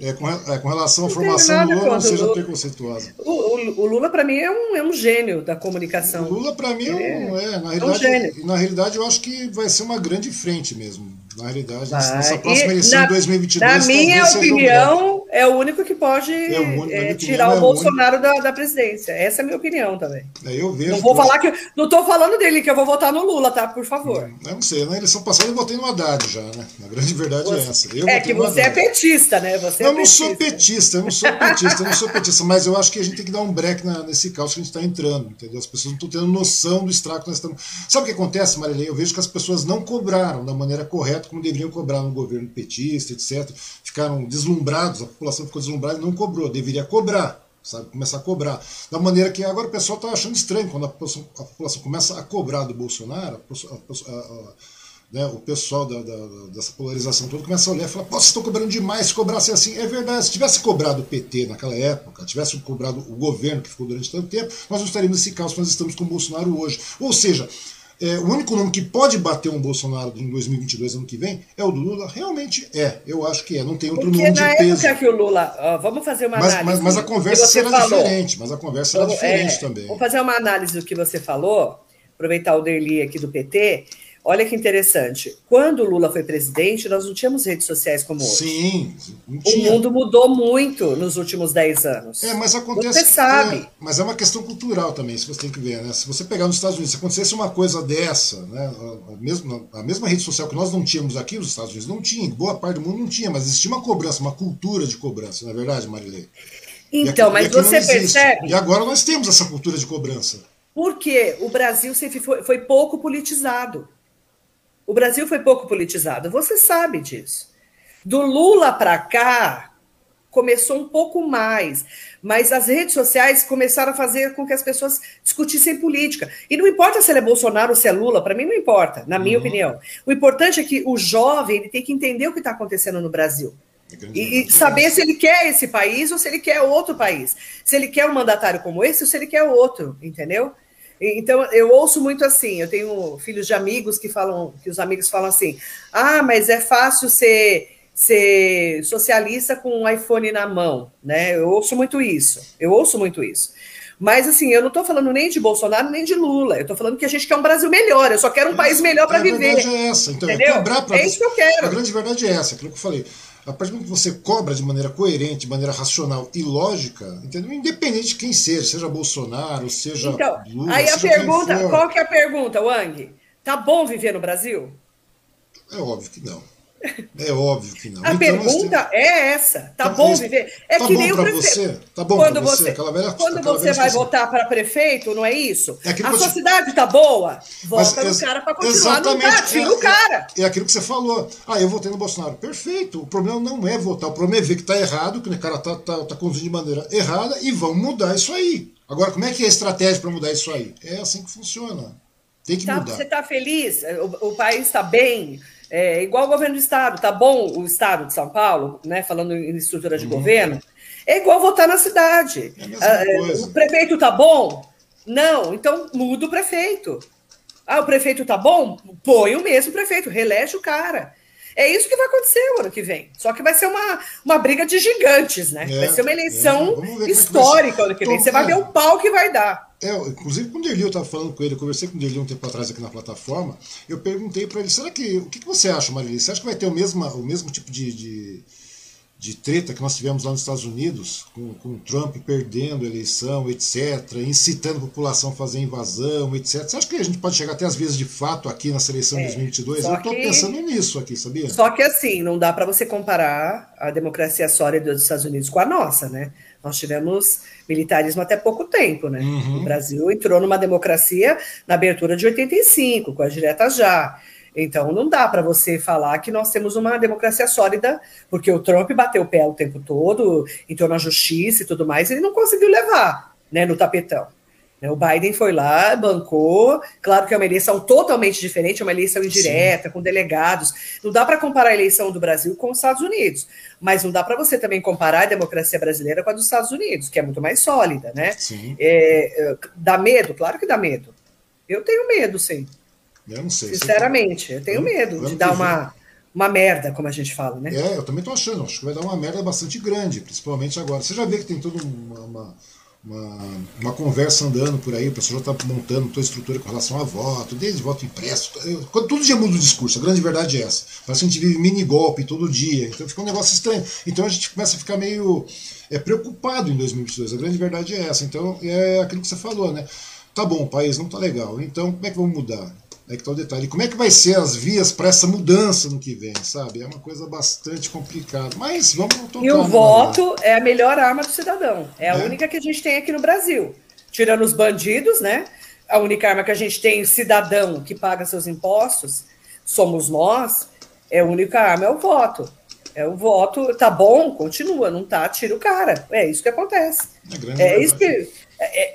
É, com, é, com relação à formação do Lula, não seja Lula. preconceituosa. O, o, o, Lula, para mim, é um, é um gênio da comunicação. O Lula, para mim, é, um, é, na, realidade, é um na realidade, eu acho que vai ser uma grande frente mesmo. Na realidade, vai. nessa próxima eleição de 2022. Na minha opinião, é o único que pode é único, é, tirar o é Bolsonaro da, da, presidência. Essa é a minha opinião também. É, eu vejo. Não vou falar que. Não estou falando dele, que eu vou votar no Lula, tá? Por favor. Eu não sei, na eleição passada eu votei no Haddad já, né? Na grande verdade é você, é essa. Eu é que você é petista, né? Você eu é não sou petista, eu não sou petista, eu não sou petista, mas eu acho que a gente tem que dar um break na, nesse caos que a gente está entrando, entendeu? As pessoas não estão tendo noção do estrago que nós estamos. Sabe o que acontece, Marilei? Eu vejo que as pessoas não cobraram da maneira correta como deveriam cobrar no governo petista, etc. Ficaram deslumbrados, a população ficou deslumbrada não cobrou, deveria cobrar, sabe? Começar a cobrar. Da maneira que agora o pessoal está achando estranho, quando a população, a população, começa a cobrar do Bolsonaro, a, a, né, o pessoal da, da, dessa polarização toda começa a olhar e falar: vocês estão cobrando demais, se cobrasse assim. É verdade, se tivesse cobrado o PT naquela época, tivesse cobrado o governo que ficou durante tanto tempo, nós não estaríamos nesse caos que nós estamos com o Bolsonaro hoje. Ou seja, é, o único nome que pode bater um Bolsonaro em 2022, ano que vem, é o do Lula? Realmente é. Eu acho que é. Não tem outro Porque nome de na peso. época que o Lula. Ó, vamos fazer uma mas, análise. Mas, mas a conversa será falou. diferente. Mas a conversa será vamos, diferente é, também. Vamos fazer uma análise do que você falou. Aproveitar o Derli aqui do PT. Olha que interessante. Quando o Lula foi presidente, nós não tínhamos redes sociais como hoje. Sim, O mundo mudou muito nos últimos 10 anos. É, mas acontece. Você sabe. É, mas é uma questão cultural também, se você tem que ver, né? Se você pegar nos Estados Unidos, se acontecesse uma coisa dessa, né? A mesma, a mesma rede social que nós não tínhamos aqui nos Estados Unidos, não tinha, boa parte do mundo não tinha, mas existia uma cobrança, uma cultura de cobrança, não é verdade, Marilei? Então, aqui, mas você percebe. E agora nós temos essa cultura de cobrança. Porque o Brasil sempre foi, foi pouco politizado. O Brasil foi pouco politizado, você sabe disso. Do Lula para cá, começou um pouco mais, mas as redes sociais começaram a fazer com que as pessoas discutissem política. E não importa se ele é Bolsonaro ou se é Lula, para mim não importa, na minha uhum. opinião. O importante é que o jovem ele tem que entender o que está acontecendo no Brasil. E, e, saber se ele quer esse país ou se ele quer outro país. Se ele quer um mandatário como esse ou se ele quer outro, entendeu? Então, eu ouço muito assim, eu tenho filhos de amigos que falam, que os amigos falam assim, ah, mas é fácil ser, ser socialista com um iPhone na mão, né? Eu ouço muito isso, eu ouço muito isso. Mas, assim, eu não estou falando nem de Bolsonaro, nem de Lula. Eu estou falando que a gente quer um Brasil melhor. Eu só quero um país melhor para viver. A verdade é essa. Então, é entendeu? é cobrar pra... É isso que eu quero. A grande verdade é essa, aquilo que eu falei. A partir do momento que você cobra de maneira coerente, de maneira racional e lógica, entendeu? independente de quem seja, seja Bolsonaro, seja então, Lula, aí a pergunta, qual que é a pergunta, Wang? Tá bom viver no Brasil? É óbvio que não. É óbvio que não. A então, pergunta temos... é essa. Tá, tá bom viver? É tá que nem o prefeito. Você? Tá bom quando você, aquela velha, quando aquela você vai votar para prefeito, não é isso? É a sua cidade tá boa, vota Mas, no cara para continuar. Não tá, tira é, o cara. É, é, aquilo que você falou. Ah, eu votei no Bolsonaro. Perfeito. O problema não é votar. O problema é ver que tá errado, que o cara tá, tá, tá conduzindo de maneira errada e vão mudar isso aí. Agora, como é que é a estratégia para mudar isso aí? É assim que funciona. Tem que tá, mudar. Você está feliz? O, o país está bem? É, igual o governo do estado, tá bom o estado de São Paulo, né? Falando em estrutura de uhum. governo, é igual votar na cidade. É ah, o prefeito tá bom? Não, então muda o prefeito. Ah, o prefeito tá bom? Põe o mesmo prefeito, relege o cara. É isso que vai acontecer o ano que vem. Só que vai ser uma, uma briga de gigantes, né? É, vai ser uma eleição é. histórica o ano que vem. Você vai ver o pau que vai dar. É, inclusive, quando ele eu estava falando com ele, eu conversei com ele um tempo atrás aqui na plataforma, eu perguntei para ele, será que. O que, que você acha, Marília? Você acha que vai ter o mesmo, o mesmo tipo de, de de treta que nós tivemos lá nos Estados Unidos, com, com Trump perdendo a eleição, etc., incitando a população a fazer invasão, etc. Você acha que a gente pode chegar até às vezes de fato aqui na seleção de é, 2022? Eu estou que... pensando nisso aqui, sabia? Só que assim, não dá para você comparar a democracia sólida dos Estados Unidos com a nossa, né? Nós tivemos militarismo até pouco tempo, né? Uhum. O Brasil entrou numa democracia na abertura de 85, com a direta já. Então, não dá para você falar que nós temos uma democracia sólida, porque o Trump bateu o pé o tempo todo, entrou na justiça e tudo mais, e ele não conseguiu levar né, no tapetão. Né, o Biden foi lá, bancou. Claro que é uma eleição totalmente diferente, é uma eleição indireta, Sim. com delegados. Não dá para comparar a eleição do Brasil com os Estados Unidos. Mas não dá para você também comparar a democracia brasileira com a dos Estados Unidos, que é muito mais sólida, né? É, é, dá medo? Claro que dá medo. Eu tenho medo, sim. Eu não sei. Sinceramente, eu tenho medo de dar uma, uma merda, como a gente fala, né? É, eu também tô achando. Acho que vai dar uma merda bastante grande, principalmente agora. Você já vê que tem toda uma, uma, uma, uma conversa andando por aí, o pessoal já está montando toda a estrutura com relação a voto, desde voto impresso. Todo dia muda o discurso, a grande verdade é essa. Parece que a gente vive mini golpe todo dia, então fica um negócio estranho. Então a gente começa a ficar meio é, preocupado em 2022, a grande verdade é essa. Então é aquilo que você falou, né? Tá bom, o país não tá legal, então como é que vamos mudar? É que tá o detalhe. Como é que vai ser as vias para essa mudança no que vem, sabe? É uma coisa bastante complicada. Mas vamos tocar. E o voto é a melhor arma do cidadão. É a é. única que a gente tem aqui no Brasil. Tirando os bandidos, né? A única arma que a gente tem, cidadão que paga seus impostos, somos nós. É a única arma, é o voto. É o voto, tá bom, continua, não tá, tira o cara. É isso que acontece. É, é isso que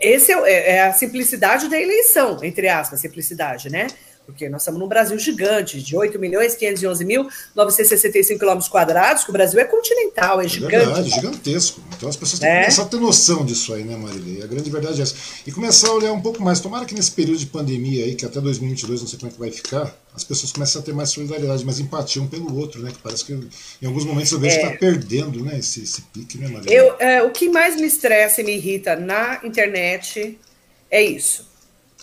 esse é, é, a simplicidade da eleição, entre aspas, simplicidade, né? Porque nós estamos num Brasil gigante, de 8 milhões 511 mil 965 quilômetros quadrados, que o Brasil é continental, é, é gigante. Verdade, gigantesco. Então as pessoas têm que é. começar a ter noção disso aí, né, Marília? E a grande verdade é essa. E começar a olhar um pouco mais. Tomara que nesse período de pandemia aí, que até 2022 não sei como é que vai ficar, as pessoas começam a ter mais solidariedade, mais empatia um pelo outro, né? Que parece que em alguns momentos eu vejo é. que está perdendo, né? Esse, esse pique, né, Marília? Eu, é, o que mais me estressa e me irrita na internet é isso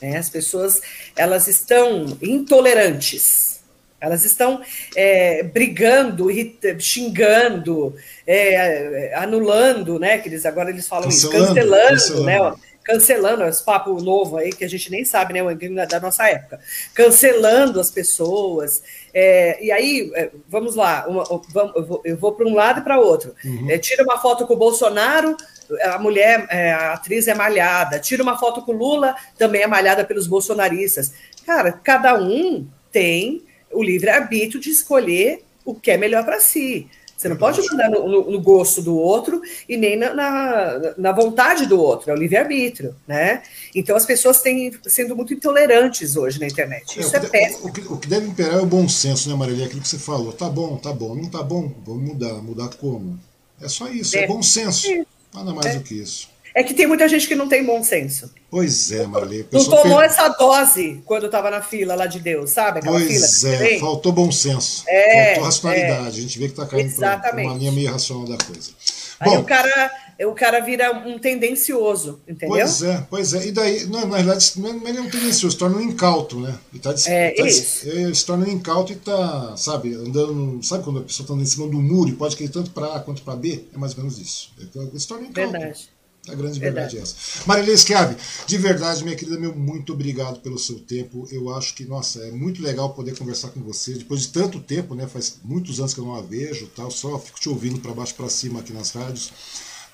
né? As pessoas elas estão intolerantes, elas estão é, brigando, xingando, é, anulando, né? Que eles agora eles falam cancelando, isso, cancelando, cancelando. né? Cancelando esse papo novo aí que a gente nem sabe, né? O da nossa época, cancelando as pessoas. É, e aí, é, vamos lá, uma, eu vou, para um lado e para outro. Uhum. É, tira uma foto com o Bolsonaro, a mulher, é, a atriz é malhada. Tira uma foto com Lula, também é malhada pelos bolsonaristas. Cara, cada um tem o livre-arbítrio de escolher o que é melhor para si. Você não pode mandar no, no, no, gosto do outro e nem na, na, na vontade do outro, é o livre-arbítrio, né? Então as pessoas têm sendo muito intolerantes hoje na internet. Isso é, é péssimo. O que, o que, deve imperar é o bom senso, né, Marília? Aquilo que você falou. Tá bom, tá bom, não tá bom, vamos mudar. Mudar como? É só isso, é, é bom senso. É. Nada mais é. do que isso. É que tem muita gente que não tem bom senso. Pois é, Marli. Não tomou essa dose quando estava na fila lá de Deus, sabe? Aquela pois fila é, faltou bom senso. É, faltou racionalidade. É, a gente vê que está caindo para uma linha meio racional da coisa. Aí bom, o cara o cara vira um tendencioso, entendeu? Pois é, pois é. E daí, não, na verdade, não é, é um tendencioso, se torna um incauto, né? E tá, é, tá, isso. É, se torna um incauto e tá, sabe, andando. Sabe quando a pessoa está andando em cima do muro e pode cair tanto para A quanto para B? É mais ou menos isso. É, se torna um incauto. Verdade. A grande verdade, verdade. é essa. Marília Schiavi, de verdade, minha querida, meu muito obrigado pelo seu tempo. Eu acho que, nossa, é muito legal poder conversar com você. Depois de tanto tempo, né? Faz muitos anos que eu não a vejo, tal, só fico te ouvindo para baixo para cima aqui nas rádios.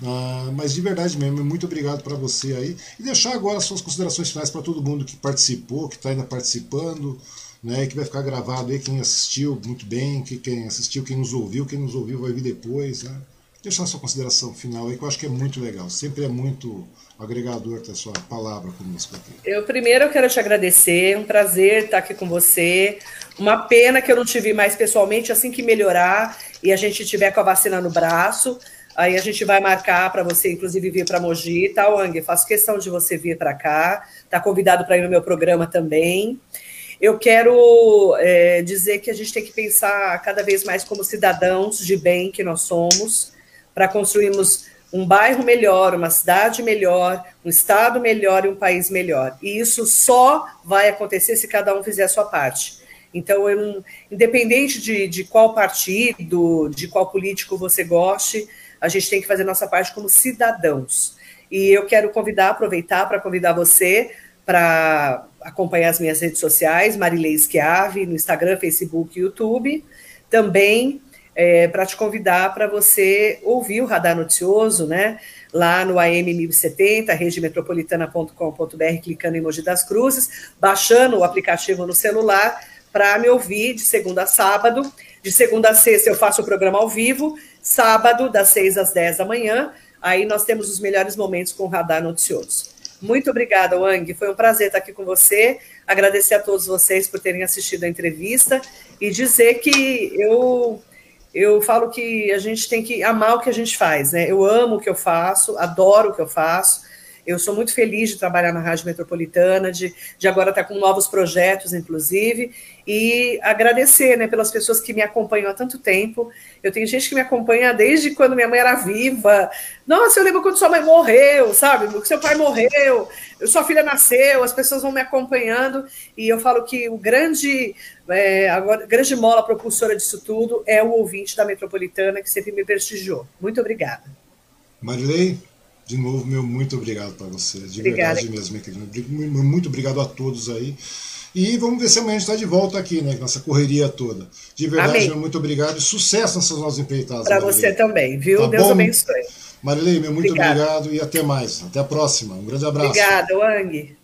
Ah, mas de verdade mesmo, muito obrigado para você aí. E deixar agora suas considerações finais para todo mundo que participou, que está ainda participando, né, que vai ficar gravado aí, quem assistiu muito bem, que quem assistiu, quem nos ouviu, quem nos ouviu vai vir depois. Né? Deixar sua consideração final aí, que eu acho que é muito legal. Sempre é muito agregador ter sua palavra conosco aqui. Eu primeiro quero te agradecer, é um prazer estar aqui com você. Uma pena que eu não te vi mais pessoalmente, assim que melhorar e a gente tiver com a vacina no braço, aí a gente vai marcar para você, inclusive, vir para Mogi, tá, Wang? Faço questão de você vir para cá, tá convidado para ir no meu programa também. Eu quero é, dizer que a gente tem que pensar cada vez mais como cidadãos de bem que nós somos, para construirmos um bairro melhor, uma cidade melhor, um estado melhor e um país melhor. E isso só vai acontecer se cada um fizer a sua parte. Então, eu, independente de, de qual partido, de qual político você goste, a gente tem que fazer nossa parte como cidadãos. E eu quero convidar, aproveitar para convidar você para acompanhar as minhas redes sociais, Marilei Schiave, no Instagram, Facebook e YouTube. Também é, para te convidar para você ouvir o Radar Noticioso, né? Lá no AM 1070, redemetropolitana.com.br, clicando em Mogi das Cruzes, baixando o aplicativo no celular para me ouvir de segunda a sábado. De segunda a sexta eu faço o programa ao vivo, sábado, das 6 às 10 da manhã. Aí nós temos os melhores momentos com o Radar Noticioso. Muito obrigada, Wang. Foi um prazer estar aqui com você. Agradecer a todos vocês por terem assistido a entrevista e dizer que eu eu falo que a gente tem que amar o que a gente faz, né? Eu amo o que eu faço, adoro o que eu faço. Eu sou muito feliz de trabalhar na Rádio Metropolitana, de, de agora estar com novos projetos, inclusive, e agradecer né, pelas pessoas que me acompanham há tanto tempo. Eu tenho gente que me acompanha desde quando minha mãe era viva. Nossa, eu lembro quando sua mãe morreu, sabe? Seu pai morreu, sua filha nasceu, as pessoas vão me acompanhando, e eu falo que o grande, é, agora, grande mola propulsora disso tudo é o ouvinte da Metropolitana, que sempre me prestigiou. Muito obrigada. Marilei? De novo, meu muito obrigado para você. De Obrigada. verdade mesmo, minha querida. Muito obrigado a todos aí. E vamos ver se amanhã a gente está de volta aqui, né? Nessa correria toda. De verdade, meu muito obrigado e sucesso nessas novas empreitadas. Para você também, viu? Tá Deus bom? abençoe. Marilei, meu muito obrigado. obrigado e até mais. Até a próxima. Um grande abraço. Obrigada, Wang.